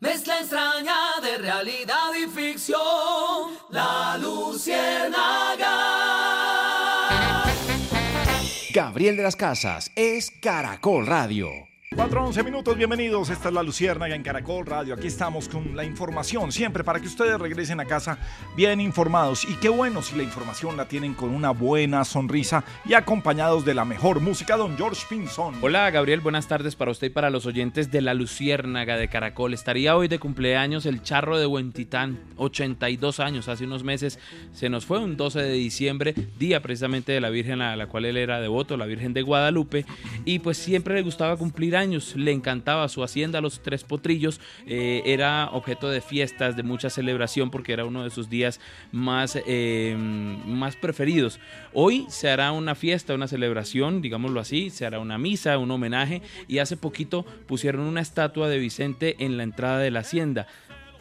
Mezcla extraña de realidad y ficción. La Luciérnaga. Gabriel de las Casas es Caracol Radio. 411 minutos, bienvenidos. Esta es la Luciérnaga en Caracol Radio. Aquí estamos con la información, siempre para que ustedes regresen a casa bien informados. Y qué bueno si la información la tienen con una buena sonrisa y acompañados de la mejor música, don George Pinson. Hola Gabriel, buenas tardes para usted y para los oyentes de la Luciérnaga de Caracol. Estaría hoy de cumpleaños el charro de Huentitán, 82 años, hace unos meses. Se nos fue un 12 de diciembre, día precisamente de la Virgen a la cual él era devoto, la Virgen de Guadalupe. Y pues siempre le gustaba cumplir años le encantaba su hacienda Los Tres Potrillos, eh, era objeto de fiestas, de mucha celebración porque era uno de sus días más, eh, más preferidos. Hoy se hará una fiesta, una celebración, digámoslo así, se hará una misa, un homenaje y hace poquito pusieron una estatua de Vicente en la entrada de la hacienda.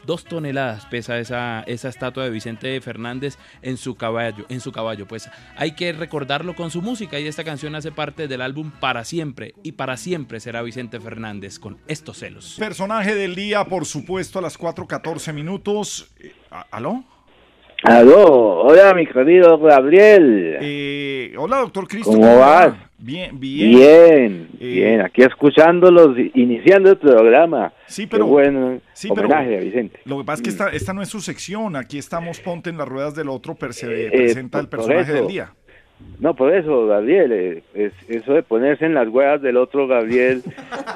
Dos toneladas pesa esa, esa estatua de Vicente Fernández en su caballo, en su caballo. Pues hay que recordarlo con su música y esta canción hace parte del álbum Para siempre y para siempre será Vicente Fernández con estos celos. Personaje del día, por supuesto, a las 4:14 minutos. Eh, ¿Aló? Aló, hola mi querido Gabriel. Eh, hola doctor Cristo. ¿Cómo vas? Bien, bien. Bien, Eh, bien, aquí escuchándolos, iniciando el programa. Sí, pero- Qué bueno sí, pero- homenaje a Vicente. Lo que pasa es que esta, esta no es su sección. Aquí estamos, ponte en las ruedas del otro, per- se Eh, presenta el personaje del día. No, por eso, Gabriel, eh, es, eso de ponerse en las huevas del otro Gabriel,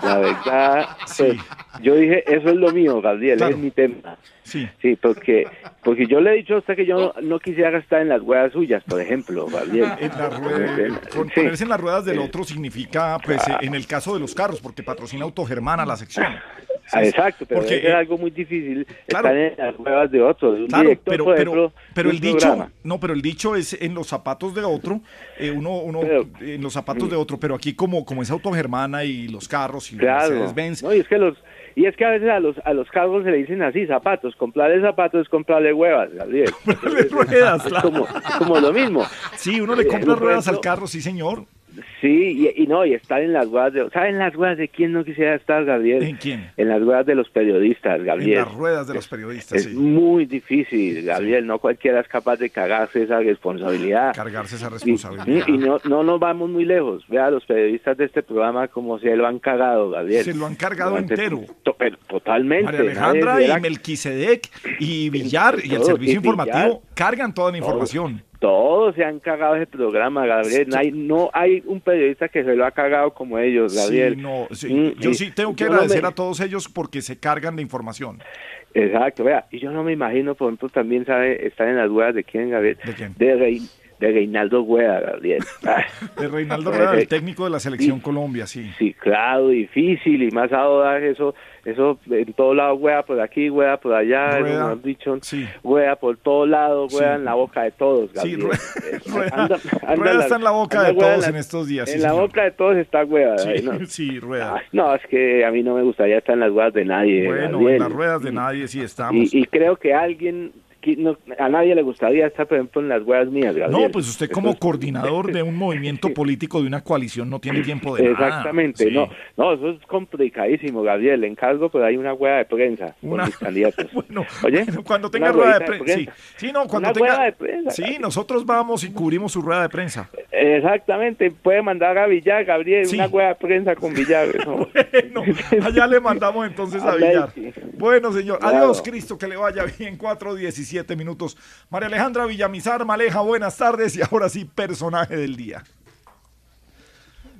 la verdad, pues, yo dije, eso es lo mío, Gabriel, Claro. es mi tema. Sí. Sí, porque, porque yo le he dicho a usted que yo no, no quisiera estar en las huevas suyas, por ejemplo, Gabriel. En la rueda- Sí. Ponerse en las ruedas del otro significa, pues, eh, en el caso de los carros, porque patrocina Autogermana la sección. Ah, exacto, pero Porque, es algo muy difícil claro. estar en las huevas de otro, de un Claro, director, pero, pero, ejemplo, pero el dicho, no, pero el dicho es en los zapatos de otro, eh, uno, uno en los zapatos de otro, pero aquí como, como es autogermana y los carros y los Claro. Mercedes-Benz, No, y es que los y es que a veces a los a los cargos se le dicen así, zapatos, comprarle zapatos es comprarle huevas, Gabriel. ruedas, es claro. como, como lo mismo. Sí, uno le Eh, compra ruedas al carro, sí señor. Sí, y, y no, y estar en las huevas de ¿saben las huevas de quién no quisiera estar, Gabriel? ¿En quién? En las huevas de los periodistas, En Gabriel. las ruedas de los periodistas, Es sí. muy difícil, Gabriel, no cualquiera es capaz de cagarse esa responsabilidad. Cargarse esa Y, responsabilidad. y no, no nos vamos muy lejos. Vea los periodistas de este programa como se lo han cagado, Gabriel. Se lo han cargado Durante- entero. to- pero totalmente. María Alejandra y Melquisedec y Villar y el Todos, servicio y Villar. informativo cargan toda la información. Todos se han cagado ese programa, Gabriel. No hay, no hay un periodista que se lo ha cagado como ellos, Gabriel. Sí, no, sí. Mm, Yo sí tengo que no agradecer me- a todos ellos porque se cargan de información. Exacto, vea. Y yo no me imagino, por ejemplo, también sabe estar en las huevas de quién, Gabriel. ¿De quién? De, Rey- de Reinaldo Hueda, Gabriel. Ah, De Reinaldo Eh, Rueda, el eh, técnico de la selección Colombia, sí. Sí, claro, difícil y más ahora eso, eso en todo lado, hueá por aquí, hueá por allá, mejor dicho, sí. hueá por todos lados, hueá Sí. en la boca de todos, Sí, Gabriel. Rueda- Eh, Rueda- anda- anda Rueda la- está en la boca de todos la- en estos días, sí, En la señor. boca de todos está hueá. Sí, ¿no? sí, Rueda. Ah, No, es que a mí no me gustaría estar en las huevas de nadie. Bueno, Gabriel. en las ruedas de nadie sí estamos. Y, y creo que alguien no- a nadie le gustaría estar, por ejemplo, en las huevas mías, Gabriel. No, pues usted como coordinador de un movimiento político de una coalición no tiene tiempo de nada. Exactamente, Sí. no, no, eso es complicadísimo, Gabriel. Le encargo, pero hay una hueá de prensa Una- con mis candidatos. Bueno, Oye, cuando tenga rueda de prensa. Sí, sí, no, cuando Una tenga. de prensa. Sí, nosotros vamos y cubrimos su rueda de prensa. Exactamente, puede mandar a Villar, Gabriel, Sí. una hueá de prensa con Villar. eso. Bueno, allá le mandamos entonces a A Villar. Bueno, señor. Claro. Adiós, Cristo, que le vaya bien. 4.17 minutos. María Alejandra Villamizar, Maleja, buenas tardes. Y ahora sí, personaje del día.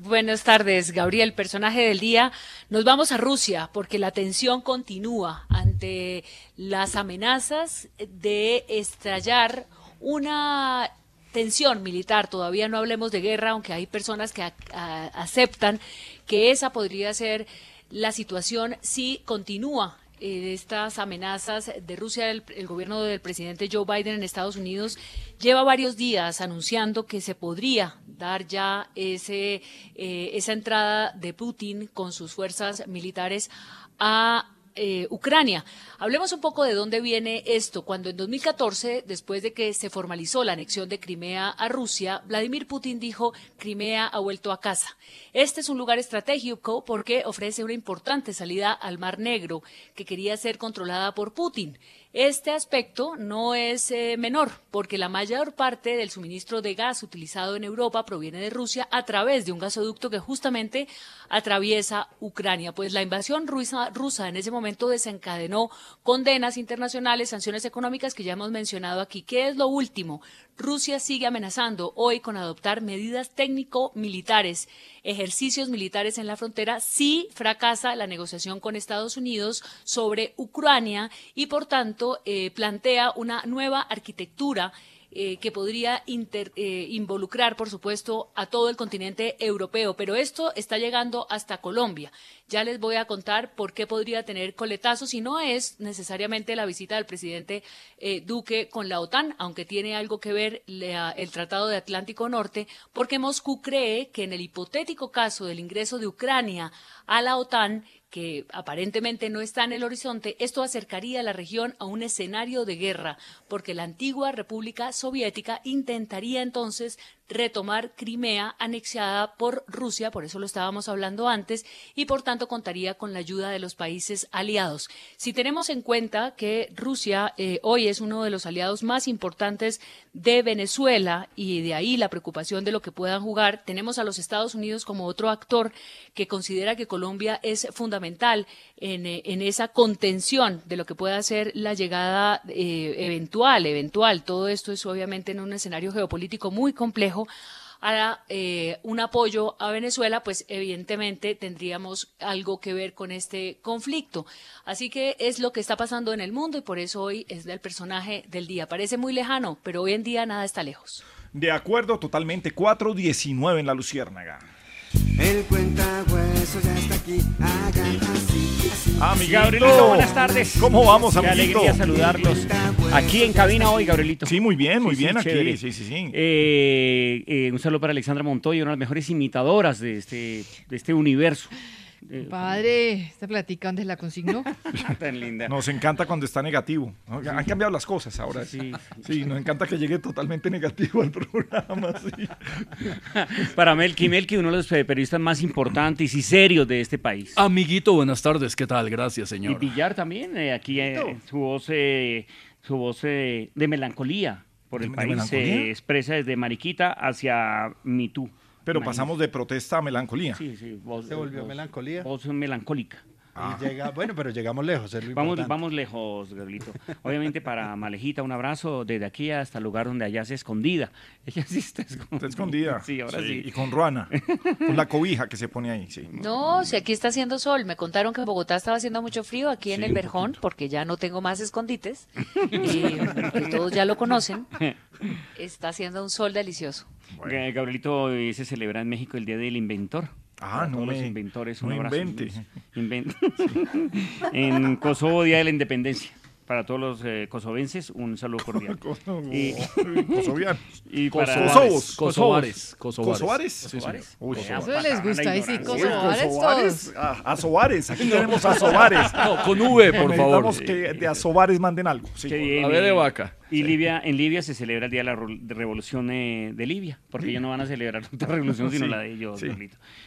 Buenas tardes, Gabriel, personaje del día. Nos vamos a Rusia porque la tensión continúa ante las amenazas de estallar una tensión militar. Todavía no hablemos de guerra, aunque hay personas que aceptan que esa podría ser la situación si continúa estas amenazas de Rusia, el, el gobierno del presidente Joe Biden en Estados Unidos lleva varios días anunciando que se podría dar ya ese, eh, esa entrada de Putin con sus fuerzas militares a eh, Ucrania. Hablemos un poco de dónde viene esto. Cuando en 2014, después de que se formalizó la anexión de Crimea a Rusia, Vladimir Putin dijo, Crimea ha vuelto a casa. Este es un lugar estratégico porque ofrece una importante salida al Mar Negro que quería ser controlada por Putin. Este aspecto no es eh, menor, porque la mayor parte del suministro de gas utilizado en Europa proviene de Rusia a través de un gasoducto que justamente atraviesa Ucrania. Pues la invasión rusa, rusa en ese momento desencadenó condenas internacionales, sanciones económicas que ya hemos mencionado aquí. ¿Qué es lo último? Rusia sigue amenazando hoy con adoptar medidas técnico-militares, ejercicios militares en la frontera, si fracasa la negociación con Estados Unidos sobre Ucrania y, por tanto, eh, plantea una nueva arquitectura eh, que podría inter- eh, involucrar, por supuesto, a todo el continente europeo. Pero esto está llegando hasta Colombia. Ya les voy a contar por qué podría tener coletazos y no es necesariamente la visita del presidente eh, Duque con la OTAN, aunque tiene algo que ver el Tratado de Atlántico Norte, porque Moscú cree que en el hipotético caso del ingreso de Ucrania a la OTAN, que aparentemente no está en el horizonte, esto acercaría a la región a un escenario de guerra, porque la antigua República Soviética intentaría entonces retomar Crimea anexada por Rusia, por eso lo estábamos hablando antes, y por tanto contaría con la ayuda de los países aliados. Si tenemos en cuenta que Rusia eh, hoy es uno de los aliados más importantes de Venezuela y de ahí la preocupación de lo que puedan jugar, tenemos a los Estados Unidos como otro actor que considera que Colombia es fundamental en, eh, en esa contención de lo que pueda ser la llegada eh, eventual, eventual. Todo esto es obviamente en un escenario geopolítico muy complejo a eh, un apoyo a Venezuela, pues evidentemente tendríamos algo que ver con este conflicto. Así que es lo que está pasando en el mundo y por eso hoy es del personaje del día. Parece muy lejano, pero hoy en día nada está lejos. De acuerdo, totalmente. 4.19 en la Luciérnaga. El cuentahueso ya está aquí. Hagan así, así. Amiguito. Gabrielito, buenas tardes. ¿Cómo vamos, Qué amiguito? alegría saludarlos. Aquí en cabina hoy, Gabrielito. Sí, muy bien, muy Sí, sí, bien aquí. chévere. Sí, sí, sí. Eh, eh, un saludo para Alexandra Montoya, una de las mejores imitadoras de este, de este universo. Eh, Padre, esta platica, ¿dónde la consignó? tan linda. Nos encanta cuando está negativo. ¿no? Han cambiado las cosas ahora. Sí, Sí, nos encanta que llegue totalmente negativo al programa. sí. Para Melqui Melqui, uno de los eh, periodistas más importantes y serios de este país. Amiguito, buenas tardes, ¿qué tal? Gracias, Y señor. Villar también, eh, aquí eh, su voz, eh, su voz eh, de melancolía por el ¿De- de país se expresa desde Mariquita hacia Me Too. Pero Imagínate. pasamos de protesta a melancolía. Sí, sí, voz, Se volvió melancolía. Voz melancólica. Y llega, bueno, pero llegamos lejos, es lo Vamos, importante. vamos lejos, Gabrielito. Obviamente para Malejita un abrazo desde aquí hasta el lugar donde allá se escondida. Ella sí está escondida. Está escondida. Sí, ahora sí. Y con Ruana. con la cobija que se pone ahí. Sí. No, si aquí está haciendo sol. Me contaron que en Bogotá estaba haciendo mucho frío, aquí en Sí, el un Verjón, porque ya no tengo más escondites, eh, que todos ya lo conocen. Está haciendo un sol delicioso. Eh, Gabrielito, hoy se celebra en México el Día del Inventor. Ah, no todos los me- inventores, no un abrazo. invente. Inven- en Kosovo, Día de la Independencia. para todos los eh, kosovenses, un saludo cordial. y, Kosovianos. y para Kosovos. Kosovares. Kosovares. Kosovares. Sí, señor. Kosovares. Uy, Eso les gusta, ahí sí, Kosovares todos. Ah. Aquí tenemos Asobares. No, con V, por favor. Necesitamos que de Asobares manden algo. Sí. Qué bien, A ver de vaca. Y Libia, en Libia se celebra el Día de la Revolución eh, de Libia, porque ellos no van a celebrar otra revolución sino Sí, la de ellos.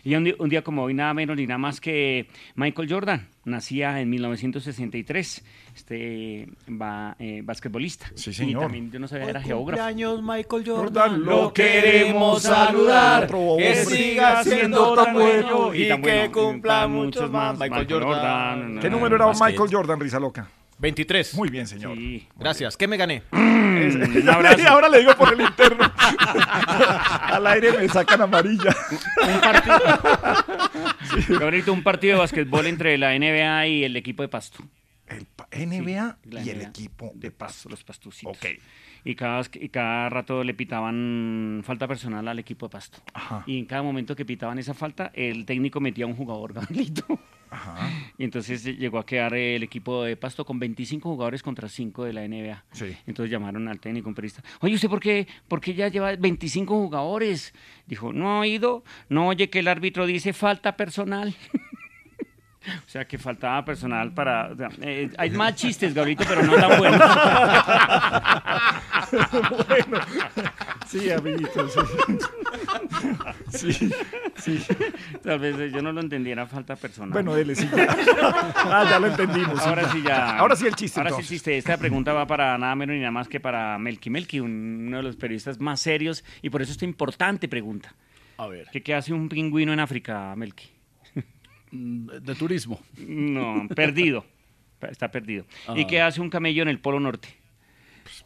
Y un día, un día como hoy, nada menos ni nada más que Michael Jordan, nacía en 1963, este va, eh, basquetbolista. Sí, Y señor. también, yo no sabía, era geógrafo. Cumpleaños Michael Jordan, Jordan, lo queremos saludar, que siga siendo tan bueno y tan que bueno, cumpla muchos más. Michael Jordan. ¿Qué número era. Michael Jordan, Risa Loca? 23. Muy bien, señor. Sí. Gracias. ¿Qué me gané? Ahora le digo por el interno. Al aire me sacan amarilla. un partido, Gabrielito, un partido de basquetbol entre la NBA y el equipo de Pasto. El pa- NBA y el equipo de de Pasto, los pastucitos. Ok. Y cada, y cada rato le pitaban falta personal al equipo de Pasto. Ajá. Y en cada momento que pitaban esa falta, el técnico metía a un jugador, Gabrielito. Ajá. Y entonces llegó a quedar el equipo de Pasto con 25 jugadores contra 5 de la NBA. Sí. Entonces llamaron al técnico, un periodista. Oye, ¿usted por qué, por qué ya lleva 25 jugadores? Dijo, no ha oído, no oye que el árbitro dice falta personal. o sea, que faltaba personal para... o sea, eh, hay más chistes, Gabrielito, pero no tan buenos. bueno. Sí, amiguito. Sí. sí. sí. Tal vez eh, yo no lo entendiera, falta personal. Bueno, dele, sí. ya. Ah, ya lo entendimos. Ahora sí ya. Ahora sí el chiste. Ahora sí el entonces. chiste. Esta pregunta va para nada menos ni nada más que para Melky Melky, uno de los periodistas más serios y por eso esta importante pregunta. A ver. ¿Qué, qué hace un pingüino en África, Melky? De turismo. No, perdido. Está perdido. ¿Y Ah. qué hace un camello en el Polo Norte?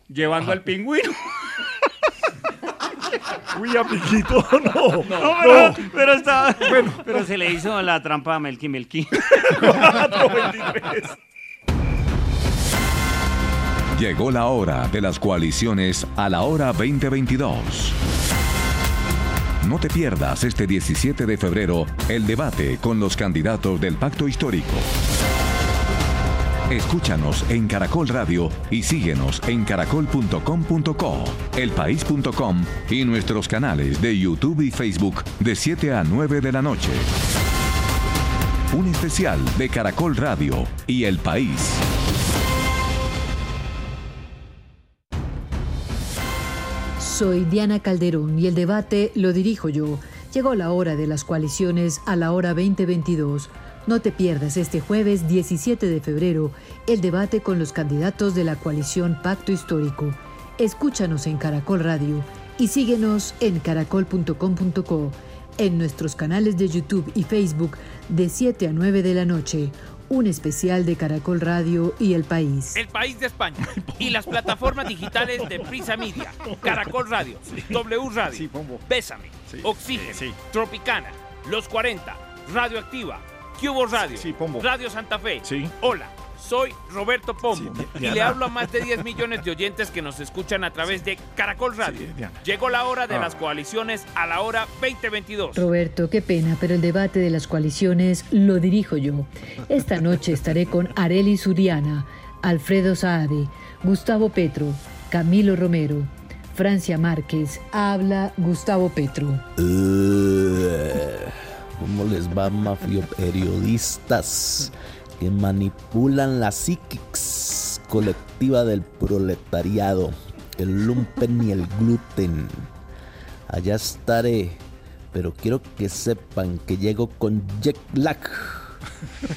Llevando al pingüino. Uy, amiguito, no. No, pero, pero está. pero se le hizo la trampa a Melky Melky. 423. Llegó la hora de las coaliciones a la hora 2022. No te pierdas este 17 de febrero el debate con los candidatos del pacto histórico. Escúchanos en Caracol Radio y síguenos en caracol.com.co, elpaís.com y nuestros canales de YouTube y Facebook de 7 a 9 de la noche. Un especial de Caracol Radio y El País. Soy Diana Calderón y el debate lo dirijo yo. Llegó la hora de las coaliciones a la hora 2022. No te pierdas este jueves 17 de febrero el debate con los candidatos de la coalición Pacto Histórico. Escúchanos en Caracol Radio y síguenos en caracol.com.co, en nuestros canales de YouTube y Facebook de 7 a 9 de la noche. Un especial de Caracol Radio y El País. El país de España y las plataformas digitales de Prisa Media, Caracol Radio, W Radio, Bésame, Oxígeno, Tropicana, Los 40, Radioactiva, Cubo Radio, Radio Santa Fe. Hola, soy Roberto Pombo y le hablo a más de 10 millones de oyentes que nos escuchan a través de Caracol Radio. Llegó la hora de Ah. las coaliciones a la hora 2022. Roberto, qué pena, pero el debate de las coaliciones lo dirijo yo. Esta noche estaré con Areli Suriana, Alfredo Saade, Gustavo Petro, Camilo Romero, Francia Márquez. Habla Gustavo Petro. Uh, ¿Cómo les va, mafio periodistas que manipulan la psiquix colectiva del proletariado, el lumpen y el gluten? Allá estaré, pero quiero que sepan que llego con jet lag.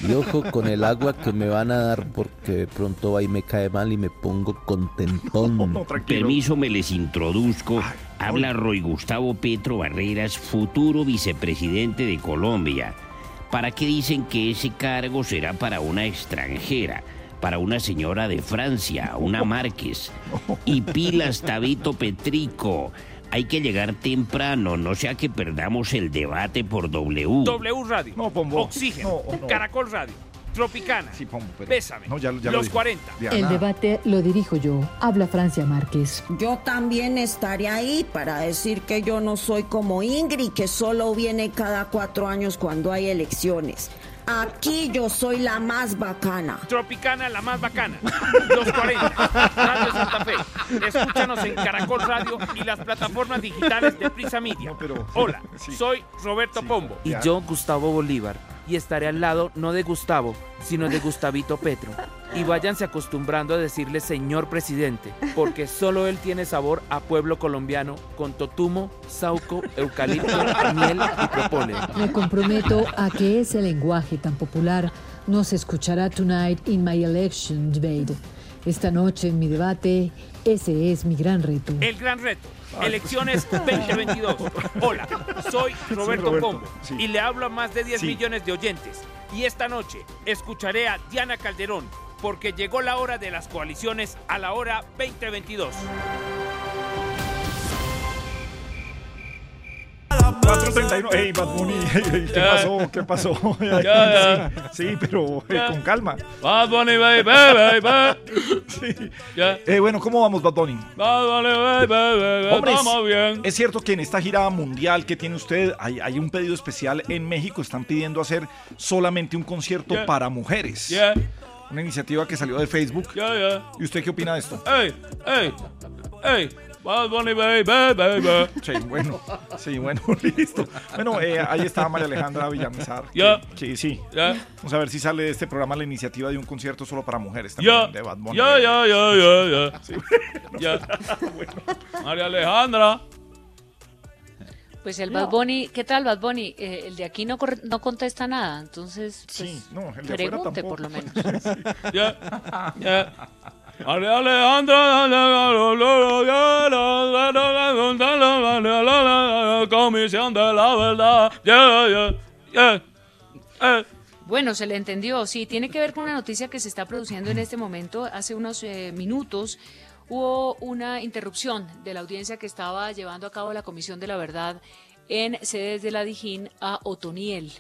Y ojo con el agua que me van a dar porque de pronto ahí me cae mal y me pongo contentón. Permiso, me les introduzco. Habla Roy Gustavo Petro Barreras, futuro vicepresidente de Colombia. ¿Para qué dicen que ese cargo será para una extranjera? Para una señora de Francia, una Márquez. Y pilas, Tabito Petrico. Hay que llegar temprano, no sea que perdamos el debate por W. W Radio, Oxígeno, Caracol Radio, Tropicana, Bésame, No, ya- ya lo Los dijo. 40. El debate lo dirijo yo. Habla Francia Márquez. Yo también estaré ahí para decir que yo no soy como Ingrid, que solo viene cada cuatro años cuando hay elecciones. Aquí yo soy la más bacana. Tropicana, la más bacana. Los 40. Radio Santa Fe. Escúchanos en Caracol Radio y las plataformas digitales de Prisa Media. Hola, soy Roberto Pombo. Y yo, Gustavo Bolívar. Y estaré al lado no de Gustavo, sino de Gustavito Petro. Y váyanse acostumbrando a decirle señor presidente, porque solo él tiene sabor a pueblo colombiano con totumo, sauco, eucalipto, miel y propóleo. Me comprometo a que ese lenguaje tan popular no se escuchará tonight in my election debate. Esta noche en mi debate, ese es mi gran reto. El gran reto. Elecciones 2022. Hola, soy Roberto, Roberto, Pombo y le hablo a más de 10 Sí. millones de oyentes. Y esta noche escucharé a Diana Calderón porque llegó la hora de las coaliciones a la hora 2022. 439. Ey, Bad Bunny, ey, ¿qué pasó? ¿Qué pasó? Ya, Sí, sí, pero eh, con calma. Bad Bunny, baby, baby, baby. Sí. Ya. Eh, bueno, ¿cómo vamos, Bad Bunny? Bad Bunny, baby, baby, Hombre, estamos bien. Es cierto que en esta gira mundial que tiene usted hay, hay un pedido especial en México. Están pidiendo hacer solamente un concierto Yeah. para mujeres. Yeah. Una iniciativa que salió de Facebook. ¿Y usted qué opina de esto? Ey, ey, ey. Bad Bunny, baby, baby, baby. Sí, bueno, sí, bueno, listo. Bueno, eh, ahí está María Alejandra Villamizar. Ya. Sí, sí. Ya. Vamos a ver si sale de este programa la iniciativa de un concierto solo para mujeres Ya, también de Bad Bunny. ya, ya, ya, ya, ya. Sí, Ya. María Alejandra. Pues el Bad Bunny, ¿qué tal Bad Bunny? Eh, el de aquí no, corre- no contesta nada, entonces pues, Sí, no, el de pregunte tampoco. por lo menos. Ya, ya. Comisión de la verdad. Eh. Bueno, se le entendió, sí, tiene que ver con una noticia que se está produciendo en este momento. Hace unos eh, minutos hubo una interrupción de la audiencia que estaba llevando a cabo la Comisión de la Verdad en sedes de la Dijín a Otoniel.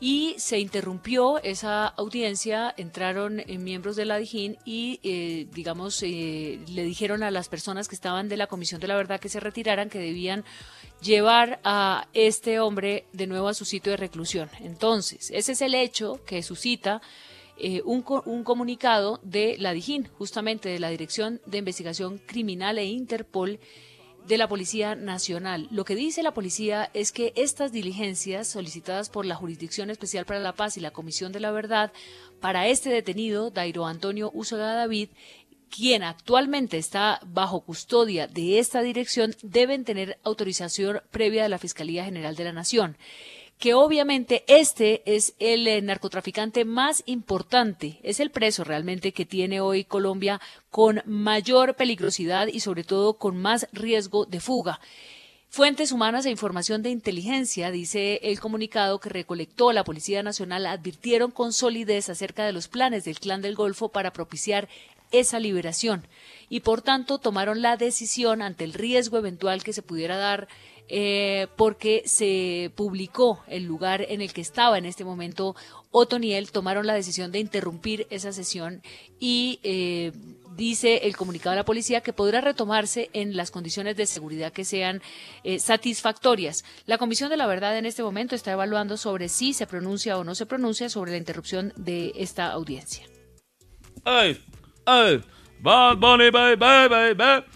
Y se interrumpió esa audiencia, entraron eh, miembros de la Dijín y, eh, digamos, eh, le dijeron a las personas que estaban de la Comisión de la Verdad que se retiraran, que debían llevar a este hombre de nuevo a su sitio de reclusión. Entonces, ese es el hecho que suscita eh, un, un comunicado de la DIJÍN, justamente de la Dirección de Investigación Criminal e Interpol de la Policía Nacional. Lo que dice la policía es que estas diligencias solicitadas por la Jurisdicción Especial para la Paz y la Comisión de la Verdad para este detenido, Dairo Antonio Usoga David, quien actualmente está bajo custodia de esta dirección, deben tener autorización previa de la Fiscalía General de la Nación que obviamente este es el eh, narcotraficante más importante, es el preso realmente que tiene hoy Colombia con mayor peligrosidad y sobre todo con más riesgo de fuga. Fuentes humanas e información de inteligencia, dice el comunicado que recolectó la Policía Nacional, advirtieron con solidez acerca de los planes del Clan del Golfo para propiciar esa liberación y por tanto tomaron la decisión ante el riesgo eventual que se pudiera dar eh, porque se publicó el lugar en el que estaba en este momento Otoniel, tomaron la decisión de interrumpir esa sesión y eh, dice el comunicado de la policía que podrá retomarse en las condiciones de seguridad que sean eh, satisfactorias. La Comisión de la Verdad en este momento está evaluando sobre si se pronuncia o no se pronuncia sobre la interrupción de esta audiencia. Ey, ey. Bad Bunny, baby, baby, baby.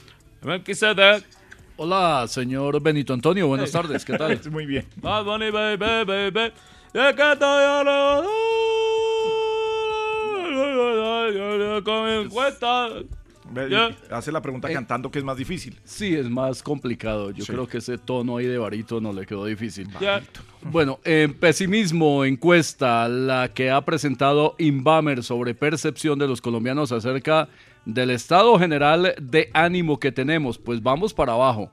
Melquisedec. Hola, señor Benito Antonio. Buenas Hey. tardes. ¿Qué tal? Muy bien. Bad Bunny, baby, baby, baby. Ya que estoy ahora- Con encuesta. Hace la pregunta Eh. cantando que es más difícil. Sí, es más complicado. Yo Sí. creo que ese tono ahí de barítono le quedó difícil. Bueno, en pesimismo, encuesta, la que ha presentado Inbamer sobre percepción de los colombianos acerca del estado general de ánimo que tenemos. Pues vamos para abajo.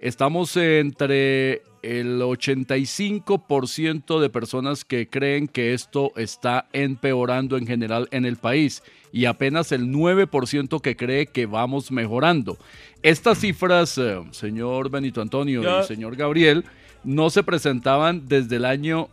Estamos entre el 85% de personas que creen que esto está empeorando en general en el país y apenas el 9% que cree que vamos mejorando. Estas cifras, eh, señor Benito Antonio y señor Gabriel, no se presentaban desde el año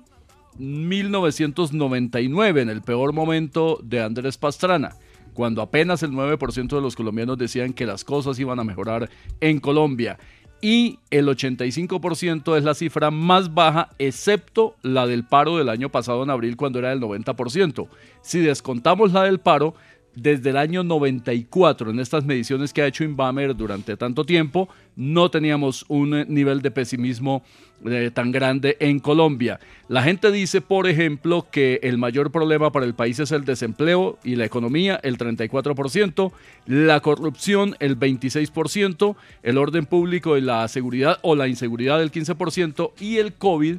1999, en el peor momento de Andrés Pastrana, cuando apenas el 9% de los colombianos decían que las cosas iban a mejorar en Colombia. Y el 85% es la cifra más baja, excepto la del paro del año pasado en abril, cuando era del 90%. Si descontamos la del paro, desde el año 94, en estas mediciones que ha hecho Inbamer durante tanto tiempo, no teníamos un eh, nivel de pesimismo eh, tan grande en Colombia. La gente dice, por ejemplo, que el mayor problema para el país es el desempleo y la economía, el 34%, la corrupción, el 26%, el orden público y la seguridad o la inseguridad, el 15%, y el COVID,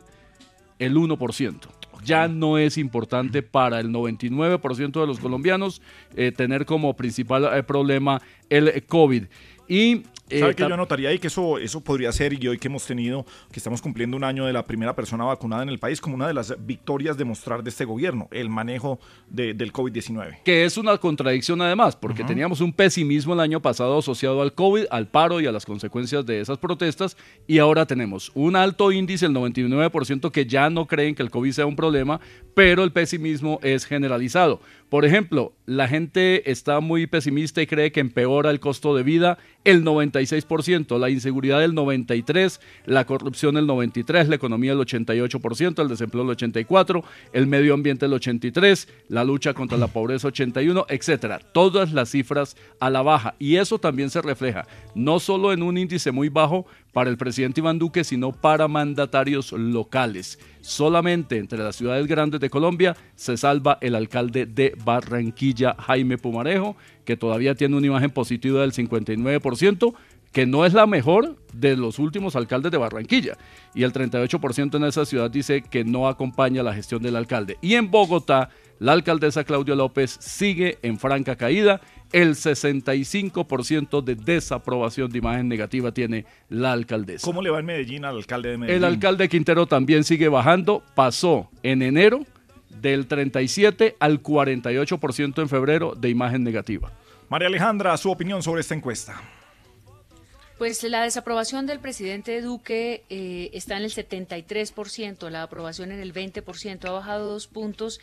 el 1% ya no es importante para el 99% de los colombianos eh, tener como principal eh, problema el COVID. Y eh, ¿Sabe que yo notaría ahí que eso, eso podría ser, y hoy que hemos tenido, que estamos cumpliendo un año de la primera persona vacunada en el país, como una de las victorias de mostrar de este gobierno, el manejo del COVID-19? Que es una contradicción además, porque teníamos un pesimismo el año pasado asociado al COVID, al paro y a las consecuencias de esas protestas, y ahora tenemos un alto índice, el 99%, que ya no creen que el COVID sea un problema, pero el pesimismo es generalizado. Por ejemplo, la gente está muy pesimista y cree que empeora el costo de vida el 96%, la inseguridad el 93%, la corrupción el 93%, la economía el 88%, el desempleo el 84%, el medio ambiente el 83%, la lucha contra la pobreza 81%, etcétera. Todas las cifras a la baja y eso también se refleja no solo en un índice muy bajo para el presidente Iván Duque, sino para mandatarios locales. Solamente entre las ciudades grandes de Colombia se salva el alcalde de Barranquilla, Jaime Pumarejo, que todavía tiene una imagen positiva del 59%, que no es la mejor de los últimos alcaldes de Barranquilla. Y el 38% en esa ciudad dice que no acompaña la gestión del alcalde. Y en Bogotá, la alcaldesa Claudia López sigue en franca caída el 65% de desaprobación de imagen negativa tiene la alcaldesa. ¿Cómo le va en Medellín al alcalde de Medellín? El alcalde Quintero también sigue bajando, pasó en enero del 37 al 48% en febrero de imagen negativa. María Alejandra, su opinión sobre esta encuesta. Pues la desaprobación del presidente Duque eh, está en el 73%, la aprobación en el 20%, ha bajado dos puntos.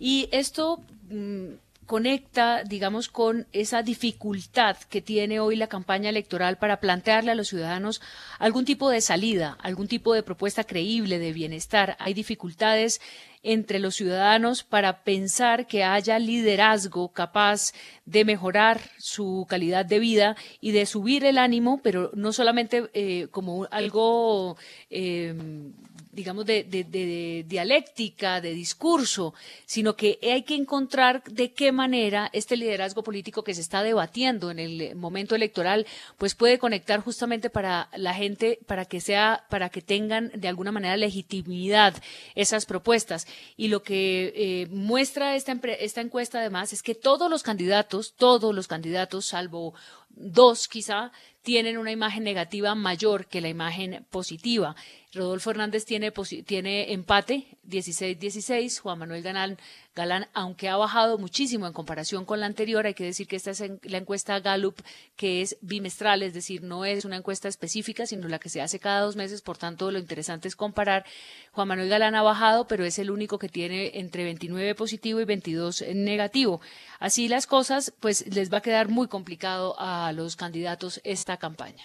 Y esto mm, conecta, digamos, con esa dificultad que tiene hoy la campaña electoral para plantearle a los ciudadanos algún tipo de salida, algún tipo de propuesta creíble de bienestar. Hay dificultades entre los ciudadanos para pensar que haya liderazgo capaz de mejorar su calidad de vida y de subir el ánimo, pero no solamente eh, como algo eh, digamos, de, dialéctica, de discurso, sino que hay que encontrar de qué manera este liderazgo político que se está debatiendo en el momento electoral, pues puede conectar justamente para la gente, para que sea, para que tengan de alguna manera legitimidad esas propuestas. Y lo que eh, muestra esta, esta encuesta además es que todos los candidatos, todos los candidatos, salvo dos quizá, tienen una imagen negativa mayor que la imagen positiva. Rodolfo Hernández tiene, tiene empate 16-16, Juan Manuel Galán, Galán, aunque ha bajado muchísimo en comparación con la anterior, hay que decir que esta es la encuesta Gallup, que es bimestral, es decir, no es una encuesta específica, sino la que se hace cada dos meses, por tanto lo interesante es comparar. Juan Manuel Galán ha bajado, pero es el único que tiene entre 29 positivo y 22 negativo. Así las cosas, pues les va a quedar muy complicado a los candidatos esta campaña.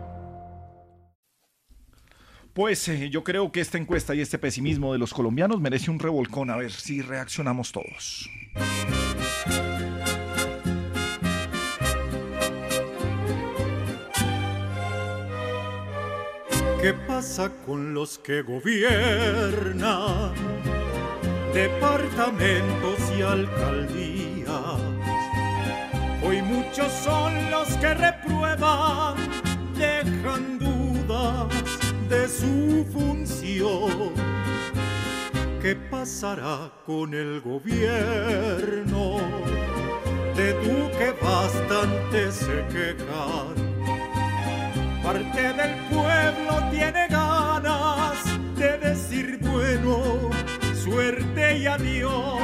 Pues eh, yo creo que esta encuesta y este pesimismo de los colombianos merece un revolcón a ver si reaccionamos todos. ¿Qué pasa con los que gobiernan? Departamentos y alcaldías. Hoy muchos son los que reprueban, dejan dudas de su función. ¿Qué pasará con el gobierno? De tú que bastante se quejan parte del pueblo tiene ganas de decir bueno, suerte y adiós.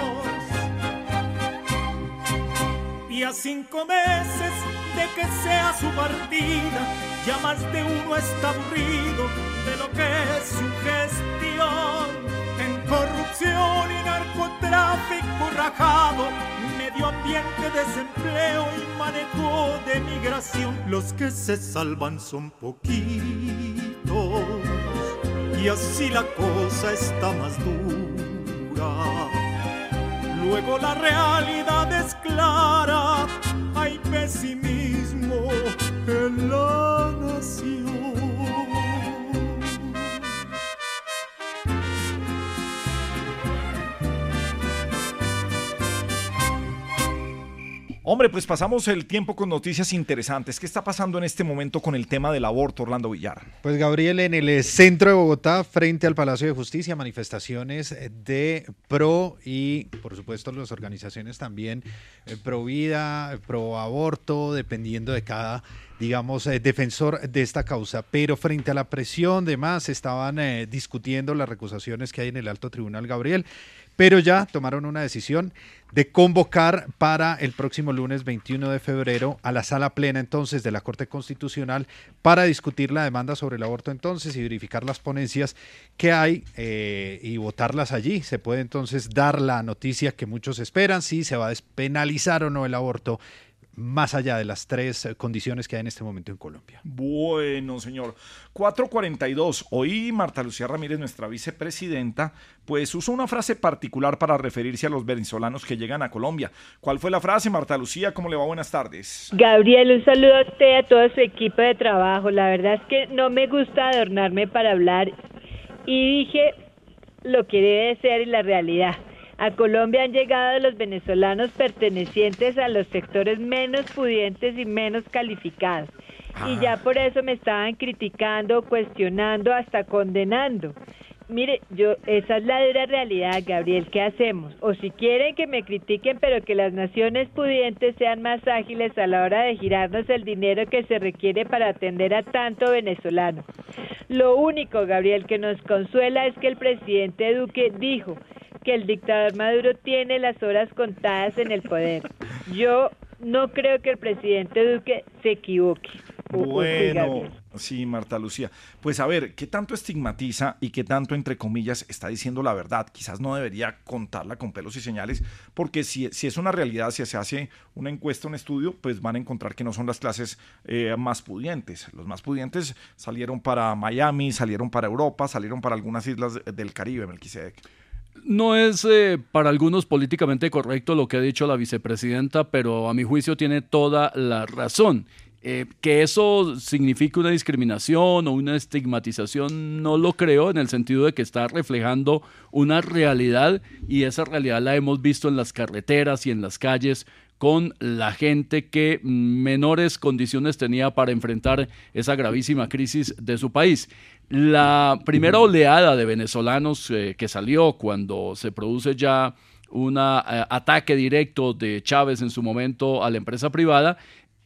Y a cinco meses de que sea su partida, ya más de uno está aburrido de lo que es su gestión. En corrupción y narcotráfico rajado, medio ambiente, desempleo y manejo de migración. Los que se salvan son poquitos y así la cosa está más dura. Luego la realidad es clara, hay pesimismo en la nación. Hombre, pues pasamos el tiempo con noticias interesantes. ¿Qué está pasando en este momento con el tema del aborto, Orlando Villar? Pues Gabriel, en el centro de Bogotá, frente al Palacio de Justicia, manifestaciones de pro y, por supuesto, las organizaciones también eh, pro vida, pro aborto, dependiendo de cada digamos, eh, defensor de esta causa. Pero frente a la presión de más, estaban eh, discutiendo las recusaciones que hay en el alto tribunal, Gabriel pero ya tomaron una decisión de convocar para el próximo lunes 21 de febrero a la sala plena entonces de la Corte Constitucional para discutir la demanda sobre el aborto entonces y verificar las ponencias que hay eh, y votarlas allí. Se puede entonces dar la noticia que muchos esperan, si se va a despenalizar o no el aborto más allá de las tres eh, condiciones que hay en este momento en Colombia. Bueno, señor. 442. Hoy Marta Lucía Ramírez, nuestra vicepresidenta, pues usó una frase particular para referirse a los venezolanos que llegan a Colombia. ¿Cuál fue la frase, Marta Lucía? ¿Cómo le va? Buenas tardes. Gabriel, un saludo a usted y a todo su equipo de trabajo. La verdad es que no me gusta adornarme para hablar y dije lo que debe ser y la realidad. A Colombia han llegado los venezolanos pertenecientes a los sectores menos pudientes y menos calificados. Y ya por eso me estaban criticando, cuestionando, hasta condenando. Mire, yo esa es la dura realidad, Gabriel, ¿qué hacemos? O si quieren que me critiquen, pero que las naciones pudientes sean más ágiles a la hora de girarnos el dinero que se requiere para atender a tanto venezolano. Lo único, Gabriel, que nos consuela es que el presidente Duque dijo que el dictador Maduro tiene las horas contadas en el poder. Yo no creo que el presidente Duque se equivoque. Bueno, sí, Marta Lucía. Pues a ver, ¿qué tanto estigmatiza y qué tanto, entre comillas, está diciendo la verdad? Quizás no debería contarla con pelos y señales, porque si, si es una realidad, si se hace una encuesta, un estudio, pues van a encontrar que no son las clases eh, más pudientes. Los más pudientes salieron para Miami, salieron para Europa, salieron para algunas islas del Caribe, Melquisedec. No es eh, para algunos políticamente correcto lo que ha dicho la vicepresidenta, pero a mi juicio tiene toda la razón. Eh, que eso signifique una discriminación o una estigmatización, no lo creo, en el sentido de que está reflejando una realidad y esa realidad la hemos visto en las carreteras y en las calles con la gente que menores condiciones tenía para enfrentar esa gravísima crisis de su país. La primera oleada de venezolanos eh, que salió cuando se produce ya un eh, ataque directo de Chávez en su momento a la empresa privada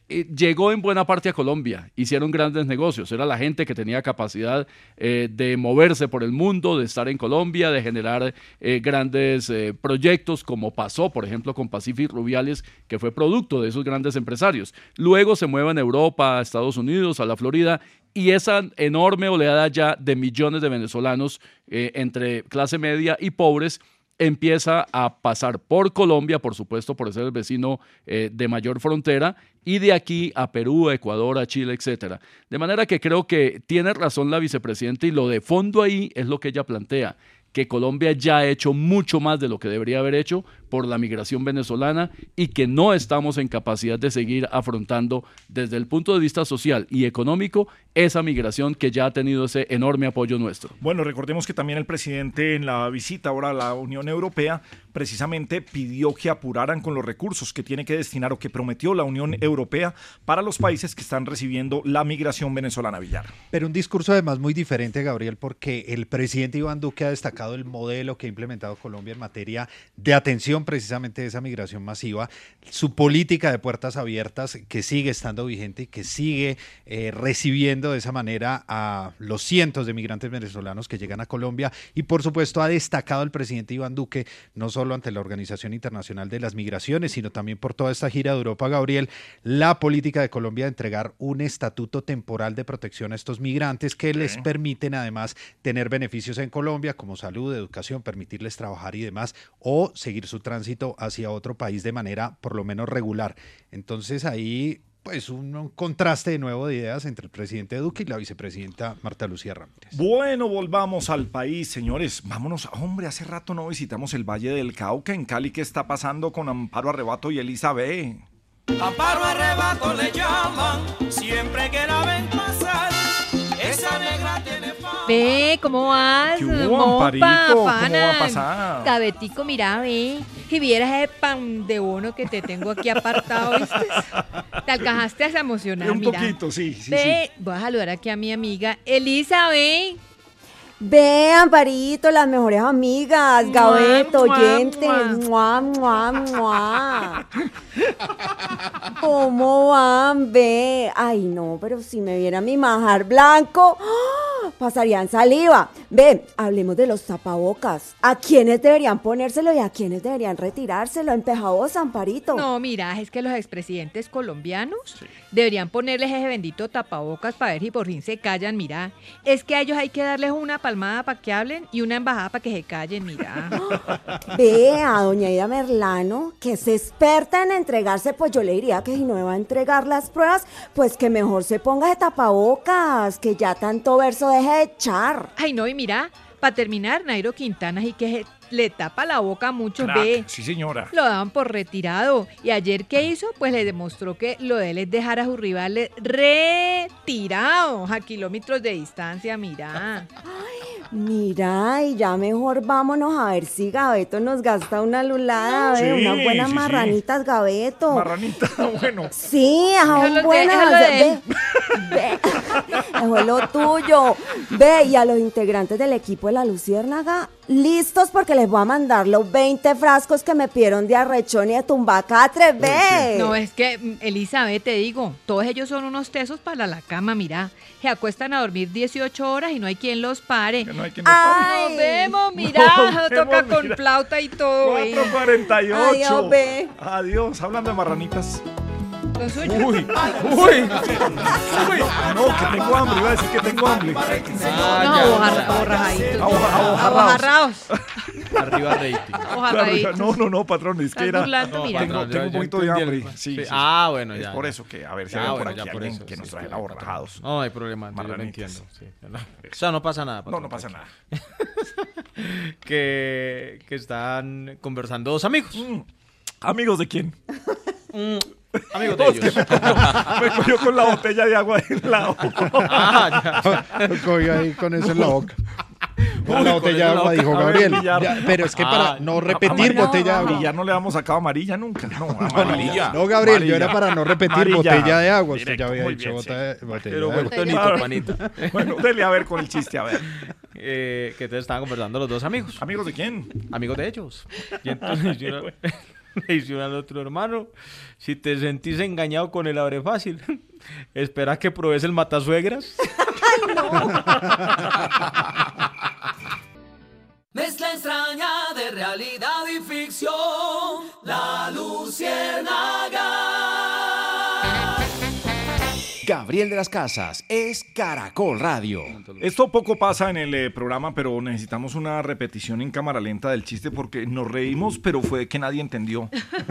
eh, llegó en buena parte a Colombia, hicieron grandes negocios, era la gente que tenía capacidad eh, de moverse por el mundo, de estar en Colombia, de generar eh, grandes proyectos, como pasó, por ejemplo, con Pacific Rubiales, que fue producto de esos grandes empresarios. Luego se mueven a Europa, a Estados Unidos, a la Florida, y esa enorme oleada ya de millones de venezolanos entre clase media y pobres empieza a pasar por Colombia, por supuesto, por ser el vecino eh, de mayor frontera, y de aquí a Perú, a Ecuador, a Chile, etcétera. De manera que creo que tiene razón la vicepresidenta y lo de fondo ahí es lo que ella plantea que Colombia ya ha hecho mucho más de lo que debería haber hecho por la migración venezolana y que no estamos en capacidad de seguir afrontando desde el punto de vista social y económico esa migración que ya ha tenido ese enorme apoyo nuestro. Bueno, recordemos que también el presidente en la visita ahora a la Unión Europea precisamente pidió que apuraran con los recursos que tiene que destinar o que prometió la Unión Europea para los países que están recibiendo la migración venezolana, Villar. Pero un discurso además muy diferente, Gabriel, porque el presidente Iván Duque ha destacado el modelo que ha implementado Colombia en materia de atención precisamente de esa migración masiva, su política de puertas abiertas que sigue estando vigente y que sigue eh, recibiendo de esa manera a los cientos de migrantes venezolanos que llegan a Colombia. Y por supuesto ha destacado el presidente Iván Duque no solo ante la Organización Internacional de las Migraciones, sino también por toda esta gira de Europa, Gabriel, la política de Colombia de entregar un estatuto temporal de protección a estos migrantes que les permiten además tener beneficios en Colombia como salud, educación, permitirles trabajar y demás o seguir su tránsito hacia otro país de manera por lo menos regular. Entonces ahí pues un, un contraste de nuevo de ideas entre el presidente Duque y la vicepresidenta Marta Lucía Ramírez. Bueno, volvamos al país, señores. Vámonos. Hombre, hace rato no visitamos el Valle del Cauca en Cali. ¿Qué está pasando con Amparo Arrebato y Elizabeth? Amparo arrebato le llaman, siempre que la ven pasar. Ve, ¿cómo vas? ¿Qué hubo, Amparito? ¿Cómo va a pasar? Gavetico, mira, ve. Y vieras ese pan de bono que te tengo aquí apartado, ¿viste? Te alcanzaste a emocionar, Un mira. poquito, sí, sí, Ve, voy a saludar aquí a mi amiga Elizabeth. Ve, Amparito, las mejores amigas, Gabeto, mua, oyentes, mua, mua, mua. ¿Cómo van? Ve, ay no, pero si me viera mi majar blanco, ¡ah! pasarían saliva. Ve, hablemos de los tapabocas. ¿A quiénes deberían ponérselo y a quiénes deberían retirárselo? Empejados, Amparito. No, mira, es que los expresidentes colombianos deberían ponerles ese bendito tapabocas para ver si por fin se callan, mira. Es que a ellos hay que darles una palmada para que hablen y una embajada para que se callen, mira. Ve a doña Ida Merlano, que es experta en entregarse, pues yo le diría que si no va a entregar las pruebas, pues que mejor se ponga de tapabocas, que ya tanto verso deje de echar. Ay, no, y mira, para terminar, Nairo Quintana y que le tapa la boca a muchos, Crack, ve. Sí, señora. Lo daban por retirado. Y ayer, ¿qué hizo? Pues le demostró que lo de él es dejar a sus rivales retirados a kilómetros de distancia, mira. Mira, y ya mejor vámonos a ver si Gabeto nos gasta una lulada, Sí, ve, unas buenas sí, sí. marranitas, Gabeto. Marranita, bueno. Sí, aún buenas. de ve, ve, es lo tuyo. Ve, y a los integrantes del equipo de la Luciérnaga, listos porque les voy a mandar los 20 frascos que me pidieron de arrechón y de tumbacatre, ve. No, es que, mm, Elizabeth, te digo, todos ellos son unos tesos para la cama, mira. Se acuestan a dormir 18 horas y no hay quien los pare. no hay quien los pare. Nos vemos, mira, Nos toca vemos, con mira. flauta y todo. eh. 4.48. Adiós, ve. Adiós, hablando de marranitas. Lo suyo. Uy, uy, uy. No, que tengo hambre, iba a decir que tengo hambre. No, abojarra- aborrajaditos. Aboja- Abojarrados. Arriba rating. Ojaladitos. No, no, no, patrón, es que Estás era. burlando, mira. Tengo, patrón, tengo yo- un yo poquito de entendí hambre. el- Sí, sí. sí. Ah, bueno, Es ya, por ya. eso que, a ver si Ah, hay por bueno, aquí ya por alguien eso, que nos sí, trae sí, aborrajados. No, no hay problema, yo lo Marranitas. entiendo. sí. No. O sea, no pasa nada. No, patrón, no pasa nada. Que, que están conversando dos amigos. ¿Amigos de quién? Amigos de ellos. me cogió- me cogió con la botella de agua en la boca. Ah, Cogió ahí con eso en la boca. Uy, la botella de agua, dijo Gabriel. Ya, pero es que para Ah, no repetir amarilla. botella de agua. Villar no le hemos sacado amarilla nunca. No, amarilla. No, Gabriel, yo era para no repetir Amarilla. botella de agua. Usted Directo, ya había dicho bota- sí. botella Pero de bueno, agua. panita. Bueno, dele a ver con el chiste, a ver. Eh, que te estaban conversando los dos amigos. ¿Amigos de quién? Amigos de ellos. Y entonces yo le dice uno al otro hermano, si te sentís engañado con el abre fácil, espera que pruebes el matasuegras. Mezcla extraña de realidad y ficción. La Luciérnaga. Gabriel de las Casas es Caracol Radio. Esto poco pasa en el eh, programa, pero necesitamos una repetición en cámara lenta del chiste porque nos reímos, pero fue que nadie entendió.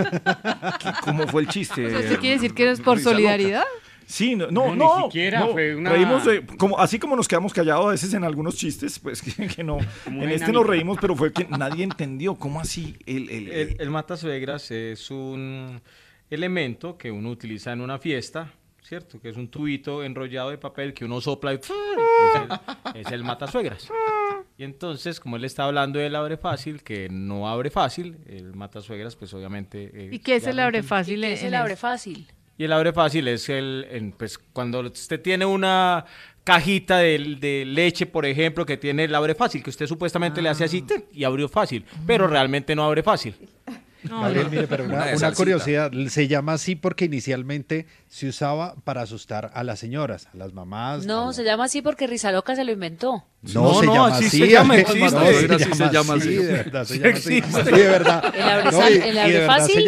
¿Qué- ¿Cómo fue el chiste? ¿Eso quiere decir que es por Risa loca. solidaridad? Sí, no, No, no, ni siquiera, no, fue una- reímos de- como, así como nos quedamos callados a veces en algunos chistes, pues que, que no, en este nos reímos, pero fue que nadie entendió cómo así el, el- El, el matasuegras es un elemento que uno utiliza en una fiesta, ¿cierto? Que es un tubito enrollado de papel que uno sopla y es el, es el matasuegras. Y entonces, como él está hablando del abre fácil, que no abre fácil, el matasuegras, pues obviamente... eh, ¿Y qué es el abre fácil? ¿Qué es el abre fácil? Y el abre fácil es el, en, pues cuando usted tiene una cajita de, de leche, por ejemplo, que tiene el abre fácil, que usted supuestamente le hace así ¡tic! y abrió fácil, pero realmente no abre fácil. Gabriel, mire, pero Una una, una curiosidad, se llama así porque inicialmente se usaba para asustar a las señoras, a las mamás. No, se llama así porque Rizaloca se lo inventó. No, se llama así. se llama, no, se, Sí llama se llama así, de verdad, se llama así. Sí, de verdad. El abre No, fácil,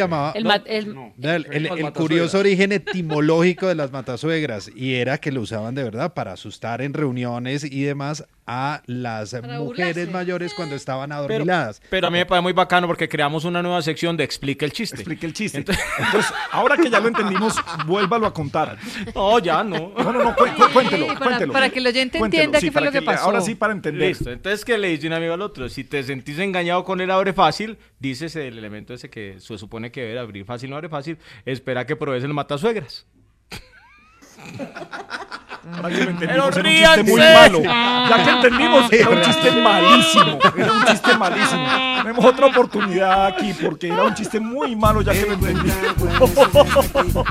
el no, curioso origen etimológico de las matasuegras y era que lo usaban de verdad para asustar en reuniones y demás a las mujeres mayores cuando estaban adormiladas. pero a mí me parece muy bacano porque creamos una nueva sección de Explica el chiste. Explica el chiste. Entonces, ahora que ya lo entendimos, vuélvalo a contar. No, ya no. No, no, no, cu- cu- cuéntelo, para- cuéntelo. para que el oyente Cuéntelo, entienda sí, qué fue para lo que pasó. Ahora sí, para entender. Listo. Entonces, ¿qué le dice un amigo al otro? Si te sentís engañado con el abre fácil, dices el elemento ese que se supone que debe abrir fácil, no abre fácil, espera que pruebes el matasuegras. Ahora que lo entendimos, Pero era un chiste muy malo. Ya que entendimos, era un chiste malísimo. Era un chiste malísimo. Tenemos otra oportunidad aquí porque era un chiste muy malo ya que lo entendí.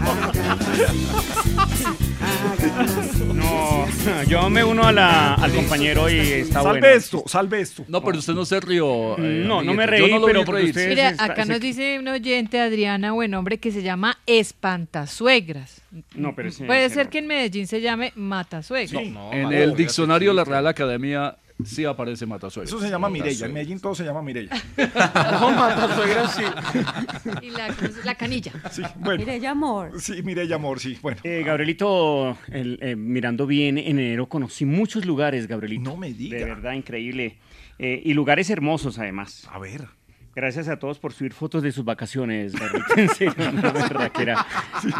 No, yo me uno a la- al compañero y está Salve bueno. esto, salve esto. No, pero usted no se rió. eh, No, no me reí, Yo no lo pero vi porque reírse. usted- Mira, está- acá se- nos dice un oyente, Adriana, buen hombre, que se llama Espantasuegras. No, pero ese- Puede ese ser no. que en Medellín se llame Matasuegras. en el diccionario de la Real Academia sí aparece matasuegras. Eso se llama Mirella. En Medellín todo se llama Mirella. No, matasuegras sí. Y la, la canilla. Sí, bueno. Mireya Amor. Sí, Mirella Amor, sí. Bueno. Eh, Gabrielito, el, eh, mirando bien, en enero conocí muchos lugares, Gabrielito. No me diga. De verdad, increíble. Eh, y lugares hermosos, además. A ver. Gracias a todos por subir fotos de sus vacaciones. En serio, verdad que era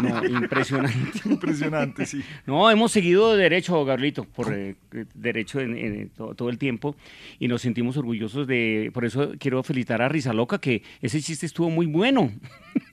no, impresionante. Impresionante, sí. No, hemos seguido derecho, Gabrielito, por eh, eh, derecho en, en todo, todo el tiempo y nos sentimos orgullosos de... Por eso quiero felicitar a Rizaloca, que ese chiste estuvo muy bueno.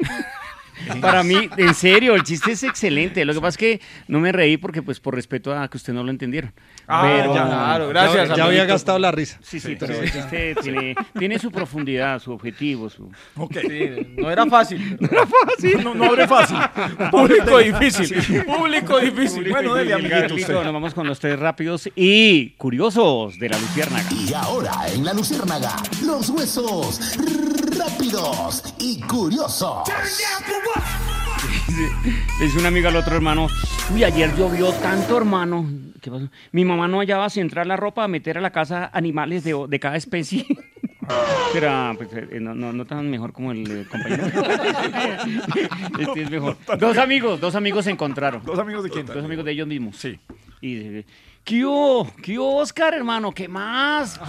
Para mí, en serio, el chiste es excelente. Lo que pasa es que no me reí porque, pues, por respeto a que usted no lo entendieron. Ah, Pero- ya, claro, gracias, Ya, ya había gastado la risa. Sí, sí, pero el chiste tiene, tiene su profundidad, su objetivo, su... Ok. Sí, no era fácil. No era fácil. No, no abre fácil. Público difícil. Público difícil. Bueno, dele, amiguito, nos vamos con los tres rápidos y curiosos de la Luciérnaga. Y ahora en la Luciérnaga, los huesos rápidos y curiosos. Le dice un amigo al otro hermano, uy, ayer llovió tanto, hermano. ¿Qué pasó? Mi mamá no hallaba si entrar la ropa a meter a la casa animales de, de cada especie. Pero pues, eh, no, no, no tan mejor como el eh, compañero. Este es mejor. Dos amigos, dos amigos se encontraron. ¿Dos amigos de quién? Dos amigos de ellos mismos. Sí. Y dice, ¿qué hubo? ¿Qué hubo, Oscar, hermano? ¿Qué más?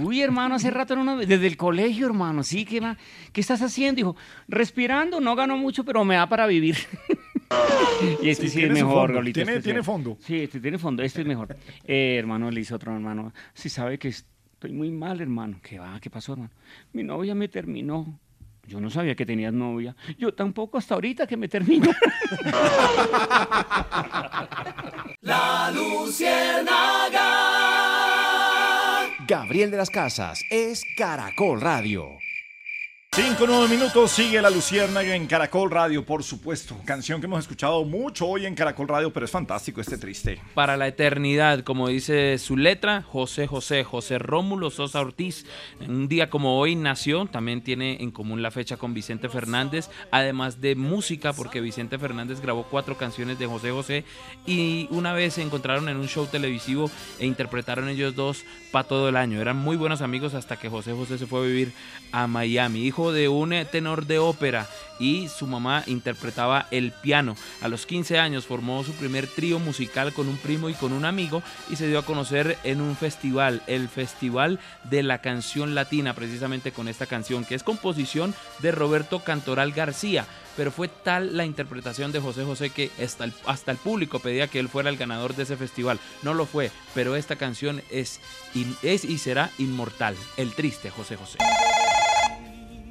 Uy, hermano, hace rato no nos- Desde el colegio, hermano. Sí, ¿qué más? ¿Qué estás haciendo? Dijo, respirando, no gano mucho, pero me da para vivir. y este Sí, sí, es mejor, Gabrielito, tiene- este tiene fondo. Sí, este tiene fondo, este es mejor. Eh, hermano, le dice otro hermano, sí sabe que estoy muy mal, hermano. ¿Qué va? ¿Qué pasó, hermano? Mi novia me terminó. Yo no sabía que tenías novia. Yo tampoco hasta ahorita que me terminó. La Luciérnaga. Gabriel de las Casas es Caracol Radio. Cinco, nueve minutos, sigue la Luciérnaga en Caracol Radio, por supuesto. Canción que hemos escuchado mucho hoy en Caracol Radio, pero es fantástico este triste. Para la eternidad, como dice su letra, José José, José Rómulo Sosa Ortiz. Un día como hoy nació, también tiene en común la fecha con Vicente Fernández, además de música, porque Vicente Fernández grabó cuatro canciones de José José y una vez se encontraron en un show televisivo e interpretaron ellos dos para todo el año. Eran muy buenos amigos hasta que José José se fue a vivir a Miami. De un eh, tenor de ópera y su mamá interpretaba el piano. A los 15 años formó su primer trío musical con un primo y con un amigo y se dio a conocer en un festival, el Festival de la Canción Latina, precisamente con esta canción que es composición de Roberto Cantoral García. Pero fue tal la interpretación de José José que hasta el, hasta el público pedía que él fuera el ganador de ese festival. No lo fue, pero esta canción es, es y será inmortal. El triste José José.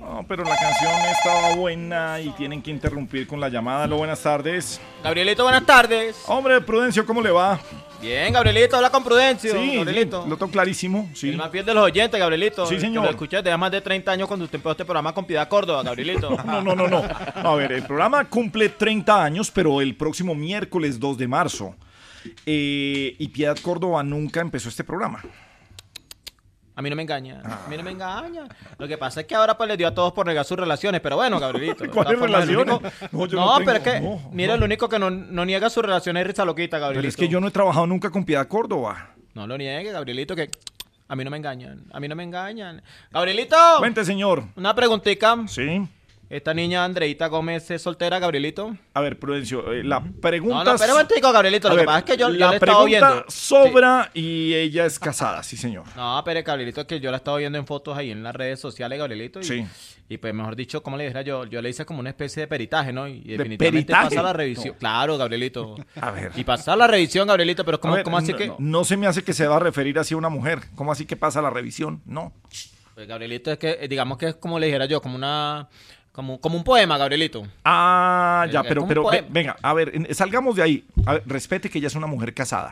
No, pero la canción estaba buena y tienen que interrumpir con la llamada. Aló, buenas tardes. Gabrielito, buenas tardes. Hombre, Prudencio, ¿cómo le va? Bien, Gabrielito, habla con Prudencio. Sí, Gabrielito. lo tengo clarísimo. Sí. El más fiel de los oyentes, Gabrielito. Sí, señor. Lo escuché desde más de 30 años cuando usted empezó este programa con Piedad Córdoba, Gabrielito. No, no, no, no. A ver, el programa cumple 30 años, pero el próximo miércoles 2 de marzo. Eh, y Piedad Córdoba nunca empezó este programa. A mí no me engaña. Ah. A mí no me engaña. Lo que pasa es que ahora pues le dio a todos por negar sus relaciones. Pero bueno, Gabrielito. ¿Cuáles relaciones? único- No, yo No, no tengo, pero es que, no, mira, el único que no, no niega sus relaciones es Risa Loquita, Gabrielito. Pero es que yo no he trabajado nunca con Piedad Córdoba. No lo niegue, Gabrielito, que a mí no me engañan. A mí no me engañan. Gabrielito. Cuente, señor. Una preguntita. Sí. Esta niña Andreita Gómez es soltera, Gabrielito. A ver, Prudencio, eh, la pregunta... No, no, espera un Gabrielito. Lo que ver, pasa es que yo, yo la he estado viendo. sobra y ella es casada, sí, señor. No, pero Gabrielito, que yo la he estado viendo en fotos ahí en las redes sociales, Gabrielito. Y, Sí. Y pues, mejor dicho, como le dijera yo, yo le hice como una especie de peritaje, ¿no? Y ¿De definitivamente peritaje? pasa la revisión. No. Claro, Gabrielito. A ver. Y pasa la revisión, Gabrielito, pero ¿cómo, ver, cómo así no, que...? no, no se me hace que se va a referir así a una mujer. ¿Cómo así que pasa la revisión? No. Pues, Gabrielito, es que, eh, digamos que es como le dijera yo, como una... Como, como un poema, Gabrielito. Ah, ya, Es pero, pero ve- venga, a ver, salgamos de ahí. A ver, respete que ella es una mujer casada.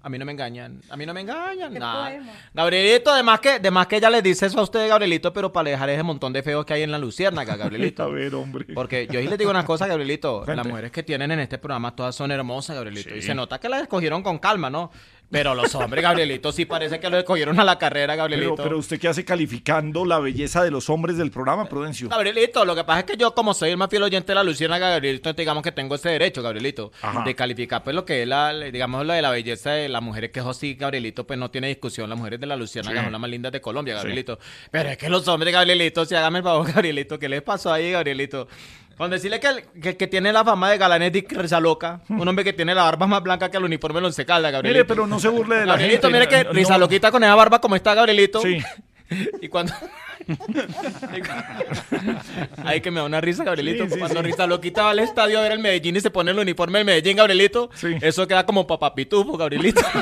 A mí no me engañan. A mí no me engañan. Nada. Gabrielito, además que, además que ella le dice eso a usted, Gabrielito, pero para dejar ese montón de feos que hay en la luciérnaga, Gabrielito. A ver, hombre. Porque yo sí les digo una cosa, Gabrielito. Las mujeres que tienen en este programa todas son hermosas, Gabrielito. Sí. Y se nota que las escogieron con calma, ¿no? Pero los hombres, Gabrielito, sí parece que los escogieron a la carrera, Gabrielito. Pero, pero usted qué hace calificando la belleza de los hombres del programa, Prudencio. Gabrielito, lo que pasa es que yo, como soy el más fiel oyente de la Luciérnaga, Gabrielito, digamos que tengo ese derecho, Gabrielito, Ajá. de calificar, pues lo que es la, digamos, lo de la belleza de las mujeres, que eso sí, Gabrielito, pues no tiene discusión. Las mujeres de la Luciérnaga Sí. son las más lindas de Colombia, Gabrielito. Pero es que los hombres, Gabrielito, si hágame el favor, Gabrielito, ¿qué les pasó ahí, Gabrielito? Con decirle que, el- que, que tiene la fama de galanes de risa loca, un hombre que tiene la barba más blanca que el uniforme de Once Caldas, Gabrielito. Mire, pero no se burle de la Gabrielito, gente. mire que No, risa loquita con esa barba como está, Gabrielito. Sí. Y cuando... Ay, que me da una risa, Gabrielito. Sí, sí, Cuando sí. Risa Loquita va al estadio a ver el Medellín y se pone el uniforme del Medellín, Gabrielito. Eso queda como papapitufo, Gabrielito.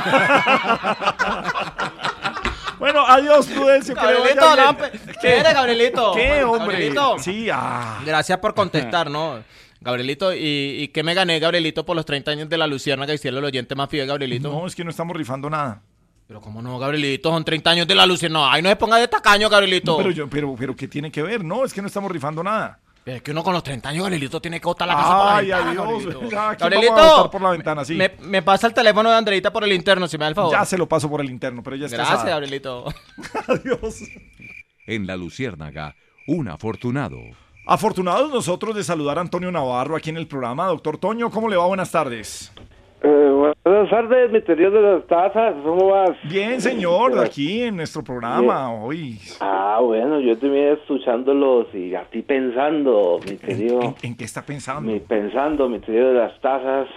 Bueno, adiós, Prudencio. que Gabrielito, no, pe- ¿qué eres, Gabrielito? ¿Qué, hombre? Gabrielito. Sí, ah. Gracias por contestar, ¿no? Gabrielito, ¿y, y qué me gané, Gabrielito, por los 30 años de la y si él el oyente más fiel, Gabrielito? No, es que no estamos rifando nada. Pero cómo no, Gabrielito, son 30 años de la Luciérnaga. No, ay, no se ponga de tacaño, Gabrielito. Pero, yo, pero, pero, ¿qué tiene que ver? No, es que no estamos rifando nada. Pero es que uno con los 30 años, Gabrielito, tiene que botar la casa por la Ay, ventana, adiós. Gabrielito. Ya, ¿quién Gabrielito, vamos a botar por la ventana, sí. me, me pasa el teléfono de Andreita por el interno, si me da el favor. Ya se lo paso por el interno, pero ella es Gracias, casada. Gabrielito. Adiós. En la Luciérnaga, un afortunado. Afortunados nosotros de saludar a Antonio Navarro aquí en el programa. Doctor Toño, ¿cómo le va? Buenas tardes. Eh, buenas tardes, mi teoría de las tazas, ¿cómo vas? Bien, señor, aquí en nuestro programa hoy. Ah, bueno, yo venía escuchándolos y a ti pensando, mi querido. ¿En qué está pensando? Mi, pensando, mi teoría de las tazas.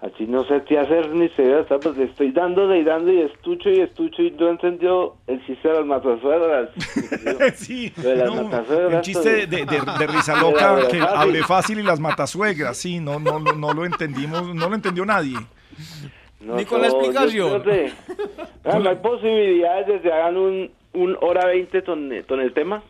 Aquí no sé qué hacer ni se ve hasta pues le estoy dando y dando y estucho y estucho y no entendió el chiste de las matasuegras. sí, de las no, matasuegras. el chiste de, de, de risa loca que fácil. hable fácil y las matasuegras, sí, no, no, no, no lo entendimos, no lo entendió nadie. No, Ni con la no, yo explicación. Ah, no hay posibilidades de que hagan un, un hora 20 con, con el tema.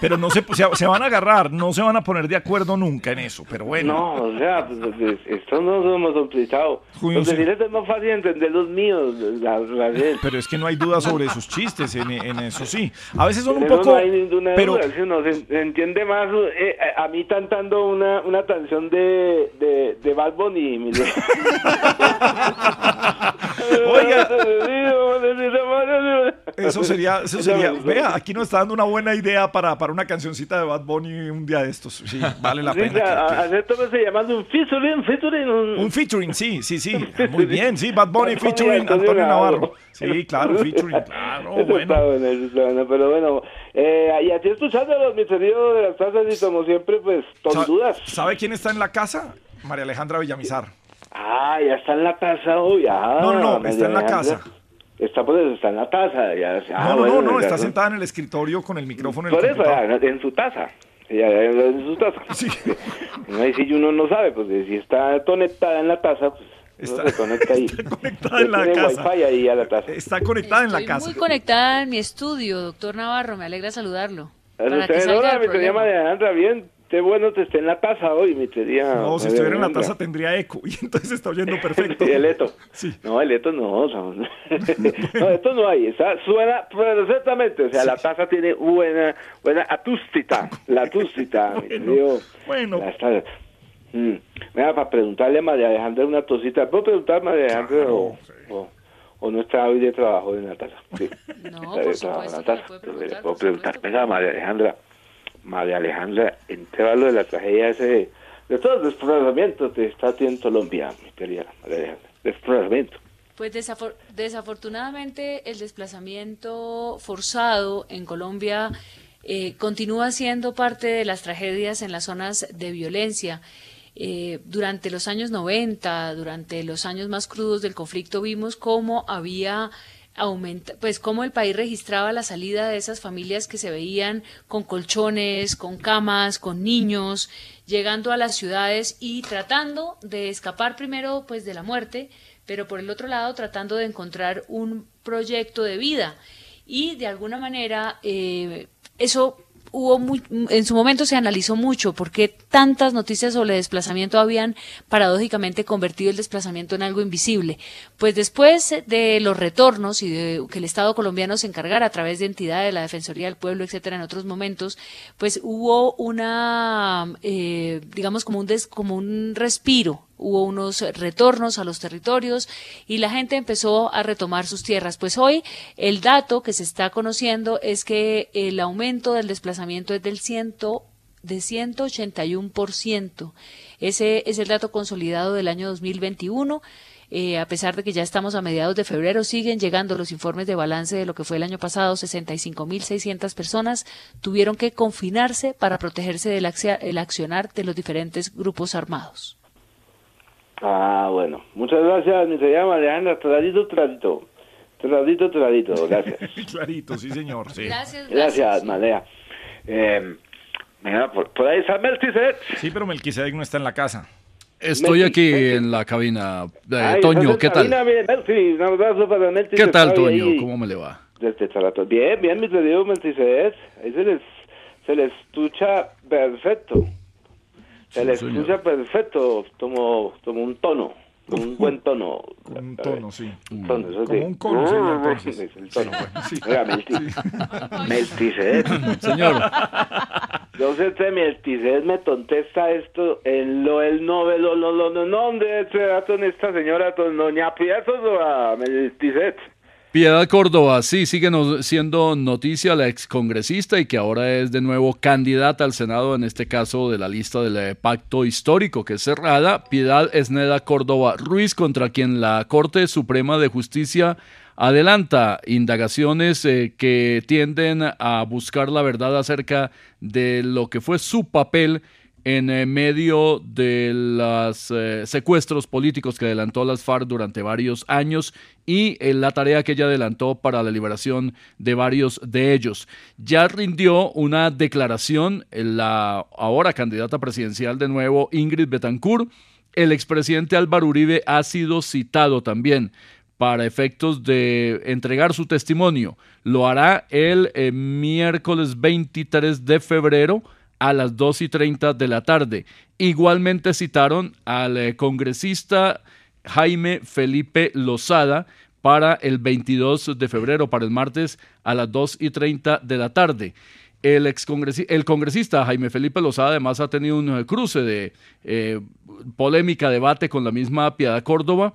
Pero no se, se, se van a agarrar, no se van a poner de acuerdo nunca en eso, pero bueno. No, o sea, pues, esto no somos complicados. Julio, Los decirles es más fácil entender los míos, la, la. Pero es que no hay duda sobre sus chistes, en, en eso sí. A veces son un Eso poco... no hay ninguna pero, duda, si uno se, se entiende más eh, a mí cantando una, una canción de, de, de Bad Bunny. Oiga. Eso sería, eso sería. Vea, aquí nos está dando una buena idea para, para una cancioncita de Bad Bunny un día de estos. Sí, vale la pena. que- que- se llamando un featuring, featuring. Un, Un featuring, sí, sí, sí. Muy bien, sí, Bad Bunny featuring Antonio Navarro. Sí, claro, featuring, claro, bueno. está bueno, eso está bueno, pero bueno. Eh, y así escuchándolos, mi querido de las tazas, y como siempre, pues, con dudas. ¿Sabe quién está en la casa? María Alejandra Villamizar. Ah, ya está en la taza hoy. Ah, No, no, no, está en la casa. Está, pues, está en la taza. Ya, ah, No, no, bueno, no, no, está sentada en el escritorio con el micrófono en el Por eso, ya, en su taza. Ya, ya, en su taza. Ahí si uno no sabe, pues si está conectada en la taza, pues Está- se conecta ahí. conectada en la casa. ahí a la taza. Está conectada en la Estoy casa. muy conectada en mi estudio, doctor Navarro. Me alegra saludarlo. Para Usted que salga mi querida problema. María Alejandra, bien. Qué bueno que esté en la taza hoy, mi querida. No, si estuviera en la taza tendría eco y entonces está oyendo perfecto. Sí, el eto. No, el eto no. o sea, no, esto no hay. Está, suena perfectamente. O sea, la taza tiene buena, buena acústica. La acústica. mi querido. bueno. La taza. Mm. Mira, para preguntarle a María Alejandra una tosita. ¿Puedo preguntar a María Alejandra o, o, o no está hoy de trabajo en la taza? Sí. No, Está de por trabajo en supuesto la taza. le puedo preguntar. Venga, María Alejandra. María Alejandra, en lo de la tragedia ese, de todos los desplazamientos que está haciendo Colombia, mi querida María Alejandra. Desplazamiento. Pues desafor- desafortunadamente el desplazamiento forzado en Colombia eh, continúa siendo parte de las tragedias en las zonas de violencia. Eh, durante los años 90, durante los años más crudos del conflicto, vimos cómo había aumenta, pues cómo el país registraba la salida de esas familias que se veían con colchones, con camas, con niños, llegando a las ciudades y tratando de escapar primero pues de la muerte, pero por el otro lado tratando de encontrar un proyecto de vida. Y de alguna manera eh, eso hubo en su momento se analizó mucho porque tantas noticias sobre desplazamiento habían paradójicamente convertido el desplazamiento en algo invisible. Pues después de los retornos y de que el Estado colombiano se encargara a través de entidades, la Defensoría del Pueblo, etcétera, en otros momentos, pues hubo una, eh, digamos como un des- como un respiro hubo unos retornos a los territorios y la gente empezó a retomar sus tierras. Pues hoy el dato que se está conociendo es que el aumento del desplazamiento es del ciento de 181%. Ese es el dato consolidado del año 2021. Eh, a pesar de que ya estamos a mediados de febrero, siguen llegando los informes de balance de lo que fue el año pasado. 65.600 personas tuvieron que confinarse para protegerse del accionar de los diferentes grupos armados. Ah, bueno. Muchas gracias, mi querida María Alejandra. Tradito, tradito. Tradito, tradito. Gracias. Clarito, sí, señor. Sí. Gracias, Gracias, Malea. Eh, mira, por, por ahí está Melchizedek. Sí, pero Melquisedec no está en la casa. Estoy aquí en la cabina. Eh, Ay, Toño, ¿qué tal? cabina, bien, Melchi. Un abrazo para Melchi. ¿Qué tal, Toño? ahí ¿Cómo me le va? Bien, bien, mi querido Melchizedek. Ahí se les, se les escucha perfecto. Se les señor. escucha perfecto, como, como un tono, como un buen tono. Un tono, sí. Un tono, eso Como sí. un cono sería entonces. Es el tono. Sí. Oiga, Melchi. Melchizedek. Señor. Sé que Melchizedek me contesta esto en lo el novelo, no, no, no, no, ¿dónde es con esta señora, doña Piazos o a Melchizedek? Piedad Córdoba, sí, sigue siendo noticia la excongresista y que ahora es de nuevo candidata al Senado, en este caso de la lista del eh, pacto histórico que es cerrada. Piedad Esneda Córdoba Ruiz, contra quien la Corte Suprema de Justicia adelanta indagaciones eh, que tienden a buscar la verdad acerca de lo que fue su papel en eh, medio de los secuestros políticos que adelantó las FARC durante varios años y en la tarea que ella adelantó para la liberación de varios de ellos. Ya rindió una declaración la ahora candidata presidencial de nuevo, Ingrid Betancourt. El expresidente Álvaro Uribe ha sido citado también para efectos de entregar su testimonio. Lo hará el eh, miércoles 23 de febrero a las 2 y 30 de la tarde. Igualmente citaron al eh, congresista Jaime Felipe Lozada para el 22 de febrero, para el martes a las 2 y 30 de la tarde. El, excongresista, el congresista Jaime Felipe Lozada además ha tenido un eh, cruce de eh, polémica, debate con la misma Piedad Córdoba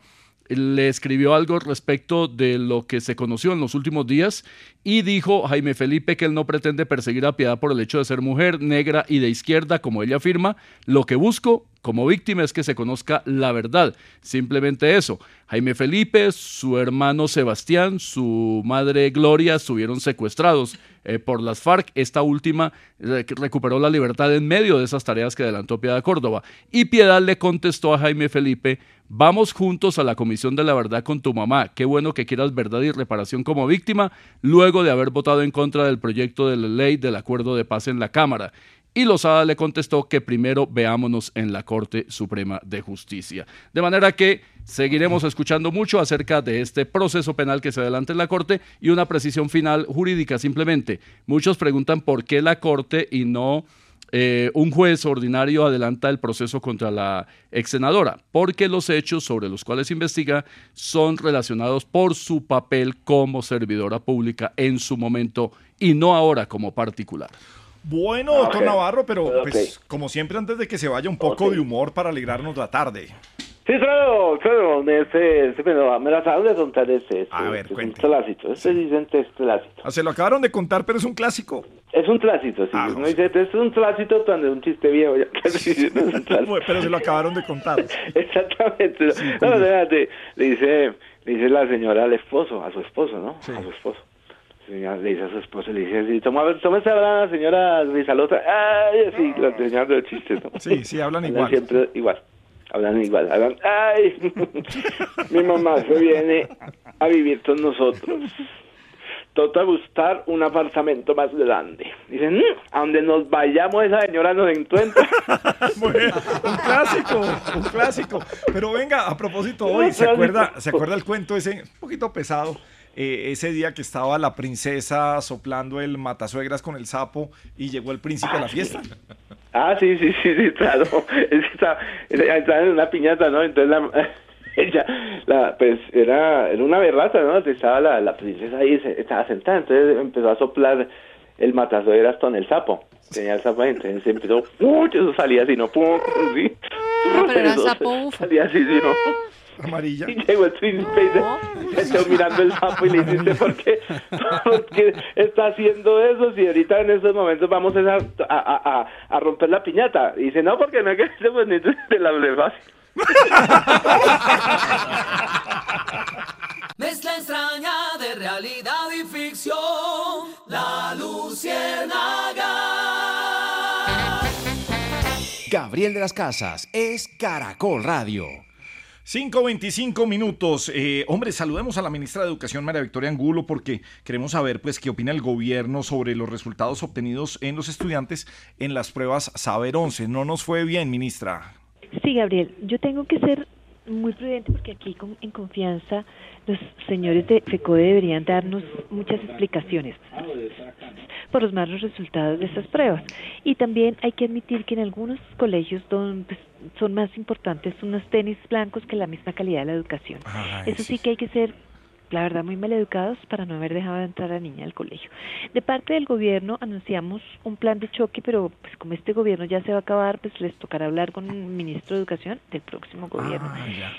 le escribió algo respecto de lo que se conoció en los últimos días y dijo Jaime Felipe que él no pretende perseguir a Piedad por el hecho de ser mujer, negra y de izquierda, como ella afirma. Lo que busco como víctima es que se conozca la verdad. Simplemente eso. Jaime Felipe, su hermano Sebastián, su madre Gloria estuvieron secuestrados eh, por las FARC. Esta última eh, recuperó la libertad en medio de esas tareas que adelantó Piedad Córdoba. Y Piedad le contestó a Jaime Felipe, vamos juntos a la Comisión de la Verdad con tu mamá. Qué bueno que quieras verdad y reparación como víctima, luego de haber votado en contra del proyecto de la ley del acuerdo de paz en la Cámara. Y Lozada le contestó que primero veámonos en la Corte Suprema de Justicia. De manera que seguiremos escuchando mucho acerca de este proceso penal que se adelanta en la Corte y una precisión final jurídica simplemente. Muchos preguntan por qué la Corte y no eh, un juez ordinario adelanta el proceso contra la ex senadora, porque los hechos sobre los cuales investiga son relacionados por su papel como servidora pública en su momento y no ahora como particular. Bueno, doctor. Navarro, pero pues como siempre antes de que se vaya un poco de humor para alegrarnos la tarde. Sí, claro, claro, ese, ese me, lo, me la saben de contar ese. A ver, es un cuente. clásico, este dicen que es clásico. Ah, Se lo acabaron de contar, pero es un clásico. Es un clásico, sí. Ah, uno dice, este es un clásico cuando es un chiste viejo. ya dice, no es un pero se lo acabaron de contar. Exactamente. no, espérate, le dice, le dice la señora al esposo, a su esposo, ¿no? A su esposo. Señora le dice a su esposo, le dice, sí, toma, toma esta la señora Rizalota. Ay, así, la señora de los chistes, ¿no? Sí, sí, hablan igual. siempre igual. Hablan igual. Hablan, ay, mi mamá se viene a vivir con nosotros. Toca buscar un apartamento más grande. Dicen, "Mm, a donde nos vayamos esa señora nos encuentra. un clásico, un clásico. Pero venga, a propósito hoy, ¿se acuerda, ¿se acuerda el cuento ese, un poquito pesado? eh, ese día que estaba la princesa soplando el matasuegras con el sapo y llegó el príncipe a la fiesta. Ah, sí, sí, sí, sí, claro. Es que Estaba, estaba en una piñata, ¿no? Entonces la, ella, la, pues era, era una berrata, ¿no? Estaba la, la princesa ahí, se- estaba sentada, entonces empezó a soplar el matasuegras con el sapo. Tenía el sapo ahí, entonces empezó, ¡uh! Eso salía así, ¿no? ¡Pum! Sí. Ah, pero era sapo. Salía así, ¿sí, ¿no? Amarilla. Y llegó el príncipe y se, se quedó mirando el sapo y le dice, "¿Usted ¿por qué, por qué está haciendo eso? Si ahorita en estos momentos vamos a, a, a, a- romper la piñata. Y dice, no, porque no es que esté bonito, se la hablé fácil. Mezcla extraña de realidad y ficción. La Luciérnaga. Gabriel de las Casas es Caracol Radio. 5.25 minutos. Eh, hombre, saludemos a la ministra de Educación, María Victoria Angulo, porque queremos saber pues qué opina el gobierno sobre los resultados obtenidos en los estudiantes en las pruebas Saber 11. No nos fue bien, ministra. Sí, Gabriel, yo tengo que ser muy prudente porque aquí con- en confianza los señores de FECODE deberían darnos muchas explicaciones por los malos resultados de estas pruebas. Y también hay que admitir que en algunos colegios donde pues, son más importantes unos tenis blancos que la misma calidad de la educación. Eso sí que hay que ser, la verdad, muy mal educados para no haber dejado de entrar a la niña al colegio. De parte del gobierno anunciamos un plan de choque, pero pues como este gobierno ya se va a acabar, pues les tocará hablar con el ministro de Educación del próximo gobierno. Ah, ya.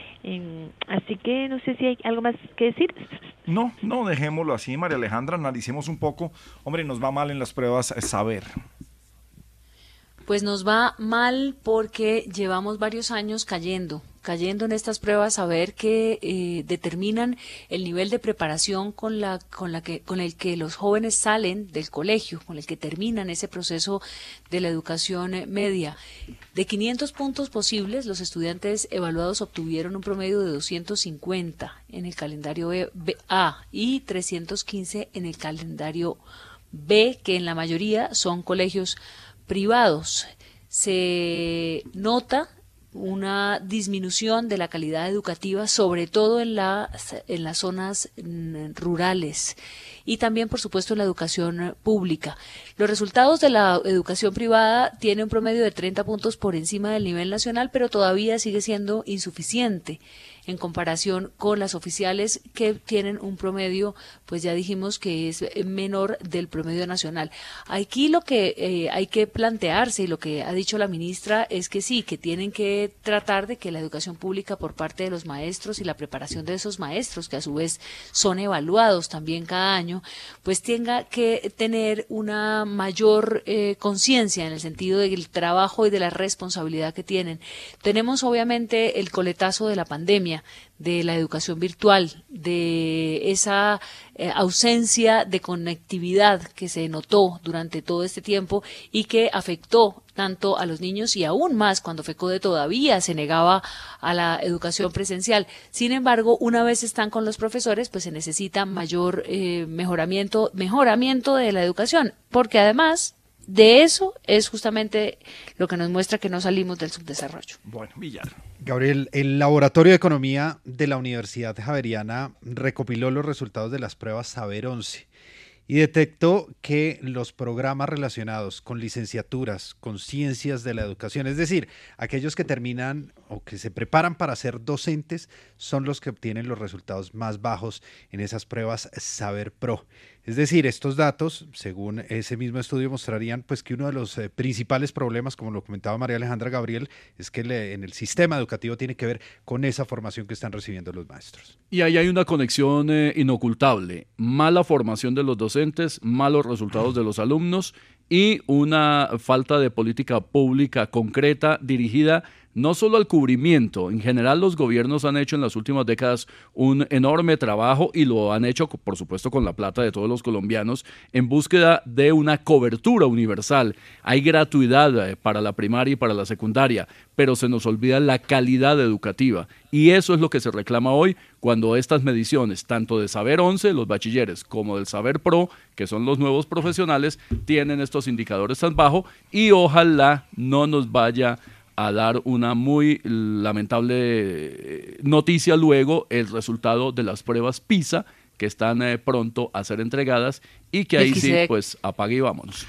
Así que no sé si hay algo más que decir. No, no, dejémoslo así, María Alejandra, analicemos un poco. Hombre, nos va mal en las pruebas Saber. Pues nos va mal porque llevamos varios años cayendo, cayendo en estas pruebas a ver que eh, determinan el nivel de preparación con la con la que con el que los jóvenes salen del colegio, con el que terminan ese proceso de la educación eh, media. De 500 puntos posibles, los estudiantes evaluados obtuvieron un promedio de 250 en el calendario A y 315 en el calendario B, que en la mayoría son colegios privados. Se nota una disminución de la calidad educativa, sobre todo en las, en las zonas mm, rurales. y también, por supuesto, en la educación pública. Los resultados de la educación privada tienen un promedio de 30 puntos por encima del nivel nacional, pero todavía sigue siendo insuficiente en comparación con las oficiales que tienen un promedio, pues ya dijimos que es menor del promedio nacional. Aquí lo que eh, hay que plantearse y lo que ha dicho la ministra es que sí, que tienen que tratar de que la educación pública por parte de los maestros y la preparación de esos maestros, que a su vez son evaluados también cada año, pues tenga que tener una mayor eh, conciencia en el sentido del trabajo y de la responsabilidad que tienen. Tenemos obviamente el coletazo de la pandemia de la educación virtual, de esa eh, ausencia de conectividad que se notó durante todo este tiempo y que afectó tanto a los niños y aún más cuando FECODE todavía se negaba a la educación presencial. Sin embargo, una vez están con los profesores, pues se necesita mayor eh, mejoramiento, mejoramiento de la educación, porque además de eso es justamente lo que nos muestra que no salimos del subdesarrollo. Bueno, Villar. Gabriel, el Laboratorio de Economía de la Universidad Javeriana recopiló los resultados de las pruebas Saber 11 y detectó que los programas relacionados con licenciaturas, con ciencias de la educación, es decir, aquellos que terminan o que se preparan para ser docentes, son los que obtienen los resultados más bajos en esas pruebas Saber Pro. Es decir, estos datos, según ese mismo estudio, mostrarían pues que uno de los eh, principales problemas, como lo comentaba María Alejandra Gabriel, es que en el sistema educativo tiene que ver con esa formación que están recibiendo los maestros. Y ahí hay una conexión eh, inocultable. Mala formación de los docentes, malos resultados de los alumnos y una falta de política pública concreta dirigida no solo al cubrimiento, en general los gobiernos han hecho en las últimas décadas un enorme trabajo y lo han hecho, por supuesto, con la plata de todos los colombianos en búsqueda de una cobertura universal. Hay gratuidad eh, para la primaria y para la secundaria, pero se nos olvida la calidad educativa y eso es lo que se reclama hoy cuando estas mediciones, tanto de Saber 11, los bachilleres, como del Saber Pro, que son los nuevos profesionales, tienen estos indicadores tan bajos y ojalá no nos vaya a dar una muy lamentable eh, noticia luego el resultado de las pruebas PISA que están eh, pronto a ser entregadas y que ahí sí, pues apague y vámonos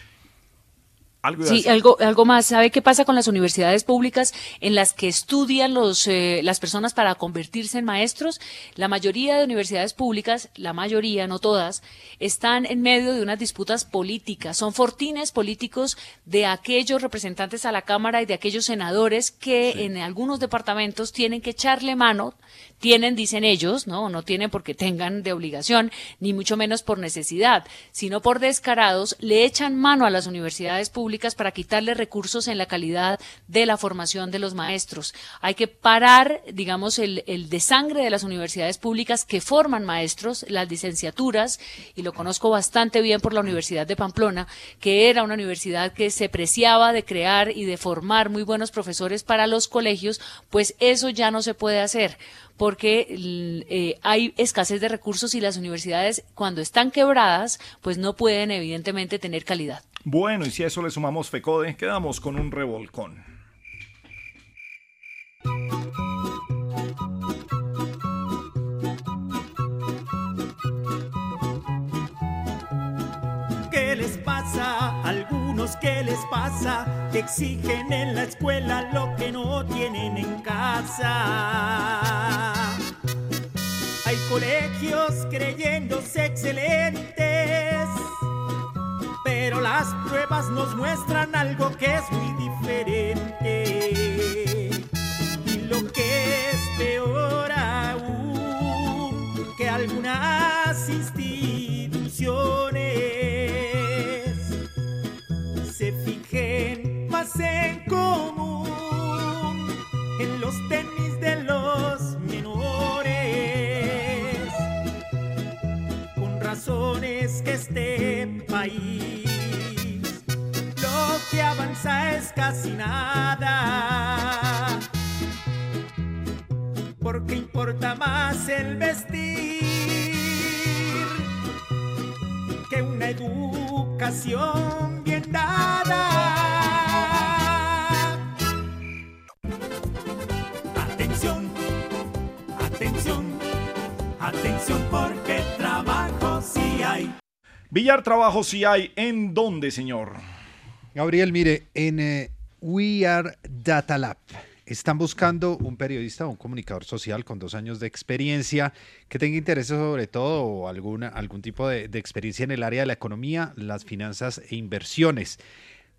sí, algo, algo más. ¿Sabe qué pasa con las universidades públicas en las que estudian los, eh, las personas para convertirse en maestros? La mayoría de universidades públicas, la mayoría, no todas, están en medio de unas disputas políticas. Son fortines políticos de aquellos representantes a la Cámara y de aquellos senadores que en algunos departamentos tienen que echarle mano, tienen, dicen ellos, no, no tienen porque tengan de obligación, ni mucho menos por necesidad, sino por descarados, le echan mano a las universidades públicas para quitarle recursos en la calidad de la formación de los maestros. Hay que parar, digamos, el, el desangre de las universidades públicas que forman maestros, las licenciaturas, y lo conozco bastante bien por la Universidad de Pamplona, que era una universidad que se preciaba de crear y de formar muy buenos profesores para los colegios, pues eso ya no se puede hacer porque eh, hay escasez de recursos y las universidades cuando están quebradas pues no pueden evidentemente tener calidad. Bueno, y si a eso le sumamos FECODE, quedamos con un revolcón. ¿Qué les pasa? a ¿qué les pasa? Que exigen en la escuela lo que no tienen en casa. Hay colegios creyéndose excelentes pero las pruebas nos muestran algo que es muy diferente. En común en los tenis de los menores, con razones que este país que avanza es casi nada. Porque importa más el vestir que una educación bien dada. Porque trabajo sí hay. Villar Trabajo si hay. ¿En dónde, señor? Gabriel, mire, en eh, We Are Data Lab están buscando un periodista o un comunicador social con dos años de experiencia que tenga interés sobre todo o alguna, algún tipo de, de experiencia en el área de la economía, las finanzas e inversiones.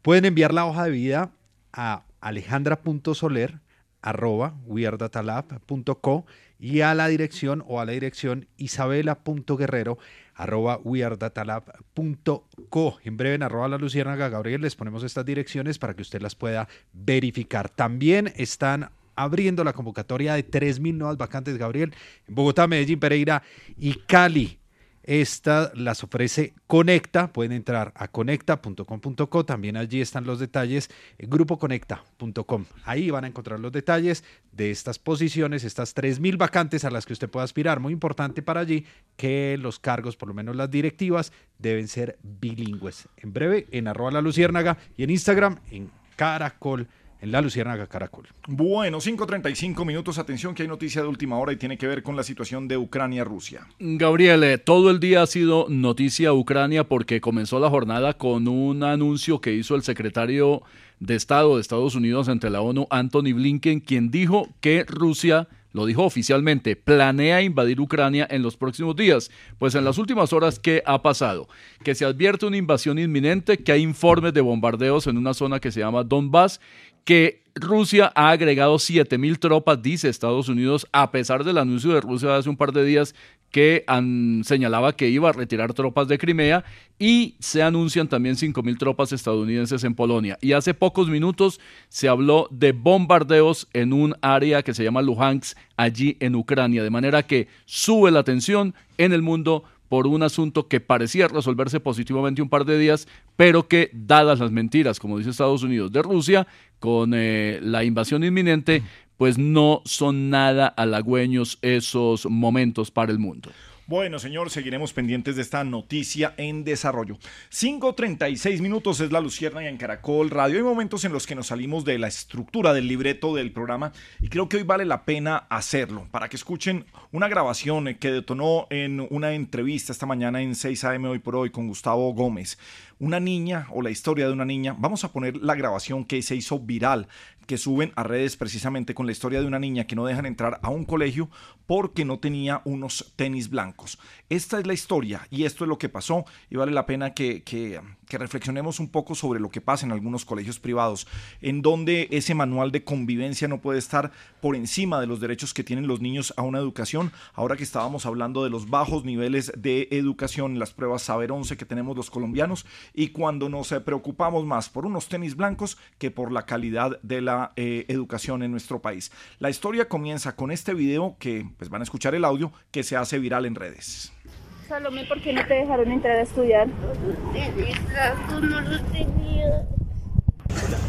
Pueden enviar la hoja de vida a alejandra.soler arroba weardatalab.co y a la dirección o a la dirección isabela.guerrero arroba weardatalab.co. En breve en arroba la luciérnaga Gabriel les ponemos estas direcciones para que usted las pueda verificar. También están abriendo la convocatoria de 3.000 nuevas vacantes, Gabriel, en Bogotá, Medellín, Pereira y Cali. Esta las ofrece Conecta, pueden entrar a conecta.com.co, también allí están los detalles, eh, grupoconecta.com. Ahí van a encontrar los detalles de estas posiciones, estas 3.000 vacantes a las que usted puede aspirar. Muy importante para allí que los cargos, por lo menos las directivas, deben ser bilingües. En breve, en arroba la luciérnaga y en Instagram, en caracol en la Luciérnaga Caracol. Bueno, 5.35 minutos. Atención que hay noticia de última hora y tiene que ver con la situación de Ucrania-Rusia. Gabriel, eh, todo el día ha sido noticia Ucrania porque comenzó la jornada con un anuncio que hizo el secretario de Estado de Estados Unidos ante la ONU, Anthony Blinken, quien dijo que Rusia lo dijo oficialmente, planea invadir Ucrania en los próximos días. Pues en las últimas horas, ¿qué ha pasado? Que se advierte una invasión inminente, que hay informes de bombardeos en una zona que se llama Donbass que Rusia ha agregado 7.000 tropas, dice Estados Unidos, a pesar del anuncio de Rusia hace un par de días que señalaba que iba a retirar tropas de Crimea y se anuncian también 5.000 tropas estadounidenses en Polonia. Y hace pocos minutos se habló de bombardeos en un área que se llama Luhansk, allí en Ucrania, de manera que sube la tensión en el mundo por un asunto que parecía resolverse positivamente un par de días, pero que, dadas las mentiras, como dice Estados Unidos, de Rusia, con eh, la invasión inminente, pues no son nada halagüeños esos momentos para el mundo. Bueno, señor, seguiremos pendientes de esta noticia en desarrollo. 5.36 minutos es la Lucierna y en Caracol Radio. Hay momentos en los que nos salimos de la estructura del libreto del programa y creo que hoy vale la pena hacerlo para que escuchen una grabación que detonó en una entrevista esta mañana en 6 AM hoy por hoy con Gustavo Gómez una niña o la historia de una niña. Vamos a poner la grabación que se hizo viral, que suben a redes precisamente con la historia de una niña que no dejan entrar a un colegio porque no tenía unos tenis blancos. Esta es la historia y esto es lo que pasó y vale la pena que, que, reflexionemos un poco sobre lo que pasa en algunos colegios privados, en donde ese manual de convivencia no puede estar por encima de los derechos que tienen los niños a una educación. Ahora que estábamos hablando de los bajos niveles de educación las pruebas Saber 11 que tenemos los colombianos y cuando nos preocupamos más por unos tenis blancos que por la calidad de la eh, educación en nuestro país. La historia comienza con este video que pues van a escuchar el audio que se hace viral en redes. Salomé, ¿por qué no te dejaron entrar a estudiar? no tenía.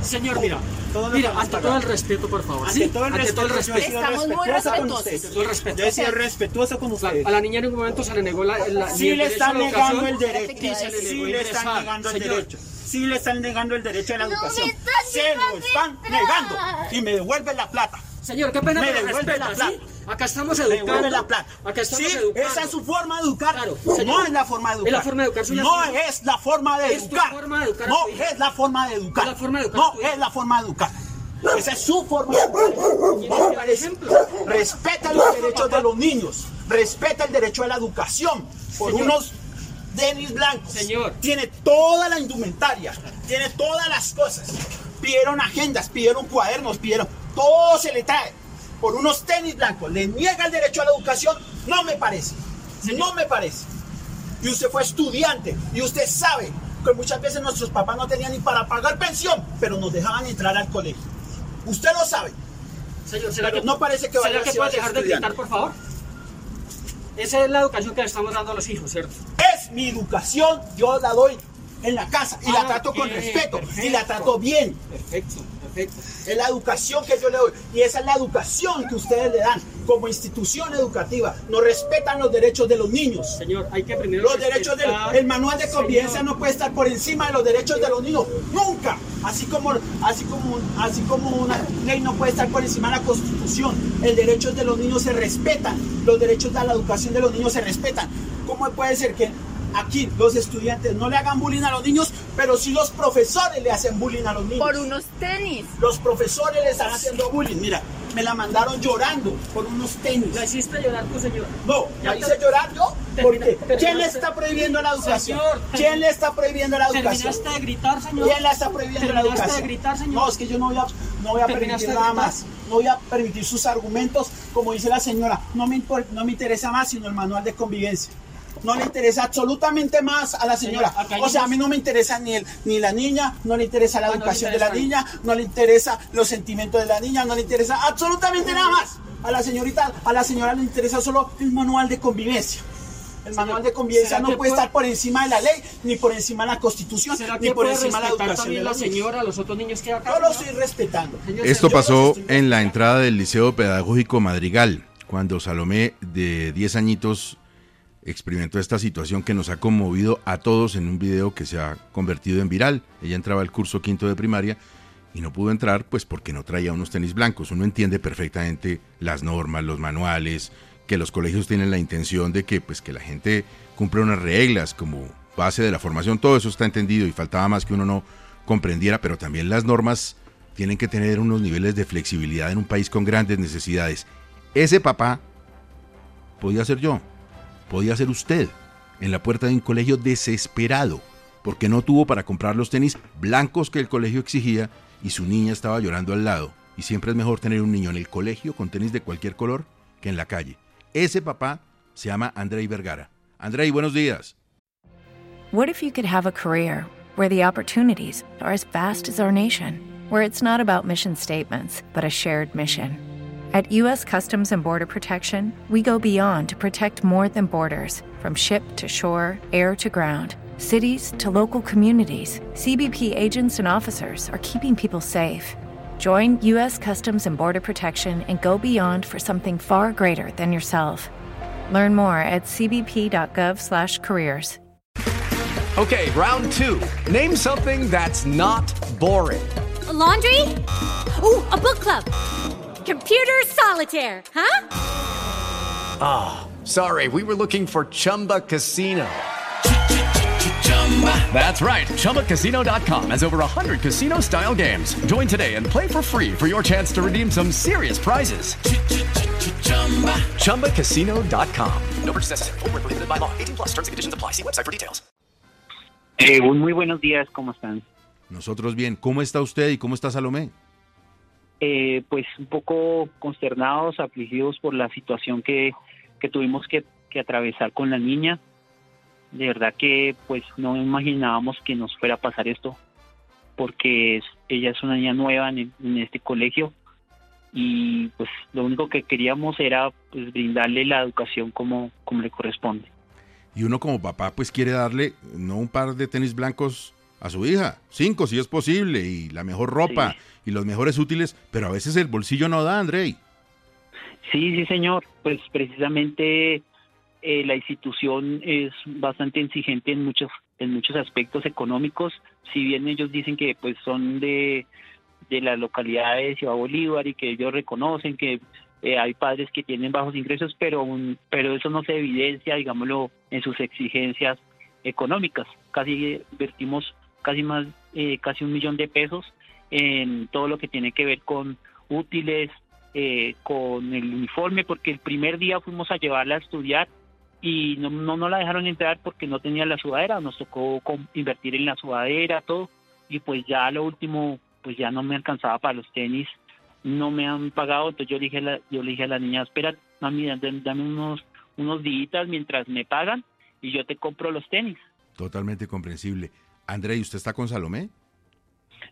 Señor, mira, mira, ante todo el respeto, por favor. Ante todo el respeto, Estamos muy respetuosos. Todo el respeto. Yo he sido respetuoso con usted. A la niña en un momento se le negó la, la Sí le están negando el derecho. Sí le están negando el derecho. Sí le están negando el derecho a la educación. Se lo están negando. Y me devuelven la plata. Señor, qué pena me la plata. Acá estamos educando. la plata. Acá estamos sí, educando. Esa es su forma de educar. no es la forma de educar. Es la forma de educar. No es la forma de educar. No es la forma de educar. No es la forma de educar. Esa es su forma de educar. Respeta los derechos de los niños. Respeta el derecho a la educación. Por unos Denis blancos. Señor. Tiene toda la indumentaria. Tiene todas las cosas. Pidieron agendas, pidieron cuadernos, pidieron. Todo se le trae por unos tenis blancos le niega el derecho a la educación, no me parece. No me parece. Y usted fue estudiante y usted sabe que muchas veces nuestros papás no tenían ni para pagar pensión, pero nos dejaban entrar al colegio. Usted lo sabe. Señor, ¿será que, no parece que vaya que puede dejar de gritar, por favor? Esa es la educación que le estamos dando a los hijos, ¿cierto? Es mi educación, yo la doy en la casa y la ah, trato con respeto y la trato bien. Perfecto. Es la educación que yo le doy. Y esa es la educación que ustedes le dan como institución educativa. No respetan los derechos de los niños. Señor, hay que aprender Los derechos del el manual de convivencia no puede estar por encima de los derechos de los niños. Nunca. Así como, así, como, así como una ley no puede estar por encima de la constitución. El derecho de los niños se respetan. Los derechos de la educación de los niños se respetan. ¿Cómo puede ser que Aquí los estudiantes no le hagan bullying a los niños, pero sí los profesores le hacen bullying a los niños. Por unos tenis. Los profesores le están haciendo bullying. Mira, me la mandaron llorando por unos tenis. ¿La hiciste llorar tu señor? No, ¿la hice llorar yo? Termina- ¿Por qué? terminaste- ¿Quién le está prohibiendo la educación? Señor, ¿Quién le está prohibiendo la educación? ¿Terminaste de gritar, señor? ¿Quién la está prohibiendo la ¿Terminaste educación? de gritar, señor? No, es que yo no voy a, no voy a ¿Terminaste permitir nada más. No voy a permitir sus argumentos, como dice la señora. No me, no me interesa más sino el manual de convivencia. No le interesa absolutamente más a la señora. O sea, a mí no me interesa ni, el, ni la niña, no le interesa la Ah, educación de la niña, no le interesa los sentimientos de la niña, no le interesa absolutamente nada más. A la señorita, a la señora le interesa solo el manual de convivencia. El manual de convivencia ¿será no puede puede- estar por encima de la ley, ni por encima de la constitución, ¿Será ni por encima de la educación también la la señora los otros niños que acá? Yo lo estoy respetando. Esto pasó en la entrada del Liceo Pedagógico Madrigal, cuando Salomé, de 10 añitos, experimentó esta situación que nos ha conmovido a todos en un video que se ha convertido en viral. Ella entraba al curso quinto de primaria y no pudo entrar pues porque no traía unos tenis blancos. Uno entiende perfectamente las normas, los manuales, que los colegios tienen la intención de que pues que la gente cumpla unas reglas como base de la formación, todo eso está entendido y faltaba más que uno no comprendiera, pero también las normas tienen que tener unos niveles de flexibilidad en un país con grandes necesidades. Ese papá podía ser yo, podía ser usted, en la puerta de un colegio desesperado, porque no tuvo para comprar los tenis blancos que el colegio exigía y su niña estaba llorando al lado. Y siempre es mejor tener un niño en el colegio con tenis de cualquier color que en la calle. Ese papá se llama Andrei Vergara. Andrei, buenos días. What if you could have a career where the opportunities are as vast as our nation, where it's not about mission statements, but a shared mission? At U.S. Customs and Border Protection, we go beyond to protect more than borders from ship to shore, air to ground. Cities to local communities, CBP agents and officers are keeping people safe. Join U.S. Customs and Border Protection and go beyond for something far greater than yourself. Learn more at cbp.gov/careers. Okay, round two. Name something that's not boring. A laundry? Ooh, a book club. Computer solitaire, huh? Ah, sorry, we were looking for Chumba Casino. That's right. ChumbaCasino.com has over 100 casino style games. Join today and play for free for your chance to redeem some serious prizes. ChumbaCasino.com. No purchase necessary. Void where prohibited by law. 18 plus terms and conditions apply. See website for details. Eh, muy buenos días, ¿cómo están? Nosotros bien. ¿Cómo está usted y cómo está Salomé? Eh, pues un poco consternados, afligidos por la situación que, que tuvimos que, que atravesar con la niña. De verdad que pues no imaginábamos que nos fuera a pasar esto, porque ella es una niña nueva en, en este colegio y pues lo único que queríamos era pues brindarle la educación como, como le corresponde. Y uno como papá pues quiere darle no un par de tenis blancos a su hija, cinco si es posible, y la mejor ropa y los mejores útiles, pero a veces el bolsillo no da, Andrei. Sí, sí, señor. Pues precisamente eh, la institución es bastante exigente en muchos en muchos aspectos económicos. Si bien ellos dicen que pues son de de la localidad de Ciudad Bolívar y que ellos reconocen que eh, hay padres que tienen bajos ingresos, pero un- pero eso no se evidencia, digámoslo, en sus exigencias económicas. Casi eh, vertimos casi más eh, casi un millón de pesos en todo lo que tiene que ver con útiles, eh, con el uniforme, porque el primer día fuimos a llevarla a estudiar y no, no, no la dejaron entrar porque no tenía la sudadera, nos tocó invertir en la sudadera, todo, y pues ya lo último, pues ya no me alcanzaba para los tenis, no me han pagado, entonces yo le dije a la, yo le dije a la niña, espera, mami, dame, unos, unos días mientras me pagan y yo te compro los tenis. Totalmente comprensible. Andrei, ¿usted está con Salomé?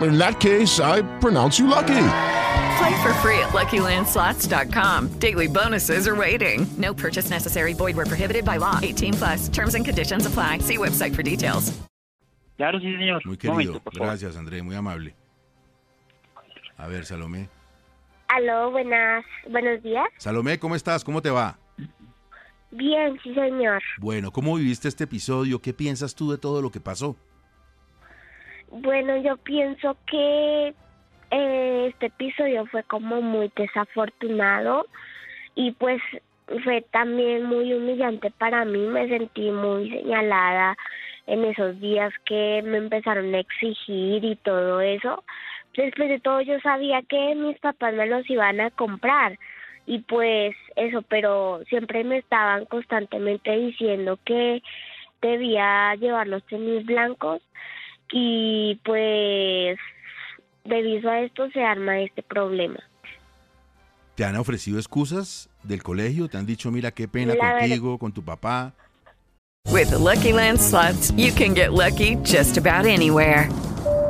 In that case, I pronounce you lucky. Play for free at LuckyLandSlots.com. Daily bonuses are waiting. No purchase necessary. Void where prohibited by law. 18 plus. Terms and conditions apply. See website for details. Claro, sí, señor. Muy querido. momento. Gracias, André, muy amable. A ver, Salomé. Aló, buenas, buenos días. Salomé, ¿cómo estás? ¿Cómo te va? Bien, sí, señor. Bueno, ¿cómo viviste este episodio? ¿Qué piensas tú de todo lo que pasó? Bueno, yo pienso que eh, este episodio fue como muy desafortunado y pues fue también muy humillante para mí. Me sentí muy señalada en esos días que me empezaron a exigir y todo eso. Después de todo yo sabía que mis papás me los iban a comprar y pues eso, pero siempre me estaban constantemente diciendo que debía llevar los tenis blancos y pues debido a esto se arma este problema. ¿Te han ofrecido excusas del colegio? ¿Te han dicho, mira, qué pena La verdad- contigo, con tu papá? With the Lucky Land slots, you can get lucky just about anywhere.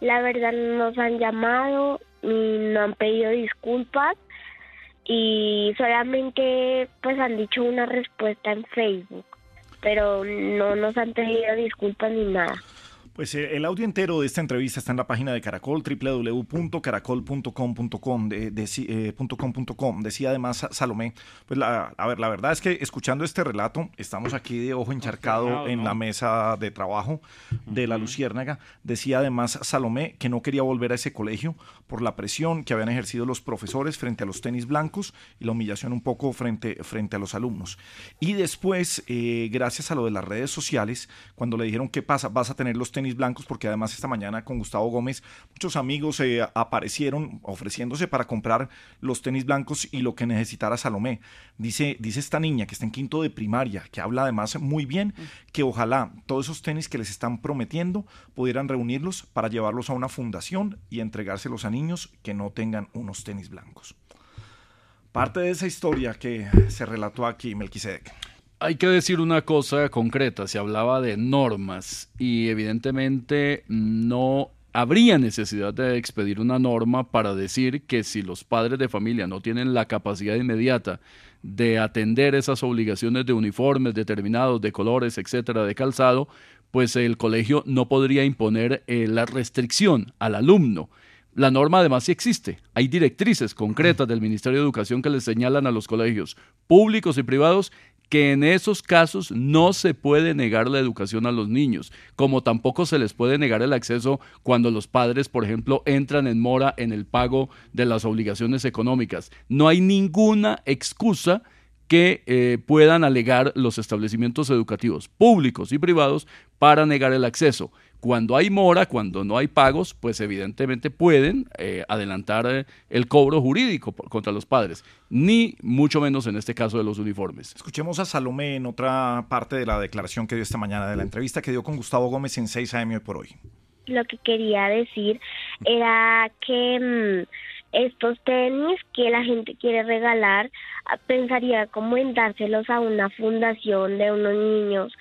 La verdad no nos han llamado ni no han pedido disculpas y solamente pues han dicho una respuesta en Facebook, pero no nos han pedido disculpas ni nada. Pues eh, el audio entero de esta entrevista está en la página de Caracol, www.caracol.com.com. De, eh. Decía además Salomé, pues la, a ver, la verdad es que escuchando este relato, estamos aquí de ojo encharcado en ¿no? la mesa de trabajo de la Luciérnaga. Decía además Salomé que no quería volver a ese colegio por la presión que habían ejercido los profesores frente a los tenis blancos y la humillación un poco frente, frente a los alumnos. Y después, eh, gracias a lo de las redes sociales, cuando le dijeron qué pasa, vas a tener los tenis blancos, porque además esta mañana con Gustavo Gómez muchos amigos eh, aparecieron ofreciéndose para comprar los tenis blancos y lo que necesitara Salomé. Dice, dice esta niña que está en quinto de primaria, que habla además muy bien, que ojalá todos esos tenis que les están prometiendo pudieran reunirlos para llevarlos a una fundación y entregárselos a niños que no tengan unos tenis blancos. Parte de esa historia que se relató aquí, Melquisedec. Hay que decir una cosa concreta, se hablaba de normas y evidentemente no habría necesidad de expedir una norma para decir que si los padres de familia no tienen la capacidad inmediata de atender esas obligaciones de uniformes determinados, de colores, etcétera, de calzado, pues el colegio no podría imponer eh, la restricción al alumno. La norma además sí existe. Hay directrices concretas del Ministerio de Educación que le señalan a los colegios públicos y privados que en esos casos no se puede negar la educación a los niños, como tampoco se les puede negar el acceso cuando los padres, por ejemplo, entran en mora en el pago de las obligaciones económicas. No hay ninguna excusa que eh, puedan alegar los establecimientos educativos públicos y privados para negar el acceso. Cuando hay mora, cuando no hay pagos, pues evidentemente pueden eh, adelantar eh, el cobro jurídico por- contra los padres, ni mucho menos en este caso de los uniformes. Escuchemos a Salomé en otra parte de la declaración que dio esta mañana, de la entrevista que dio con Gustavo Gómez en 6 AM hoy por hoy. Lo que quería decir era que mm, estos tenis que la gente quiere regalar, ah, pensaría como en dárselos a una fundación de unos niños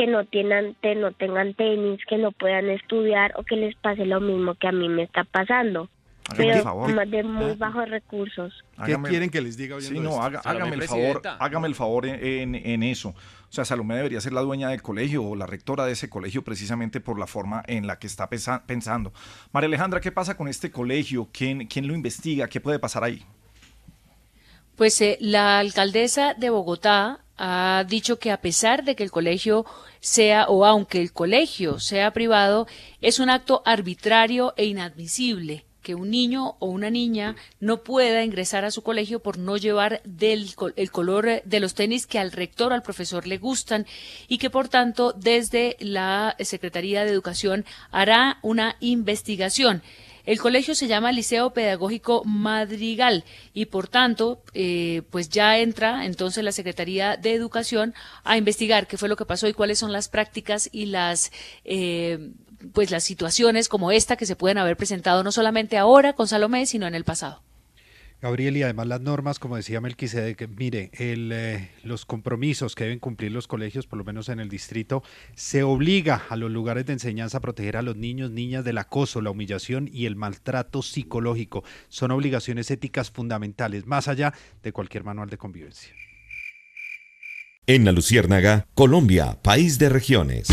que no tienen, te- no tengan tenis, que no puedan estudiar o que les pase lo mismo que a mí me está pasando. Hágame el Pero favor. más de muy bajos recursos. ¿Qué Hágame- quieren que les diga Sí, no, haga- hágame el favor, hágame el favor en, eso. O sea, Salomé debería ser la dueña del colegio o la rectora de ese colegio precisamente por la forma en la que está pensa- pensando. María Alejandra, ¿qué pasa con este colegio? ¿Quién, quién lo investiga? ¿Qué puede pasar ahí? Pues eh, la alcaldesa de Bogotá ha dicho que a pesar de que el colegio sea o aunque el colegio sea privado, es un acto arbitrario e inadmisible que un niño o una niña no pueda ingresar a su colegio por no llevar del, el color de los tenis que al rector o al profesor le gustan y que por tanto desde la Secretaría de Educación hará una investigación. El colegio se llama Liceo Pedagógico Madrigal y por tanto, eh, pues ya entra entonces la Secretaría de Educación a investigar qué fue lo que pasó y cuáles son las prácticas y las eh, pues las situaciones como esta que se pueden haber presentado no solamente ahora con Salomé, sino en el pasado. Gabriel, y además las normas, como decía Melquisedec, mire, eh, los compromisos que deben cumplir los colegios, por lo menos en el distrito, se obliga a los lugares de enseñanza a proteger a los niños, niñas del acoso, la humillación y el maltrato psicológico. Son obligaciones éticas fundamentales, más allá de cualquier manual de convivencia. En la Luciérnaga, Colombia, país de regiones.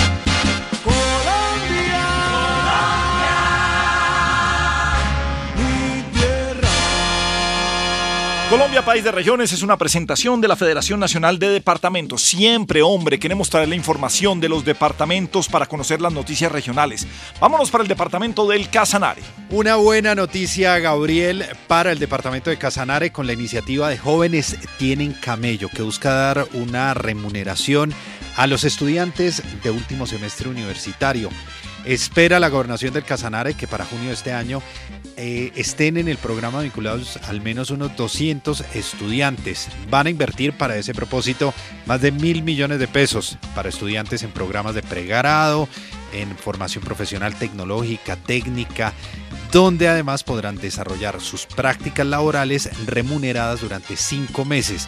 Colombia, país de regiones, es una presentación de la Federación Nacional de Departamentos. Siempre, hombre, queremos traer la información de los departamentos para conocer las noticias regionales. Vámonos para el departamento del Casanare. Una buena noticia, Gabriel, para el departamento de Casanare con la iniciativa de Jóvenes Tienen Camello, que busca dar una remuneración a los estudiantes de último semestre universitario. Espera la gobernación del Casanare que para junio de este año eh, estén en el programa vinculados al menos unos 200 estudiantes. Van a invertir para ese propósito más de mil millones de pesos para estudiantes en programas de pregrado, en formación profesional tecnológica, técnica, donde además podrán desarrollar sus prácticas laborales remuneradas durante cinco meses.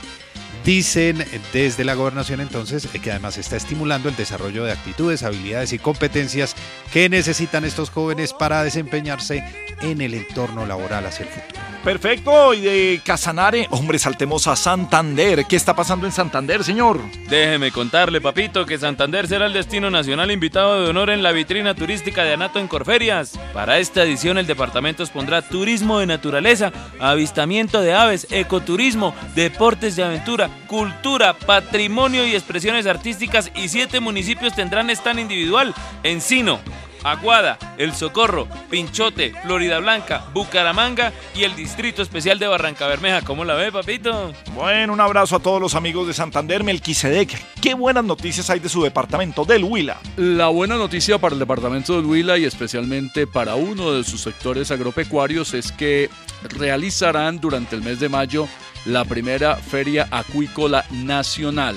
Dicen desde la gobernación entonces eh, que además está estimulando el desarrollo de actitudes, habilidades y competencias que necesitan estos jóvenes para desempeñarse en el entorno laboral hacia el futuro. Perfecto, y de Casanare, hombre, saltemos a Santander. ¿Qué está pasando en Santander, señor? Déjeme contarle, papito, que Santander será el destino nacional invitado de honor en la vitrina turística de Anato en Corferias. Para esta edición, el departamento expondrá turismo de naturaleza, avistamiento de aves, ecoturismo, deportes de aventura, cultura, patrimonio y expresiones artísticas y siete municipios tendrán stand individual. Encino, Aguada, El Socorro, Pinchote, Florida Blanca, Bucaramanga y el Distrito Especial de Barranca Bermeja. ¿Cómo la ve, papito? Bueno, un abrazo a todos los amigos de Santander. Melquisedec, qué buenas noticias hay de su departamento, del Huila. La buena noticia para el departamento del Huila y especialmente para uno de sus sectores agropecuarios es que realizarán durante el mes de mayo la primera feria acuícola nacional.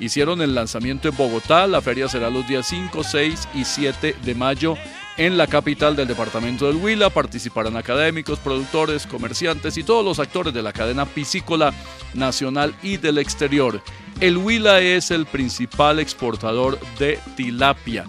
Hicieron el lanzamiento en Bogotá, la feria será los días 5, 6 y 7 de mayo en la capital del departamento del Huila. Participarán académicos, productores, comerciantes y todos los actores de la cadena piscícola nacional y del exterior. El Huila es el principal exportador de tilapia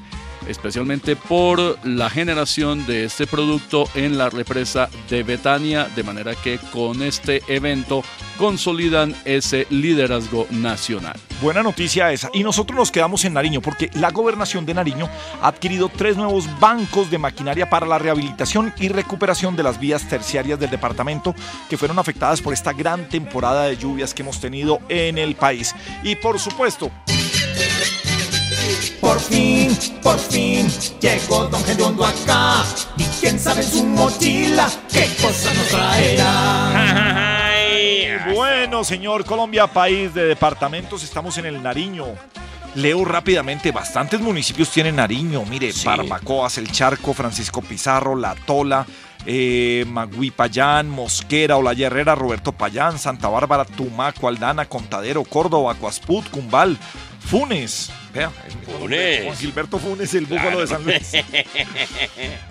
especialmente por la generación de este producto en la represa de Betania, de manera que con este evento consolidan ese liderazgo nacional. Buena noticia esa. Y nosotros nos quedamos en Nariño porque la gobernación de Nariño ha adquirido tres nuevos bancos de maquinaria para la rehabilitación y recuperación de las vías terciarias del departamento que fueron afectadas por esta gran temporada de lluvias que hemos tenido en el país. Y por supuesto, Por fin, por fin, llegó Don Gediondo acá. Y quién sabe en su mochila qué cosa nos traerá. Bueno, señor Colombia, país de departamentos, estamos en el Nariño. Leo rápidamente, bastantes municipios tienen Nariño. Mire, Barbacoas, El Charco, Francisco Pizarro, La Tola, eh, Magui Payán, Mosquera, Olaya Herrera, Roberto Payán, Santa Bárbara, Tumaco, Aldana, Contadero, Córdoba, Coasput, Cumbal, Funes. Vea, Funes. Juan Gilberto Funes, el búfalo de San Luis.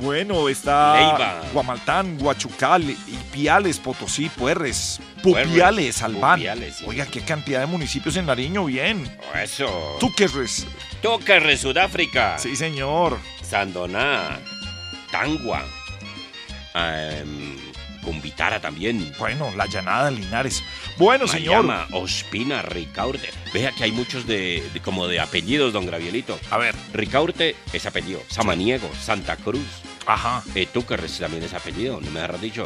Bueno, está Leiva. Guamaltán, Guachucal, Ipiales, Potosí, Puerres, Pupiales, Albán. Pupiales, sí. Oiga, qué cantidad de municipios en Nariño, bien. Eso. Túquerres. Túquerres, Sudáfrica. Sí, señor. Sandoná. Tangua. Em, Cumbitara también. Bueno, La Llanada, Linares. Bueno, señor. Mayama, Ospina, Ricaurte. Vea que hay muchos de, de- como de apellidos, don Gravielito. A ver. Ricaurte es apellido. Samaniego, Santa Cruz. Ajá. Eh, Túquerres también es apellido, no me habrás dicho.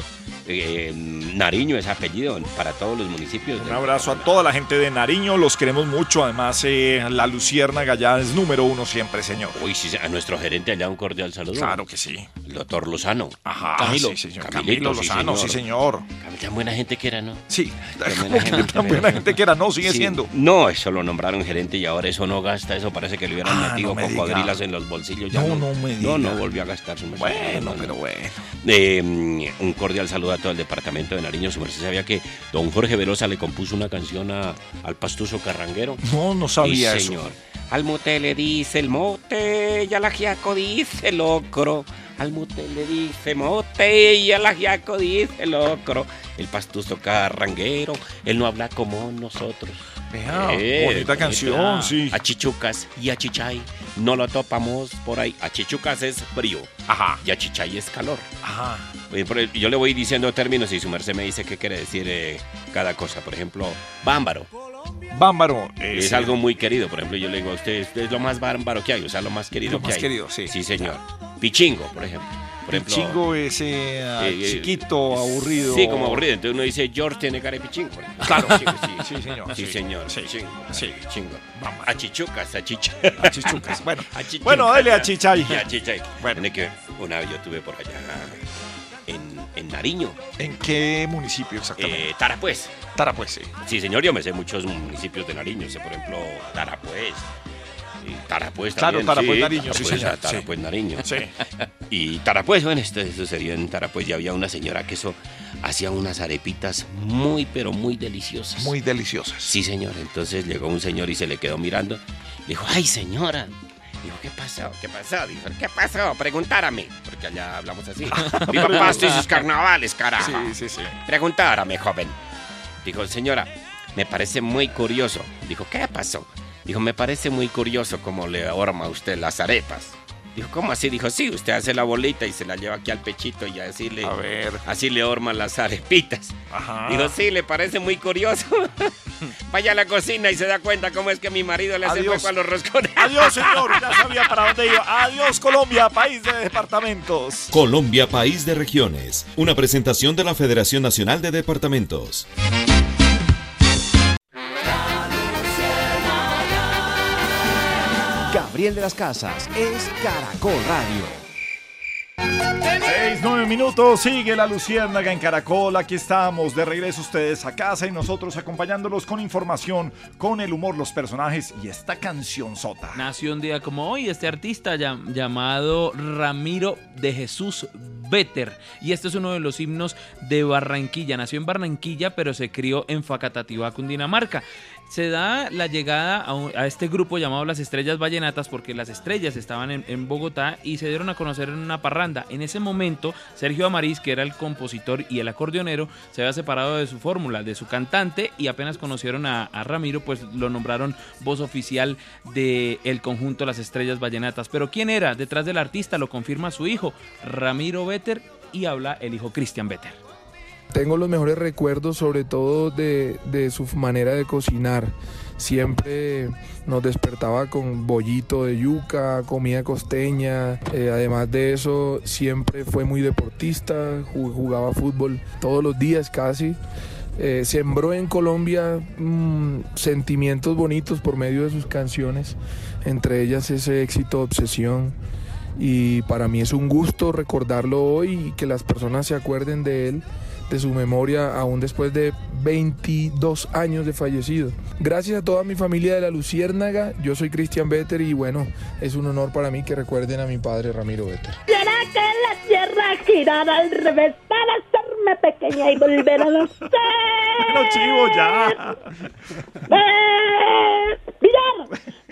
Eh, Nariño es apellido para todos los municipios. Un abrazo a toda la gente de Nariño, los queremos mucho. Además, eh, la Luciérnaga ya es número uno siempre, señor. Uy, sí, a nuestro gerente allá un cordial saludo. Claro que sí. El doctor Lozano. Ajá, Camilo. sí, señor. Camilo Lozano, sí, señor. Camilo, Tan buena gente que era, ¿no? Sí, Tan tan buena gente que era, no, sigue Sí. siendo. No, eso lo nombraron gerente y ahora eso no gasta, eso parece que le hubieran Ah, metido no me cocodrilas diga. en los bolsillos. Ya No, no me No, no diga. volvió a gastar su. Bueno, No, no, pero no. bueno. Eh, un cordial saludo a todo el departamento de Nariño. Su merced sabía que don Jorge Velosa le compuso una canción a- al pastuso carranguero. No, no sabía Sí, eso. señor. Al mute le dice el mote y al ajiaco dice el locro. Al mute le dice mote y al ajiaco dice locro. El pastuso carranguero, él no habla como nosotros. Vea, Eh, bonita canción, sí. A Chichucas y a Chichay no lo topamos por ahí. A Chichucas es frío. Ajá. Y a Chichay es calor. Ajá. Eh, Yo le voy diciendo términos y su merced me dice qué quiere decir eh, cada cosa. Por ejemplo, bámbaro. Bámbaro. eh, Es sí. algo muy querido. Por ejemplo, yo le digo a usted, "Usted es lo más bárbaro que hay, o sea, lo más querido Lo que más hay. querido, sí. Sí, señor. Pichingo, por ejemplo. Por ejemplo, Chingo ese ah, eh, eh, chiquito, aburrido. Sí, como aburrido. Entonces uno dice, George tiene cara de pichingo. Claro. Sí, sí, Sí, señor, Sí, señor. Sí. Pichingo. Sí. Pichingo. A chichucas, a chicha. A chichucas. Bueno, A chichucas, bueno, dale a Chichay. A chichay. Bueno. Tiene que, una vez yo estuve por allá en, en Nariño. ¿En qué municipio exactamente? Eh, Tarapuez. Tarapuez, sí. Sí, señor, yo me sé muchos municipios de Nariño. Sé, por ejemplo, Tarapuez. Y Tarapuez Claro, también. Tarapuez, sí, Nariño, sí, Tarapuez, señor, Tarapuez, Nariño. Sí. Y Tarapuez, bueno, esto, eso sería en Tarapuez. Ya había una señora que eso hacía unas arepitas muy, pero muy deliciosas. Muy deliciosas. Sí, señor. Entonces llegó un señor y se le quedó mirando. Dijo, ay, señora. Dijo, ¿qué pasó? ¿Qué pasó? Dijo, ¿qué pasó? Preguntárame. Porque allá hablamos así. Viva Pasto y sus carnavales, carajo. Sí, sí, sí. Preguntárame, joven. Dijo, señora, me parece muy curioso. Dijo, ¿qué pasó? Dijo, me parece muy curioso cómo le horma usted las arepas. Dijo, ¿cómo así? Dijo, sí, usted hace la bolita y se la lleva aquí al pechito y así le, A ver. así le horma las arepitas. Ajá. Dijo, sí, le parece muy curioso. Vaya a la cocina y se da cuenta cómo es que mi marido le hace Adiós. a los roscones. Adiós, señor. Ya sabía para dónde iba. Adiós, Colombia, país de departamentos. Colombia, país de regiones. Una presentación de la Federación Nacional de Departamentos. Gabriel de las Casas es Caracol Radio. Seis, nueve minutos, sigue la Luciérnaga en Caracol, aquí estamos, de regreso ustedes a casa y nosotros acompañándolos con información, con el humor, los personajes y esta canción sota. Nació un día como hoy este artista llam- llamado Ramiro de Jesús Vetter. Y este es uno de los himnos de Barranquilla. Nació en Barranquilla, pero se crió en Facatativá, Cundinamarca. Se da la llegada a, este grupo llamado Las Estrellas Vallenatas porque las estrellas estaban en, Bogotá y se dieron a conocer en una parranda. En ese momento, Sergio Amariz, que era el compositor y el acordeonero, se había separado de su fórmula, de su cantante, y apenas conocieron a, Ramiro, pues lo nombraron voz oficial del el conjunto Las Estrellas Vallenatas. Pero ¿quién era? Detrás del artista lo confirma su hijo, Ramiro Vetter, y habla el hijo Cristian Vetter. Tengo los mejores recuerdos sobre todo de, de su manera de cocinar. Siempre nos despertaba con bollito de yuca, comida costeña. Eh, además de eso, siempre fue muy deportista, ju- jugaba fútbol todos los días casi. Eh, sembró en Colombia mm, sentimientos bonitos por medio de sus canciones, entre ellas ese éxito Obsesión. Y para mí es un gusto recordarlo hoy y que las personas se acuerden de él, de su memoria, aún después de 22 años de fallecido. Gracias a toda mi familia de la Luciérnaga, yo soy Cristian Vetter y bueno, es un honor para mí que recuerden a mi padre Ramiro Vetter. ¿Será que la tierra girará al revés para hacerme pequeña y volver a nacer? Pero chivo ya. ¡Eh! ¡Villar!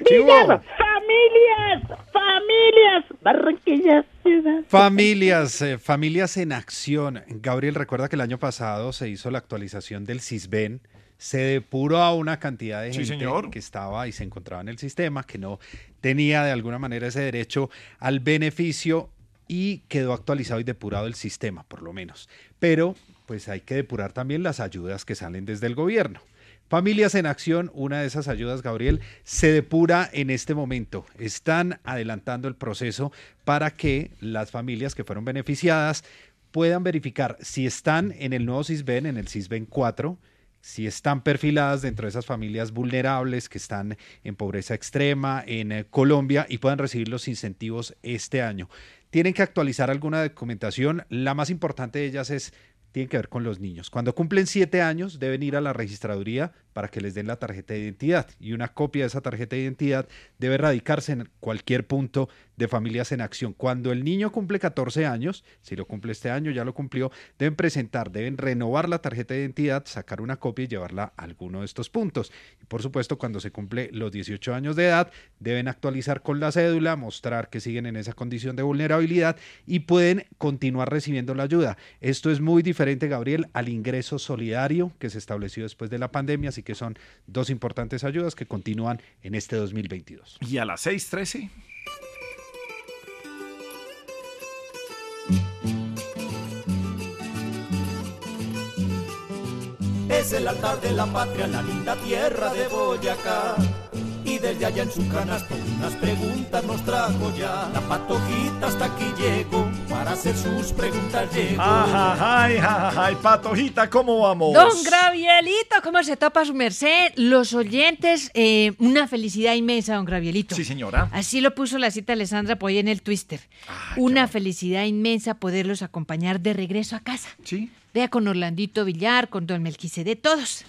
familias, familias, familias, Barranquilla ciudad. Familias, eh, familias en acción. Gabriel, recuerda que el año pasado se hizo la actualización del CISBEN. Se depuró a una cantidad de Sí, gente señor. que estaba y se encontraba en el sistema, que no tenía de alguna manera ese derecho al beneficio y quedó actualizado y depurado el sistema, por lo menos. Pero pues hay que depurar también las ayudas que salen desde el gobierno. Familias en Acción, una de esas ayudas, Gabriel, se depura en este momento. Están adelantando el proceso para que las familias que fueron beneficiadas puedan verificar si están en el nuevo CISBEN, en el CISBEN 4, si están perfiladas dentro de esas familias vulnerables que están en pobreza extrema en eh, Colombia y puedan recibir los incentivos este año. Tienen que actualizar alguna documentación. La más importante de ellas es tiene que ver con los niños. Cuando cumplen siete años, deben ir a la registraduría para que les den la tarjeta de identidad y una copia de esa tarjeta de identidad debe radicarse en cualquier punto de Familias en Acción. Cuando el niño cumple 14 años, si lo cumple este año, ya lo cumplió, deben presentar, deben renovar la tarjeta de identidad, sacar una copia y llevarla a alguno de estos puntos. Y por supuesto, cuando se cumple los 18 años de edad, deben actualizar con la cédula, mostrar que siguen en esa condición de vulnerabilidad y pueden continuar recibiendo la ayuda. Esto es muy diferente, Gabriel, al ingreso solidario que se estableció después de la pandemia, que son dos importantes ayudas que continúan en este 2022. Y a las 6:13. Es el altar de la patria, la linda tierra de Boyacá. Y desde allá en su canasto unas preguntas nos trajo ya. La patojita hasta aquí llegó, para hacer sus preguntas llegó. Ay, ay, patojita, ¿cómo vamos? Don Gravielito, ¿cómo se topa su merced? Los oyentes, eh, una felicidad inmensa, don Gravielito. Sí, señora. Así lo puso la cita Alessandra Poy en el Twister. una felicidad inmensa poderlos acompañar de regreso a casa. Sí. Vea con Orlandito Villar, con don Melquisede, todos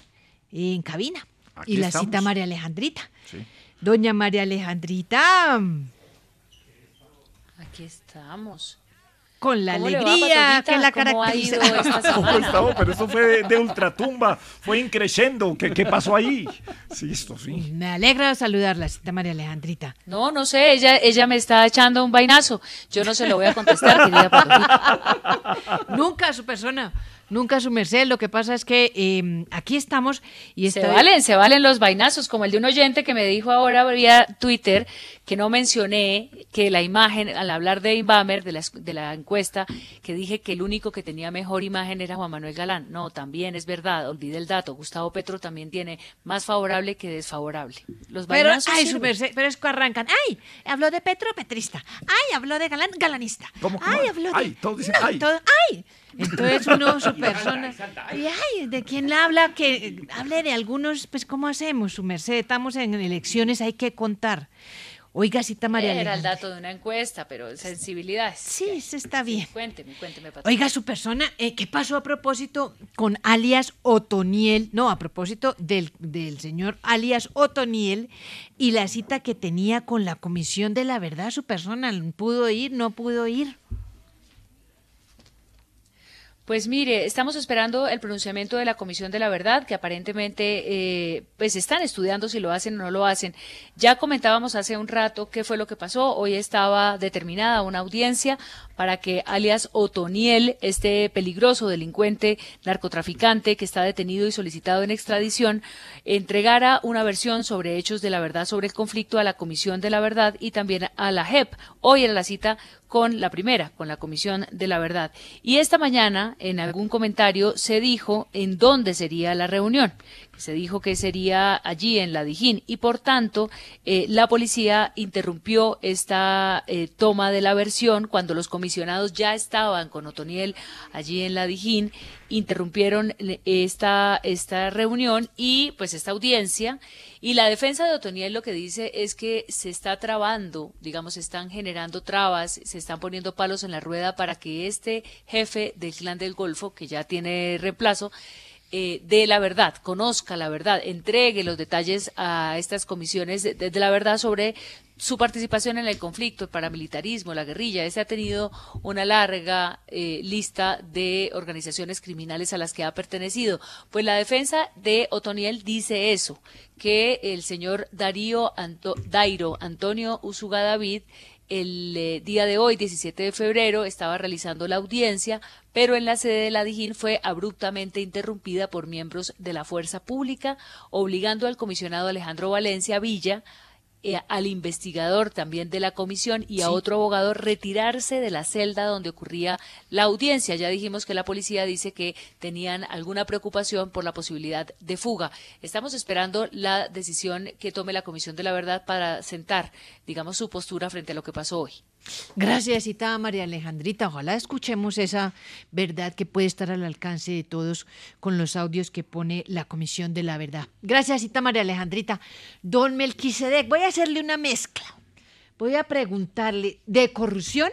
en cabina. Aquí y la estamos. cita María Alejandrita. Sí. Doña María Alejandrita, Aquí estamos. con la ¿Cómo le va, alegría Patolita? que la ¿Cómo ha caracteriza. ¿Cómo estaba? Pero eso fue de, de ultratumba, fue increyendo. ¿Qué, ¿Qué pasó ahí? Sí, esto sí. Me alegra saludarla, cita María Alejandrita. No, no sé, ella, ella me está echando un vainazo. Yo no se lo voy a contestar, querida. Nunca a su persona, nunca a su merced. Lo que pasa es que eh, aquí estamos y Se valen, se valen los vainazos, como el de un oyente que me dijo ahora vía Twitter que no mencioné que la imagen, al hablar de Inbamer, de la, de la encuesta, que dije que el único que tenía mejor imagen era Juan Manuel Galán. No, también es verdad, olvide el dato. Gustavo Petro también tiene más favorable que desfavorable. Los Pero, vainazos ay, su merced, pero es que arrancan. Ay, habló de Petro, petrista. Ay, habló de Galán, galanista. ¿Cómo, cómo? Ay, habló de. Ay, todos dicen No, ay. todo- ay. Entonces uno, su persona. Y ay, ¿de quién le habla? Que eh, hable de algunos, pues, ¿cómo hacemos, su merced? Estamos en elecciones, hay que contar. Oiga, cita María Era el dato de una encuesta, pero sensibilidades. Sí, eso está bien. Cuénteme, cuénteme, Patolita. Oiga, su persona, eh, ¿qué pasó a propósito con alias Otoniel? No, a propósito del, del señor alias Otoniel y la cita que tenía con la Comisión de la Verdad, su persona, ¿pudo ir, no pudo ir? Pues mire, estamos esperando el pronunciamiento de la Comisión de la Verdad, que aparentemente eh, pues están estudiando si lo hacen o no lo hacen. Ya comentábamos hace un rato qué fue lo que pasó. Hoy estaba determinada una audiencia para que alias Otoniel, este peligroso delincuente narcotraficante que está detenido y solicitado en extradición, entregara una versión sobre hechos de la verdad sobre el conflicto a la Comisión de la Verdad y también a la JEP. Hoy era la cita con la primera, con la Comisión de la Verdad. Y esta mañana, en algún comentario, se dijo en dónde sería la reunión. Se dijo que sería allí en la Dijín y por tanto eh, la policía interrumpió esta eh, toma de la versión cuando los comisionados ya estaban con Otoniel allí en la Dijín, interrumpieron esta, esta reunión y pues esta audiencia. Y la defensa de Otoniel lo que dice es que se está trabando, digamos, se están generando trabas, se están poniendo palos en la rueda para que este jefe del clan del Golfo, que ya tiene reemplazo, eh, de la verdad, conozca la verdad, entregue los detalles a estas comisiones de, la verdad sobre su participación en el conflicto, el paramilitarismo, la guerrilla. Ese ha tenido una larga eh, lista de organizaciones criminales a las que ha pertenecido. Pues la defensa de Otoniel dice eso, que el señor Darío Anto- Dairo Antonio Usuga David el eh, día de hoy, 17 de febrero, estaba realizando la audiencia, pero en la sede de la Dijín fue abruptamente interrumpida por miembros de la fuerza pública, obligando al comisionado Alejandro Valencia Villa eh, al investigador también de la comisión y a Sí. otro abogado retirarse de la celda donde ocurría la audiencia. Ya dijimos que la policía dice que tenían alguna preocupación por la posibilidad de fuga. Estamos esperando la decisión que tome la Comisión de la Verdad para sentar, digamos, su postura frente a lo que pasó hoy. Gracias, cita María Alejandrita. Ojalá escuchemos esa verdad que puede estar al alcance de todos con los audios que pone la Comisión de la Verdad. Gracias, cita María Alejandrita. Don Melquisedec, voy a hacerle una mezcla. Voy a preguntarle de corrupción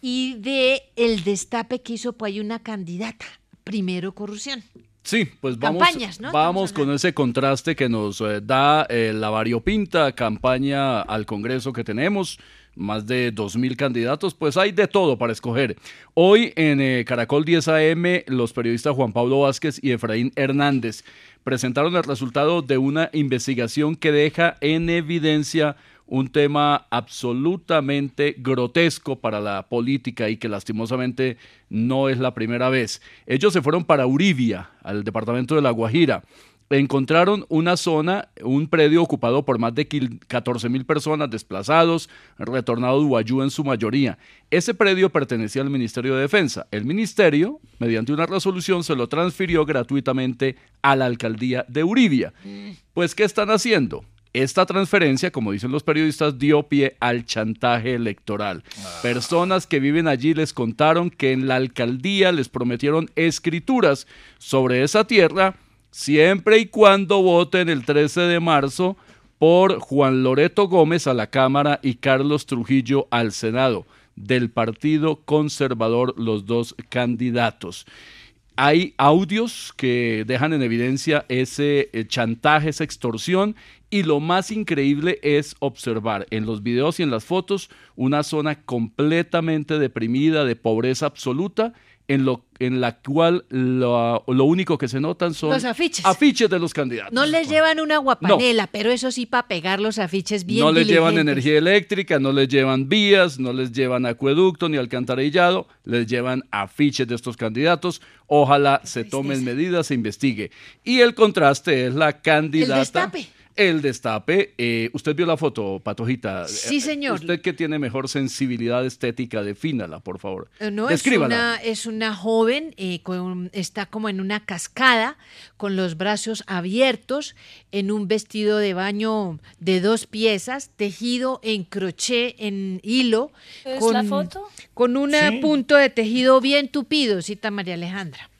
y de el destape que hizo por ahí una candidata. Primero corrupción. Sí, pues vamos, Campañas, ¿no? vamos con ese contraste que nos eh, da eh, la variopinta campaña al Congreso que tenemos. Más de 2.000 candidatos, pues hay de todo para escoger. Hoy en eh, Caracol 10 AM, los periodistas Juan Pablo Vázquez y Efraín Hernández presentaron el resultado de una investigación que deja en evidencia un tema absolutamente grotesco para la política y que lastimosamente no es la primera vez. Ellos se fueron para Uribia, al departamento de La Guajira. Encontraron una zona, un predio ocupado por más de 14 mil personas desplazados, retornados de Guayú en su mayoría. Ese predio pertenecía al Ministerio de Defensa. El ministerio, mediante una resolución, se lo transfirió gratuitamente a la alcaldía de Uribia. Pues, ¿qué están haciendo? Esta transferencia, como dicen los periodistas, dio pie al chantaje electoral. Personas que viven allí les contaron que en la alcaldía les prometieron escrituras sobre esa tierra siempre y cuando voten el 13 de marzo por Juan Loreto Gómez a la Cámara y Carlos Trujillo al Senado, del Partido Conservador, los dos candidatos. Hay audios que dejan en evidencia ese eh, chantaje, esa extorsión y lo más increíble es observar en los videos y en las fotos una zona completamente deprimida, de pobreza absoluta, en, lo, en la cual lo, lo único que se notan son Los afiches. afiches de los candidatos. No les llevan una guapanela, pero eso sí para pegar los afiches bien no les llevan energía eléctrica, no les llevan vías, no les llevan acueducto ni alcantarillado, les llevan afiches de estos candidatos. Ojalá se tomen medidas, se investigue. Y el contraste es la candidata. destape. El destape. eh, usted vio la foto, Patojita. Sí, Eh, señor. Usted que tiene mejor sensibilidad estética, defínala, por favor. Eh, No, es Descríbala. una, es una joven, eh, con- está como en una cascada, con los brazos abiertos, en un vestido de baño de dos piezas, tejido en crochet, en hilo. ¿Es con, la foto? Con un Sí. punto de tejido bien tupido, cita María Alejandra.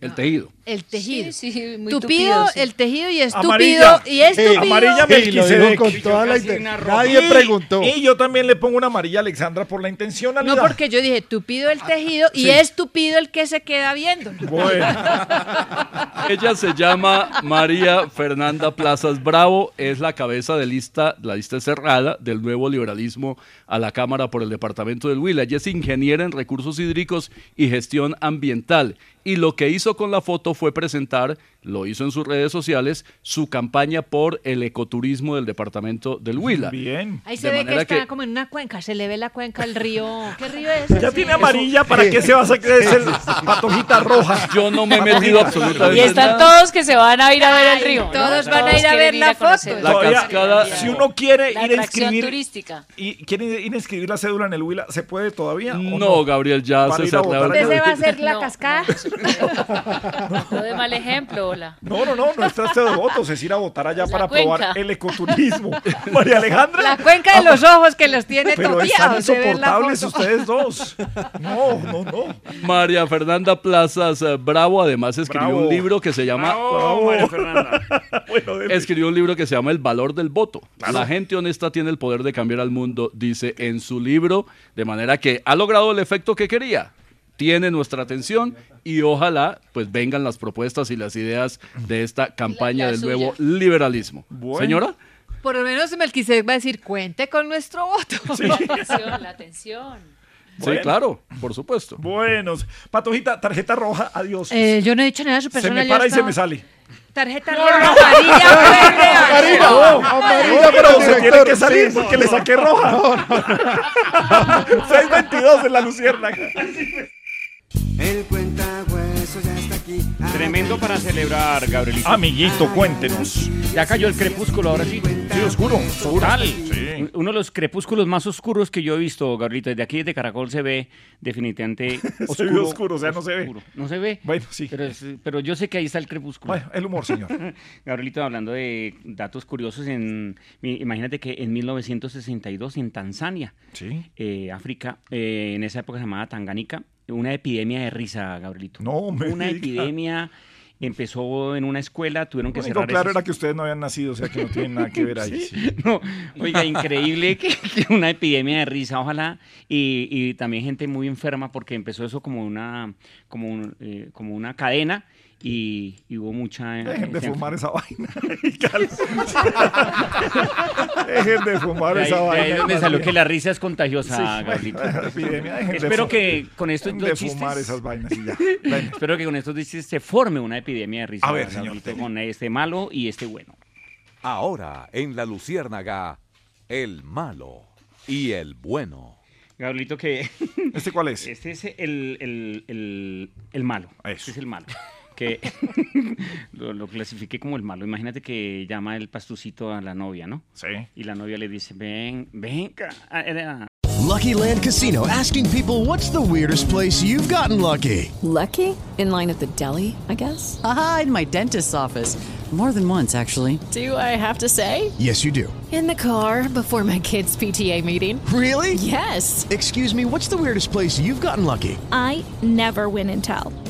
El tejido. El tejido. Sí, sí, muy tupido, tupido, sí. el tejido y estúpido. Amarilla. Y estúpido. Amarilla Melquisedec. con toda la Y yo inte- casi Nadie Y- preguntó. Y yo también le pongo una amarilla a Alexandra por la intencionalidad. No, porque yo dije tupido el tejido y Sí. es tupido el que se queda viendo. Ella se llama María Fernanda Plazas Bravo, es la cabeza de lista, la lista cerrada del nuevo liberalismo a la Cámara por el Departamento del Huila. Ella es ingeniera en recursos hídricos y gestión ambiental. Y lo que hizo con la foto fue presentar, lo hizo en sus redes sociales, su campaña por el ecoturismo del Departamento del Huila. Bien. Ahí se De ve que está que- como en una cuenca, se le ve la cuenca, el río. ¿Qué río es? Ya tiene amarilla, ¿para qué se va a sacar ese patojita roja? Yo no me he metido absolutamente Y están todos que se van a ir a ver el río. ¿no? todos van a ir a ver la foto. La cascada- Si uno quiere La ir a inscribir turística. y quiere ir a inscribir la cédula en el Huila, ¿se puede todavía? o No, Gabriel, ya se votar. ¿Usted se va a hacer la No, cascada? No de mal ejemplo, No, no, no, no es traste de votos, es ir a votar allá La para cuenca. probar el ecoturismo. María Alejandra. La cuenca de los ojos que los tiene Pero están insoportables ustedes dos. No, no, no. María Fernanda Plazas eh, Bravo además escribió Bravo. un libro que se llama María Bueno, dele. escribió un libro que se llama El valor del voto. La gente honesta tiene el poder de cambiar al mundo, dice en su libro, de manera que ha logrado el efecto que quería. Tiene nuestra atención y ojalá pues vengan las propuestas y las ideas de esta campaña la del suya. nuevo liberalismo. Señora, Por lo menos Melquisedec va a decir, cuente con nuestro voto. La atención, la atención. sí, Bueno. claro, por supuesto. Buenos. Patojita, tarjeta roja, adiós. Eh, yo no he dicho nada, su se persona me ya para y se está- me sale. Tarjeta roja, amarilla, no, amarilla, pero se tiene que salir porque le saqué roja. 622 en la luciérnaga. El cuentahueso ya está aquí. Tremendo para celebrar, Gabrielito. Amiguito, cuéntenos. Ya cayó el crepúsculo, ahora sí. Sí, oscuro. Total. Sí. Uno de los crepúsculos más oscuros que yo he visto, Gabrielito. Desde aquí, desde Caracol, se ve definitivamente oscuro. Se ve oscuro, o sea, no se ve. oscuro. No se ve. Bueno, sí. Pero, es- pero yo sé que ahí está el crepúsculo. Bueno, el humor, señor. Gabrielito, hablando de datos curiosos, en, imagínate que en 1962 en Tanzania, Sí. eh, África, eh, en esa época se llamaba Tanganica, una epidemia de risa, Gabrielito. No, me Una diga. epidemia empezó en una escuela, tuvieron que cerrar claro esos- era que ustedes no habían nacido, o sea que no tienen nada que ver ahí. sí. No, oiga, increíble que, que una epidemia de risa, ojalá, y, y también gente muy enferma porque empezó eso como una, como un, eh, como una cadena y, y hubo mucha... Dejen de fumar esa vaina. Dejen de fumar esa de ahí vaina. donde salió que la risa es contagiosa, Sí, Gabrielito. Espero que con estos dos chistes... fumar esas vainas y ya. Espero que con estos chistes se forme una epidemia de risa. A ver, señor, con este malo y este bueno. Ahora, en La Luciérnaga, el malo y el bueno. Gabrielito, que... ¿Este cuál es? Este es el, el, el, el malo. Este es el malo. Que lo, lo clasifiqué como el malo. Imagínate que llama el pastucito a la novia, ¿no? Sí. Y la novia le dice, ven, venga. era- Lucky Land Casino asking people what's the weirdest place you've gotten lucky? Lucky? In line at the deli, I guess? Haha, in my dentist's office. More than once, actually. Do I have to say? Yes, you do. In the car before my kids' PTA meeting. Really? Yes. Excuse me, what's the weirdest place you've gotten lucky? I never win and tell.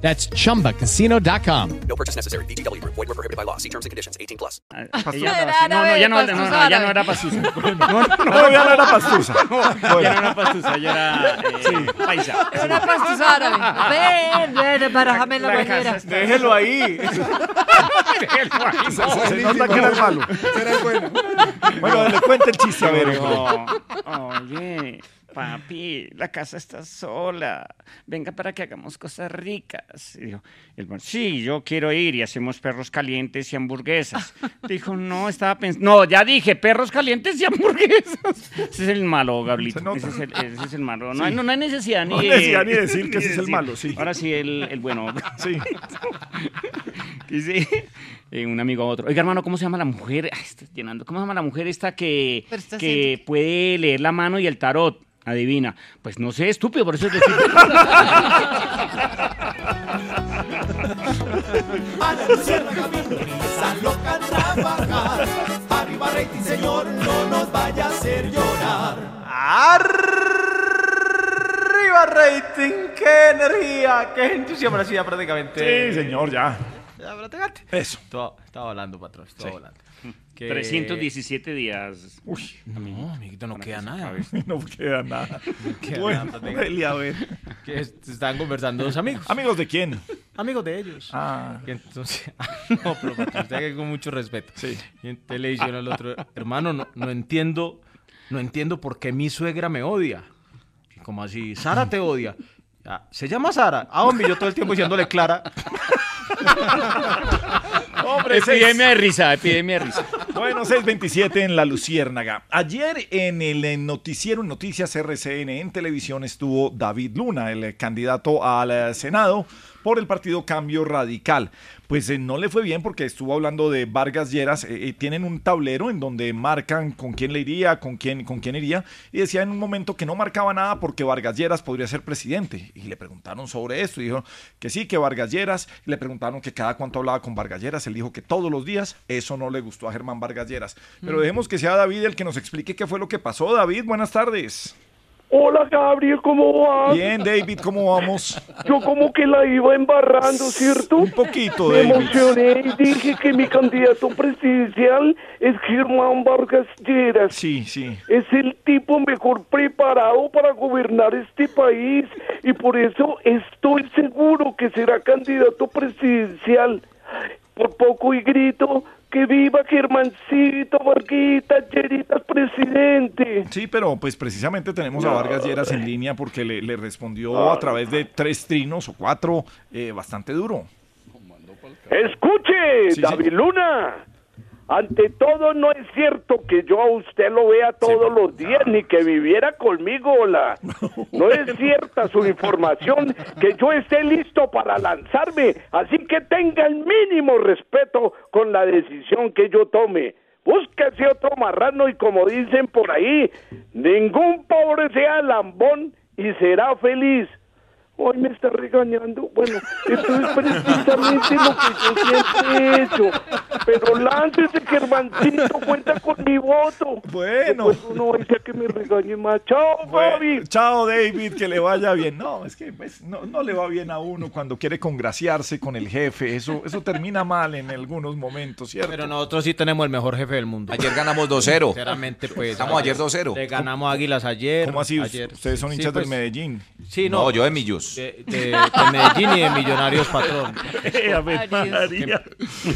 That's chumbacasino.com. No purchase necessary. VGW Group. Void were prohibited by law. See terms and conditions. 18 plus. Ella- no, no, ya no, no, no, ya no era pastusa. No, No, ya no era pastusa. No, ya no era pastusa, ya era eh, paisa. Una pastusa árabe. Ven, ven, barájame la La bañera. casa está- Déjelo ahí. Déjelo ahí, Se, no. se- se nota que era el malo. Será el bueno. Bueno, le cuenta el chiste, a ver. No, Oye, papi, la casa está sola. Venga para que hagamos cosas ricas. Y dijo, el man, sí, yo quiero ir y hacemos perros calientes y hamburguesas. Dijo, no, estaba pensando. No, ya dije, perros calientes y hamburguesas. Ese es el malo, Gabrielito. nota. Ese es el, ese es el malo. No, Sí. hay- no, no hay necesidad ni No hay de- necesidad ni decir que ni ese es el malo, sí. Ahora sí, el, el bueno. Sí. Dice eh, un amigo a otro. Oiga, hermano, ¿cómo se llama la mujer? Ay, estoy llenando. ¿Cómo se llama la mujer esta que, que puede leer la mano y el tarot? Adivina. Pues no sé, estúpido, por eso es decir. A la luciérnaga esa loca a trabajar. Arriba rating, señor, no nos vaya a hacer llorar. ¡Arriba rating! ¡Qué energía! ¡Qué entusiasmo prácticamente! Sí, señor, ya. Eso. Estaba, estaba hablando, patrón, estaba Sí. hablando. Que- 317 días. Uy, No, amiguito, no queda nada. no queda nada. queda Bueno, nada, a ver. Que est- estaban conversando dos amigos. ¿Amigos de quién? Amigos de ellos. Ah. Y entonces, no, pero usted que con mucho respeto. Sí. Y entonces le dijeron al otro, hermano, no, no entiendo, no entiendo por qué mi suegra me odia. Y como así, Sara te odia. "Ah, Se llama Sara. Ah, hombre, yo todo el tiempo diciéndole Clara. Hombre, epidemia de risa, epidemia de risa. Bueno, 627 en La Luciérnaga. Ayer en el noticiero Noticias RCN en televisión estuvo David Luna, el candidato al eh, Senado por el partido Cambio Radical. Pues eh, no le fue bien porque estuvo hablando de Vargas Lleras. eh, eh, tienen un tablero en donde marcan con quién le iría, con quién, con quién iría. Y decía en un momento que no marcaba nada porque Vargas Lleras podría ser presidente. Y le preguntaron sobre esto. Y dijo que sí, que Vargas Lleras. Y le preguntaron que cada cuánto hablaba con Vargas Lleras. Él dijo que todos los días. Eso no le gustó a Germán Vargas Lleras. Pero Mm. dejemos que sea David el que nos explique qué fue lo que pasó. David, buenas tardes. Hola Gabriel, ¿cómo vas? Bien, David, ¿cómo vamos? Yo como que la iba embarrando, ¿cierto? Un poquito, Me David. emocioné y dije que mi candidato presidencial es Germán Vargas Lleras. Sí, sí. Es el tipo mejor preparado para gobernar este país y por eso estoy seguro que será candidato presidencial. Por poco y grito que viva Germancito Varguita Lleritas presidente. Sí, pero pues precisamente tenemos a Vargas Lleras en línea porque le, le respondió a través de tres trinos o cuatro eh, bastante duro. Escuche, Sí, David Luna. Ante todo, no es cierto que yo a usted lo vea todos los días ni que viviera conmigo. La... No es cierta su información que yo esté listo para lanzarme. Así que tenga el mínimo respeto con la decisión que yo tome. Búsquese otro marrano y como dicen por ahí, ningún pobre sea lambón y será feliz. Hoy me está regañando. Bueno, esto es precisamente lo que yo siempre he hecho. Pero láncese, Germancito, cuenta con mi voto. Bueno. Después uno dice que me regañe más. Chao, Fabi. Chao, David, que le vaya bien. No, es que pues, no, no le va bien a uno cuando quiere congraciarse con el jefe. Eso, eso termina mal en algunos momentos, ¿cierto? Pero nosotros sí tenemos el mejor jefe del mundo. Ayer ganamos 2-0. Sinceramente, pues. Estamos ayer 2-0. Le ganamos Águilas ayer. ¿Cómo así? Ayer. Ustedes son Sí, hinchas pues, del Medellín. Sí, no. No, yo de Millos. De, de- de Medellín y de Millonarios Patrón. Ave María.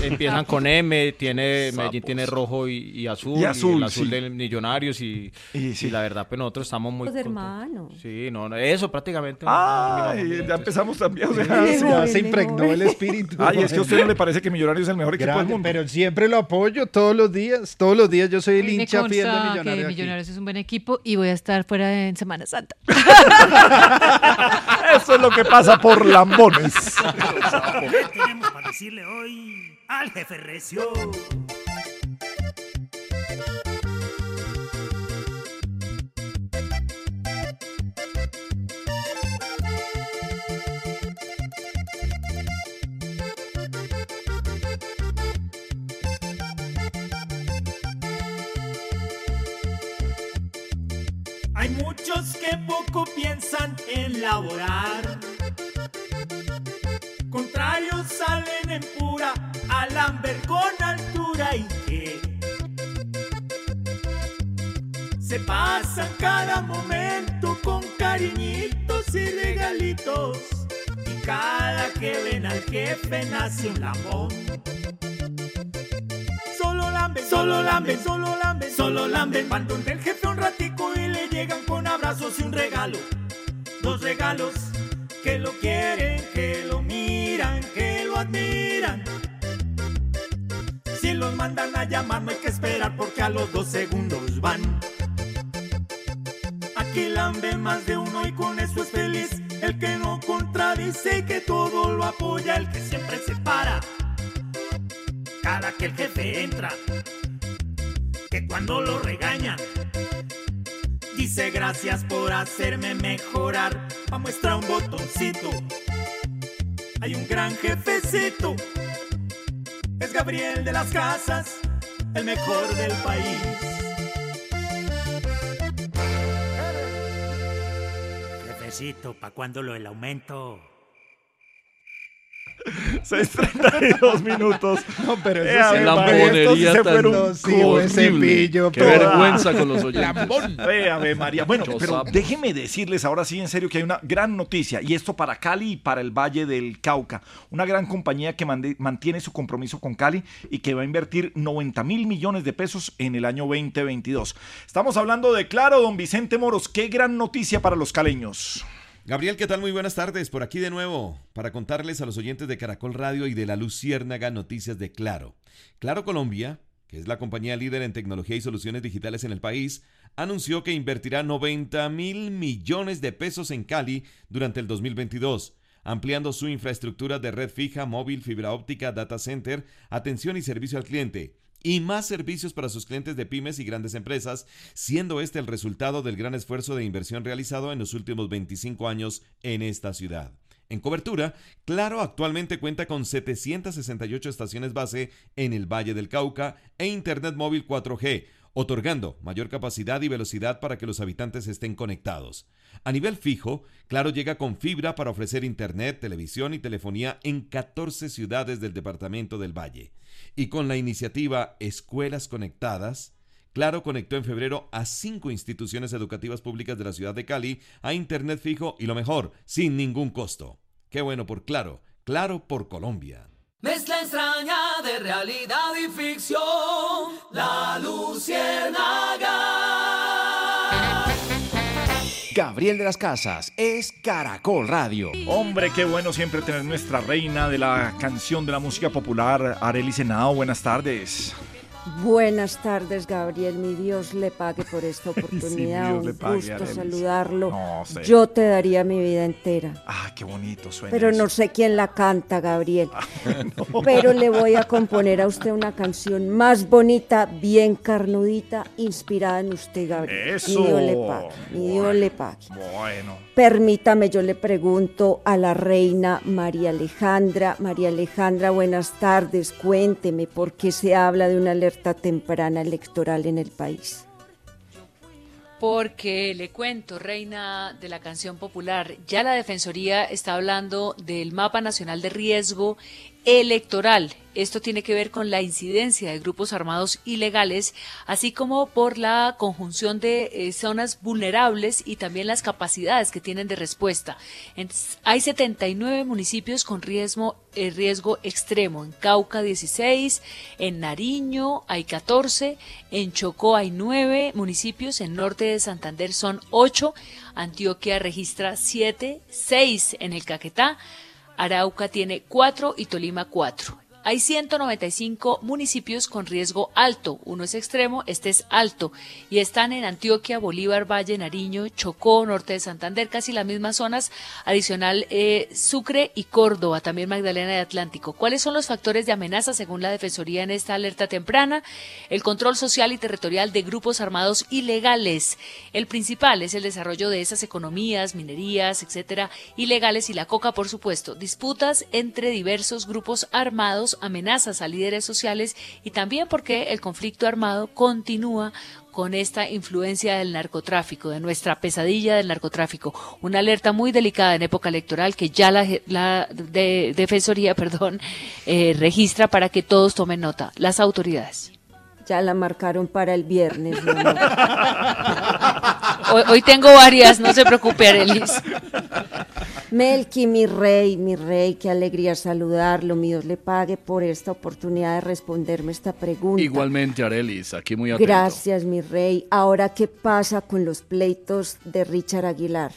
Que empiezan con M, tiene Medellín tiene rojo y, y azul. Y azul, el azul sí. de Millonarios y, y la verdad, pues nosotros estamos muy Los hermanos. Sí, no, no, eso prácticamente. Ay, ya empezamos también. o sea, Sí, sí. ya se impregnó el espíritu. Ay, es que a usted no le parece que Millonarios es el mejor equipo del mundo. pero siempre lo apoyo todos los días. Todos los días yo soy el hincha fiel de Millonarios. aquí. Millonarios es un buen equipo y voy a estar fuera en Semana Santa. Eso es lo que pasa por lambones. ¿Qué tenemos para decirle hoy al jefe recio? Muchos que poco piensan en laborar. Contrarios salen en pura alamber con altura y que se pasan cada momento con cariñitos y regalitos. Y cada que ven al jefe nace un lambón. Solo lamben, solo lamben, solo lamben, solo lamben. Van donde el jefe un ratico y le llegan con abrazos y un regalo. Dos regalos que lo quieren, que lo miran, que lo admiran. Si los mandan a llamar no hay que esperar porque a los dos segundos van. Aquí lambe más de uno y con eso es feliz. El que no contradice y que todo lo apoya, el que siempre se para. Cada que el jefe entra, que cuando lo regañan, dice gracias por hacerme mejorar. Pa' muestra un botoncito. Hay un gran jefecito. Es Gabriel de las Casas, el mejor del país. Jefecito, ¿pa' cuándo lo del aumento? 6.32 minutos. No, pero Eh, eso ver, lambonería se tan No, sí, cepillo. Qué toda. vergüenza con los oyentes. Lambón. Ave María. Bueno, Muchos pero déjeme decirles ahora sí en serio que hay una gran noticia y esto para Cali y para el Valle del Cauca. Una gran compañía que mande- mantiene su compromiso con Cali y que va a invertir 90 mil millones de pesos en el año 2022. Estamos hablando de Claro, don Vicente Moros. Qué gran noticia para los caleños. Gabriel, ¿qué tal? Muy buenas tardes. Por aquí de nuevo para contarles a los oyentes de Caracol Radio y de la Luciérnaga noticias de Claro. Claro Colombia, que es la compañía líder en tecnología y soluciones digitales en el país, anunció que invertirá 90 mil millones de pesos en Cali durante el 2022 ampliando su infraestructura de red fija, móvil, fibra óptica, data center, atención y servicio al cliente y más servicios para sus clientes de pymes y grandes empresas, siendo este el resultado del gran esfuerzo de inversión realizado en los últimos 25 años en esta ciudad. En cobertura, Claro actualmente cuenta con 768 estaciones base en el Valle del Cauca e Internet móvil 4G, otorgando mayor capacidad y velocidad para que los habitantes estén conectados. A nivel fijo, Claro llega con fibra para ofrecer Internet, televisión y telefonía en 14 ciudades del departamento del Valle. Y con la iniciativa Escuelas Conectadas, Claro conectó en febrero a cinco instituciones educativas públicas de la ciudad de Cali a Internet fijo y lo mejor, sin ningún costo. Qué bueno por Claro, Claro por Colombia. Mezcla extraña de realidad y ficción, la luciérnaga. Gabriel de las Casas es Caracol Radio. Hombre, qué bueno siempre tener nuestra reina de la canción de la música popular, Arely Senao. Buenas tardes. Buenas tardes, Gabriel. Mi Dios le pague por esta oportunidad. Un gusto saludarlo. No sé. Yo te daría mi vida entera. Ah, qué bonito suena. Pero no sé quién la canta, Gabriel. Pero le voy a componer a usted una canción más bonita, bien carnudita, inspirada en usted, Gabriel. Eso. Mi Dios le pague. Mi Dios le pague. Bueno. Permítame, yo le pregunto a la reina María Alejandra. María Alejandra, buenas tardes. Cuénteme por qué se habla de una alerta temprana electoral en el país. Porque le cuento, reina de la canción popular, ya la Defensoría está hablando del mapa nacional de riesgo electoral. Esto tiene que ver con la incidencia de grupos armados ilegales, así como por la conjunción de eh, zonas vulnerables y también las capacidades que tienen de respuesta. Hay 79 municipios con riesgo, eh, riesgo extremo. En Cauca 16, en Nariño hay 14, en Chocó hay 9 municipios, en norte de Santander son 8, Antioquia registra 7, 6 en el Caquetá, Arauca tiene 4 y Tolima 4. Hay 195 municipios con riesgo alto. Uno es extremo, este es alto. Y están en Antioquia, Bolívar, Valle, Nariño, Chocó, Norte de Santander, casi las mismas zonas. Adicional, eh, Sucre y Córdoba, también Magdalena de Atlántico. ¿Cuáles son los factores de amenaza según la Defensoría en esta alerta temprana? El control social y territorial de grupos armados ilegales. El principal es el desarrollo de esas economías, minerías, etcétera, ilegales y la coca, por supuesto. Disputas entre diversos grupos armados, amenazas a líderes sociales y también porque el conflicto armado continúa con esta influencia del narcotráfico, de nuestra pesadilla del narcotráfico. Una alerta muy delicada en época electoral que ya la, la de- Defensoría perdón, eh, registra para que todos tomen nota, las autoridades. Ya la marcaron para el viernes. mi amor. Hoy, hoy tengo varias, no se preocupe, Arelis. Melqui, mi rey, mi rey, qué alegría saludarlo. Mi Dios le pague por esta oportunidad de responderme esta pregunta. Igualmente, Arelis, aquí muy atento. Gracias, mi rey. Ahora, ¿qué pasa con los pleitos de Richard Aguilar?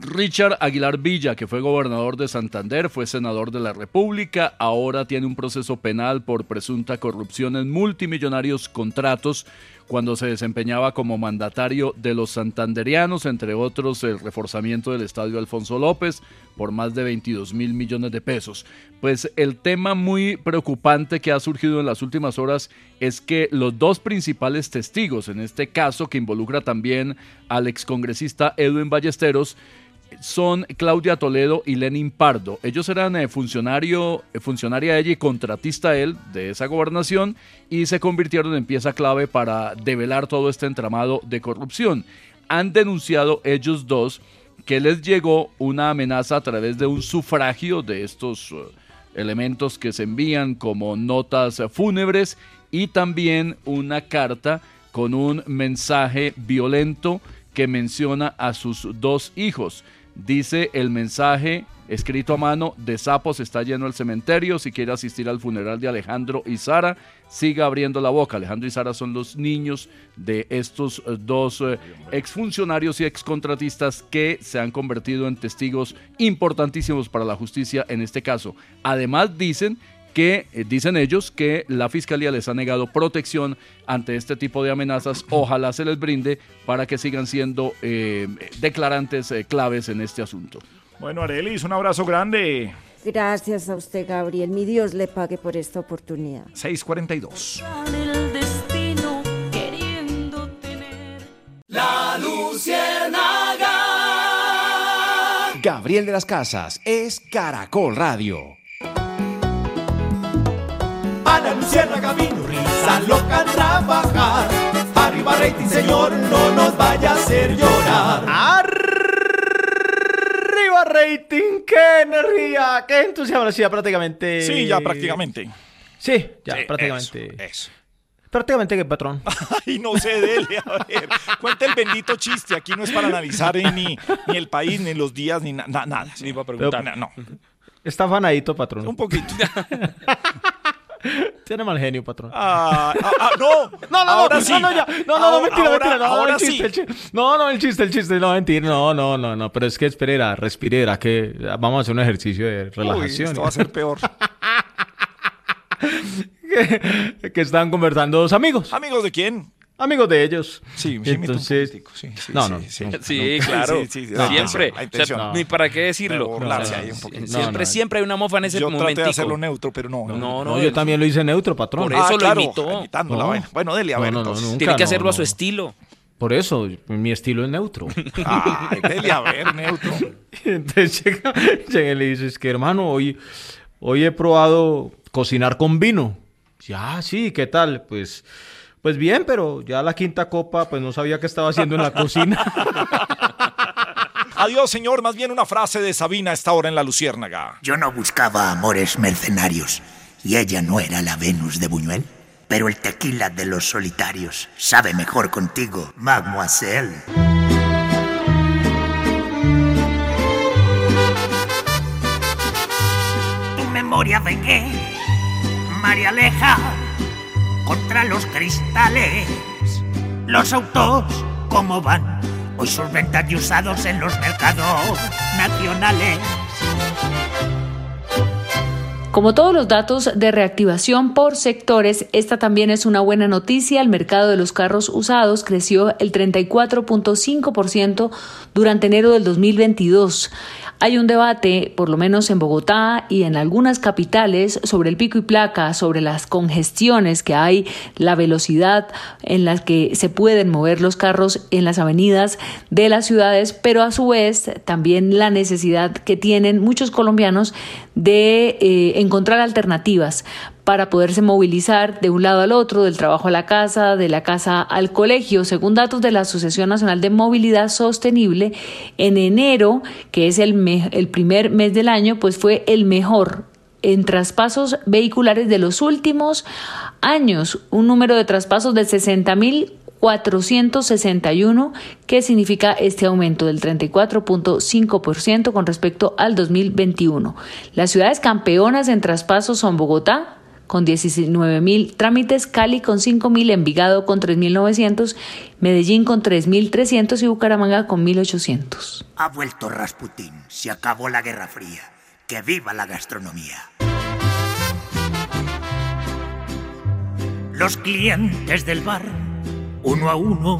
Richard Aguilar Villa, que fue gobernador de Santander, fue senador de la República, ahora tiene un proceso penal por presunta corrupción en multimillonarios contratos cuando se desempeñaba como mandatario de los santanderianos, entre otros el reforzamiento del estadio Alfonso López por más de 22 mil millones de pesos. Pues el tema muy preocupante que ha surgido en las últimas horas es que los dos principales testigos, en este caso que involucra también al excongresista Edwin Ballesteros, son Claudia Toledo y Lenin Pardo. Ellos eran eh, funcionario, eh, funcionaria ella y contratista él de esa gobernación y se convirtieron en pieza clave para develar todo este entramado de corrupción. Han denunciado ellos dos que les llegó una amenaza a través de un sufragio de estos eh, elementos que se envían como notas fúnebres y también una carta con un mensaje violento que menciona a sus dos hijos. Dice el mensaje escrito a mano, de sapos está lleno el cementerio, si quiere asistir al funeral de Alejandro y Sara, siga abriendo la boca. Alejandro y Sara son los niños de estos eh, dos eh, exfuncionarios y excontratistas que se han convertido en testigos importantísimos para la justicia en este caso. Además dicen que eh, dicen ellos que la fiscalía les ha negado protección ante este tipo de amenazas. Ojalá se les brinde para que sigan siendo eh, declarantes eh, claves en este asunto. Bueno, Arelis, un abrazo grande. Gracias a usted, Gabriel. Mi Dios le pague por esta oportunidad. 642. el destino queriendo tener La Luciérnaga. Gabriel de las Casas es Caracol Radio. A la luciérnaga vino risa loca a trabajar. Arriba rating, señor, no nos vaya a hacer llorar. Arriba rating, qué energía, qué entusiasmo, sí, ya prácticamente. Sí, ya prácticamente. Sí, ya Sí, prácticamente. eso, eso. Prácticamente que patrón. Ay, no sé, dele, a ver. Cuenta el bendito chiste. Aquí no es para analizar eh, ni, ni el país, ni los días, ni na- na- nada. Ni para preguntar. No. Está afanadito, patrón. Un poquito. Tiene mal genio, patrón. Ah, ah, ah, no. No, no, Ahora no, sí. no, no, ya. No, no, no, Ahora- mentira, ahora- mentira. No, ahora el chiste, sí. el chiste. No, no, el chiste, el chiste. No, mentira. No, no, no, no. Pero es que espera, respire, era que vamos a hacer un ejercicio de relajación. Uy, esto va a ser peor. que, que estaban conversando dos amigos. ¿Amigos de quién? Amigos de ellos. Sí, sí, entonces. no, no, Sí, no, claro. Sí, sí, sí, no, siempre. no, O sea, no. Ni para qué decirlo. Siempre, No, no. siempre hay una mofa en ese Yo traté de hacerlo neutro, pero no. No, No, no, yo también lo hice neutro, patrón. Por eso Ah, lo claro, imitó. la vaina. Bueno, dele, a ver, no, no, entonces. nunca, Tiene que no, hacerlo a no. su estilo. Por eso, mi estilo es neutro. Ay, dele, a ver, neutro. Entonces llega, llega y le dices que hermano, hoy, hoy he probado cocinar con vino. Ya, sí, ¿qué tal? Pues, pues bien, pero ya la quinta copa, pues no sabía qué estaba haciendo en la cocina. Adiós, señor. Más bien una frase de Sabina a esta hora en la Luciérnaga. Yo no buscaba amores mercenarios y ella no era la Venus de Buñuel. Pero el tequila de los solitarios sabe mejor contigo, mademoiselle. Tu memoria vengué, María Aleja, contra los cristales. Los autos, ¿cómo van? Hoy sus ventas y usados en los mercados nacionales. Como todos los datos de reactivación por sectores, esta también es una buena noticia. El mercado de los carros usados creció el 34.5% durante enero del 2022. Hay un debate, por lo menos en Bogotá y en algunas capitales, sobre el pico y placa, sobre las congestiones que hay, la velocidad en la que se pueden mover los carros en las avenidas de las ciudades, pero a su vez también la necesidad que tienen muchos colombianos de eh, encontrar alternativas para poderse movilizar de un lado al otro, del trabajo a la casa, de la casa al colegio. Según datos de la Asociación Nacional de Movilidad Sostenible, en enero, que es el, el primer mes del año, pues fue el mejor en traspasos vehiculares de los últimos años, un número de traspasos de 60 mil 461, que significa este aumento del 34.5% con respecto al 2021. Las ciudades campeonas en traspasos son Bogotá, con 19 mil trámites, Cali con 5 mil, Envigado con 3.900, Medellín con 3.300 y Bucaramanga con 1.800. Ha vuelto Rasputín. Se acabó la Guerra Fría. Que viva la gastronomía. Los clientes del bar, uno a uno,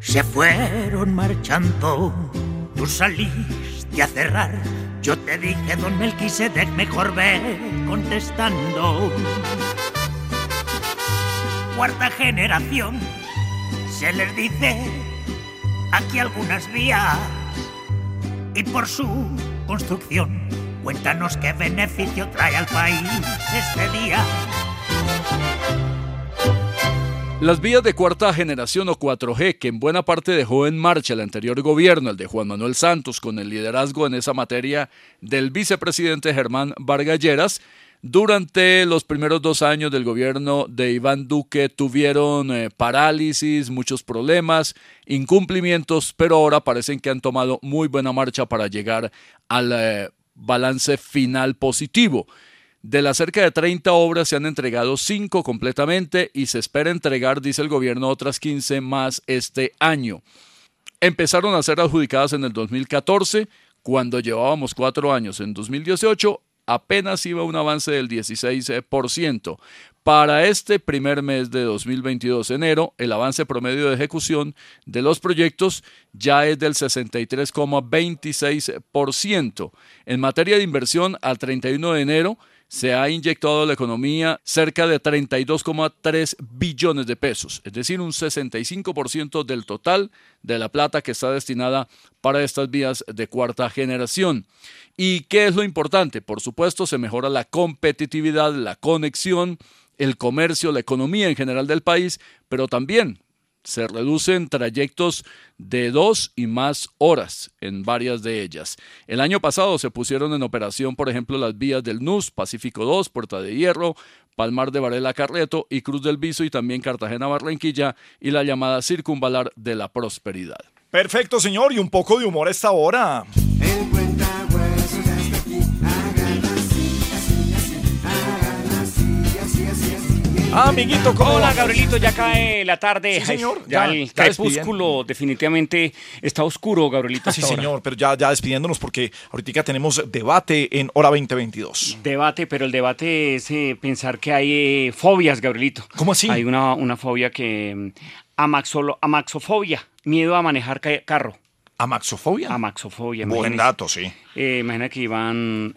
se fueron marchando. Tú saliste a cerrar. Yo te dije, don Melquisedec, mejor ve contestando. Cuarta generación, se les dice aquí algunas vías y por su construcción. Cuéntanos qué beneficio trae al país este día. Las vías de cuarta generación o 4G, que en buena parte dejó en marcha el anterior gobierno, el de Juan Manuel Santos, con el liderazgo en esa materia del vicepresidente Germán Vargalleras, Durante los primeros dos años del gobierno de Iván Duque tuvieron eh, parálisis, muchos problemas, incumplimientos, pero ahora parecen que han tomado muy buena marcha para llegar al eh, balance final positivo. De las cerca de 30 obras se han entregado 5 completamente y se espera entregar, dice el gobierno, otras 15 más este año. Empezaron a ser adjudicadas en el 2014, cuando llevábamos cuatro años en 2018 apenas iba un avance del 16%. Para este primer mes de 2022, enero, el avance promedio de ejecución de los proyectos ya es del 63,26%. En materia de inversión, al 31 de enero, se ha inyectado a la economía cerca de 32,3 billones de pesos, es decir, un 65% del total de la plata que está destinada para estas vías de cuarta generación. ¿Y qué es lo importante? Por supuesto, se mejora la competitividad, la conexión, el comercio, la economía en general del país, pero también se reducen trayectos de dos y más horas en varias de ellas. El año pasado se pusieron en operación, por ejemplo, las vías del NUS, Pacífico 2, Puerta de Hierro, Palmar de Varela Carreto y Cruz del Viso y también Cartagena Barranquilla y la llamada Circunvalar de la Prosperidad. Perfecto, señor, y un poco de humor a esta hora. Ah, amiguito, ¿cómo Hola? Gabrielito, ya cae la tarde. Sí, señor, Ya, ya, el ya crepúsculo definitivamente está oscuro, Gabrielito. Sí, señor, pero ya, ya despidiéndonos porque ahorita tenemos debate en Hora 2022. Debate, pero el debate es eh, pensar que hay eh, fobias, Gabrielito. ¿Cómo así? Hay una, una fobia que... mm, Amaxolo, amaxofobia, miedo a manejar ca- carro. ¿Amaxofobia? Amaxofobia. Buen dato, sí. Eh, imagina que iban...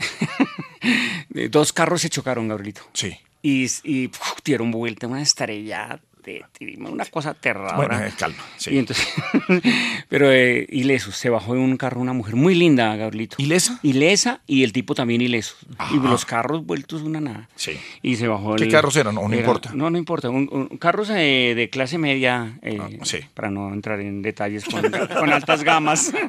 dos carros se chocaron, Gabrielito. Sí. Y, dieron vuelta, una estrella, de, una cosa aterradora. Bueno, calma, sí. Y entonces, pero eh, ileso, se bajó de un carro una mujer muy linda, Gabrielito. ¿Ilesa? Ilesa y el tipo también ileso. Y los carros vueltos una nada. Sí. Y se bajó ¿Qué el- carros eran? No, no importa. No, no importa. Un, un- carros eh, de clase media, eh, sí. para no entrar en detalles con, con altas gamas.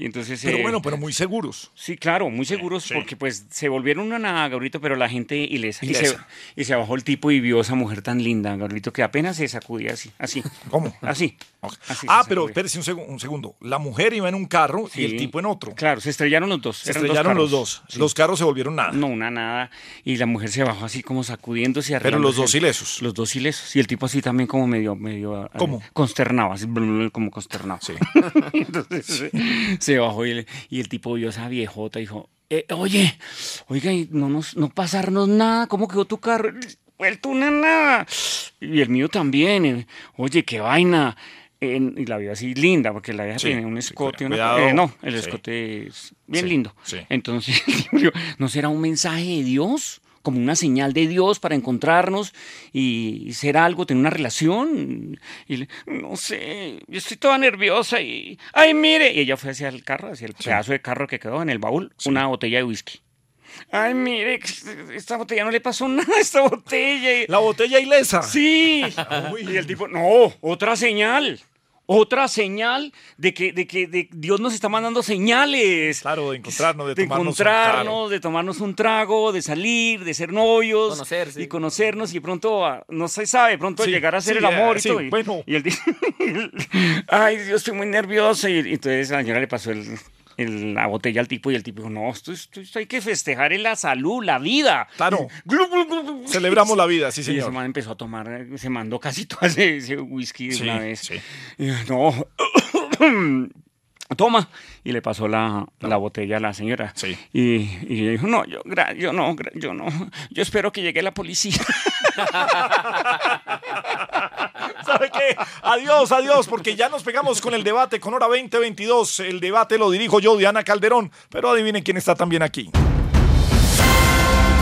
Y entonces, Pero eh, bueno, pero muy seguros. Sí, claro, muy seguros porque pues se volvieron una nada, Gabrielito, pero la gente ilesa. Y se, Ilesa. y se bajó el tipo y vio a esa mujer tan linda, Gabrielito, que apenas se sacudía así, así. ¿Cómo? Así. así Ah, pero espérese un, segu- un segundo. La mujer iba en un carro y el tipo en otro. Claro, se estrellaron los dos. Se eran estrellaron los dos. Los carros se volvieron nada. No, una nada. Y la mujer se bajó así como sacudiéndose. Pero los dos ilesos. Los dos ilesos. Y el tipo así también como medio, medio eh, ¿Cómo? consternado, así como consternado. Sí. Entonces se bajó y, el tipo vio a esa viejota y dijo, "Eh, oye, oiga, y no, nos, no pasarnos nada, ¿cómo quedó tu carro? Vuelto una nada. Y el mío también. Oye, qué vaina. En- y la vio así linda, porque la vieja Sí, tiene un escote. una- eh, no, el Sí. escote es bien lindo. Entonces, ¿no será un mensaje de Dios? Como una señal de Dios para encontrarnos y, y ser algo, tener una relación. Y le- no sé, yo estoy toda nerviosa y. ¡Ay, mire! Y ella fue hacia el carro, hacia el pedazo de carro que quedó en el baúl, una botella de whisky. Ay, mire, esta botella no le pasó nada a esta botella. La botella ilesa. Sí. Y el tipo, no, otra señal. Otra señal de que, de que de Dios nos está mandando señales. Claro, de encontrarnos, de, De tomarnos un encontrarnos, trago. de tomarnos un trago, de salir, de ser novios. Conocerse. Y conocernos y de pronto, ah, no se sabe, de pronto Sí, llegar a sí, el amor eh, y sí, todo. Y, bueno. y él dice, ay, yo estoy muy nerviosa. Y, y entonces a la señora le pasó el- el- la botella al tipo y el tipo dijo, no, esto, esto- esto hay que festejar en la salud, la vida. Claro. Celebramos la vida, sí, Y ese señor. man empezó a tomar, se mandó casi todo ese, ese whisky de Sí, una vez. sí. Y yo, no, toma. Y le pasó la, la botella a la señora. Sí. Y, y dijo, no, yo, yo no, yo no. Yo espero que llegue la policía. ¿Sabe qué? Adiós, adiós, porque ya nos pegamos con el debate con hora 2022. El debate lo dirijo yo, Diana Calderón, pero adivinen quién está también aquí.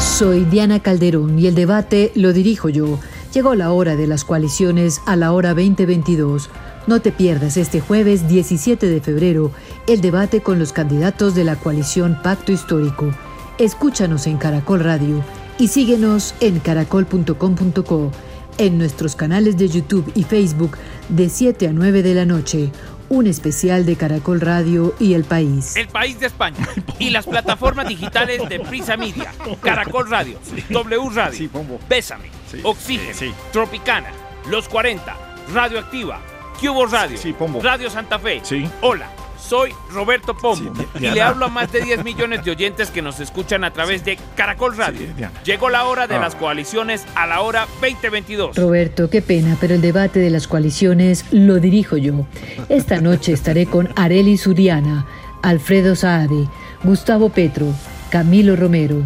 Soy Diana Calderón y el debate lo dirijo yo. Llegó la hora de las coaliciones a la hora 2022. No te pierdas este jueves 17 de febrero el debate con los candidatos de la coalición Pacto Histórico. Escúchanos en Caracol Radio y síguenos en caracol.com.co, en nuestros canales de YouTube y Facebook de 7 a 9 de la noche un especial de Caracol Radio y El País. El País de España y las plataformas digitales de Prisa Media, Caracol Radio, W Radio, Bésame, Oxígeno, Tropicana, Los 40, Radioactiva, Cubo Radio, Radio Santa Fe. Hola. Soy Roberto Pombo y le hablo a más de 10 millones de oyentes que nos escuchan a través de Caracol Radio. Llegó la hora de Ah. las coaliciones a la hora 2022. Roberto, qué pena, pero el debate de las coaliciones lo dirijo yo. Esta noche estaré con Areli Suriana, Alfredo Saade, Gustavo Petro, Camilo Romero,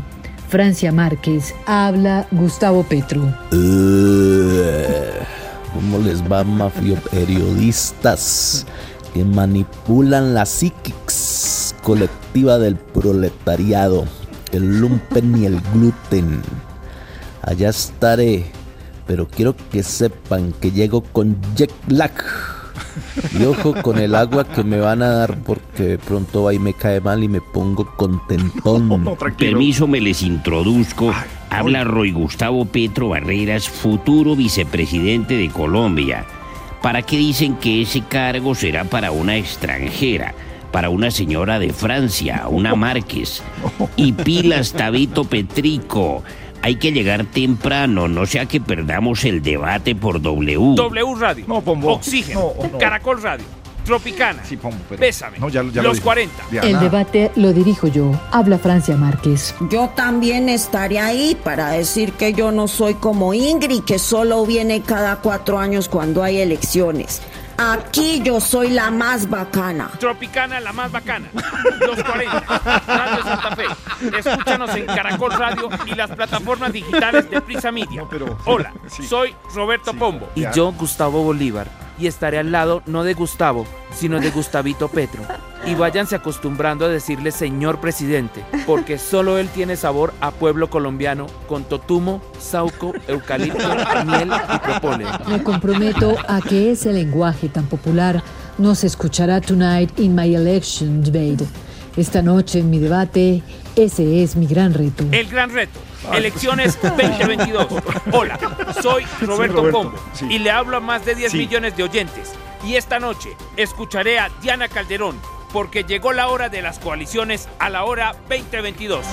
Francia Márquez. Habla Gustavo Petro. Uh, ¿Cómo les va, mafio periodistas que manipulan la psiquix colectiva del proletariado, el lumpen y el gluten? Allá estaré, pero quiero que sepan que llego con jet lag. Y ojo con el agua que me van a dar porque de pronto va y me cae mal y me pongo contentón. Permiso, me les introduzco. Habla Roy Gustavo Petro Barreras, futuro vicepresidente de Colombia. ¿Para qué dicen que ese cargo será para una extranjera? Para una señora de Francia, una Márquez. Y pilas, Tabito Petrico. Hay que llegar temprano, no sea que perdamos el debate por W. W Radio, Oxígeno, Caracol Radio, Tropicana, Bésame, ya lo Los dijo. 40. El debate lo dirijo yo. Habla Francia Márquez. Yo también estaré ahí para decir que yo no soy como Ingrid, que solo viene cada cuatro años cuando hay elecciones. Aquí yo soy la más bacana. Tropicana, la más bacana. Los 40. Radio Santa Fe. Escúchanos en Caracol Radio y las plataformas digitales de Prisa Media. Hola, soy Roberto Pombo. Y yo, Gustavo Bolívar, y estaré al lado no de Gustavo, sino de Gustavito Petro. Y váyanse acostumbrando a decirle señor presidente, porque solo él tiene sabor a pueblo colombiano con totumo, sauco, eucalipto, miel y propóleo. Me comprometo a que ese lenguaje tan popular no se escuchará tonight in my election debate. Esta noche en mi debate, ese es mi gran reto. El gran reto. Elecciones 2022. Hola, soy Roberto, Roberto, Pombo y le hablo a más de 10 Sí. millones de oyentes. Y esta noche escucharé a Diana Calderón porque llegó la hora de las coaliciones a la hora 2022.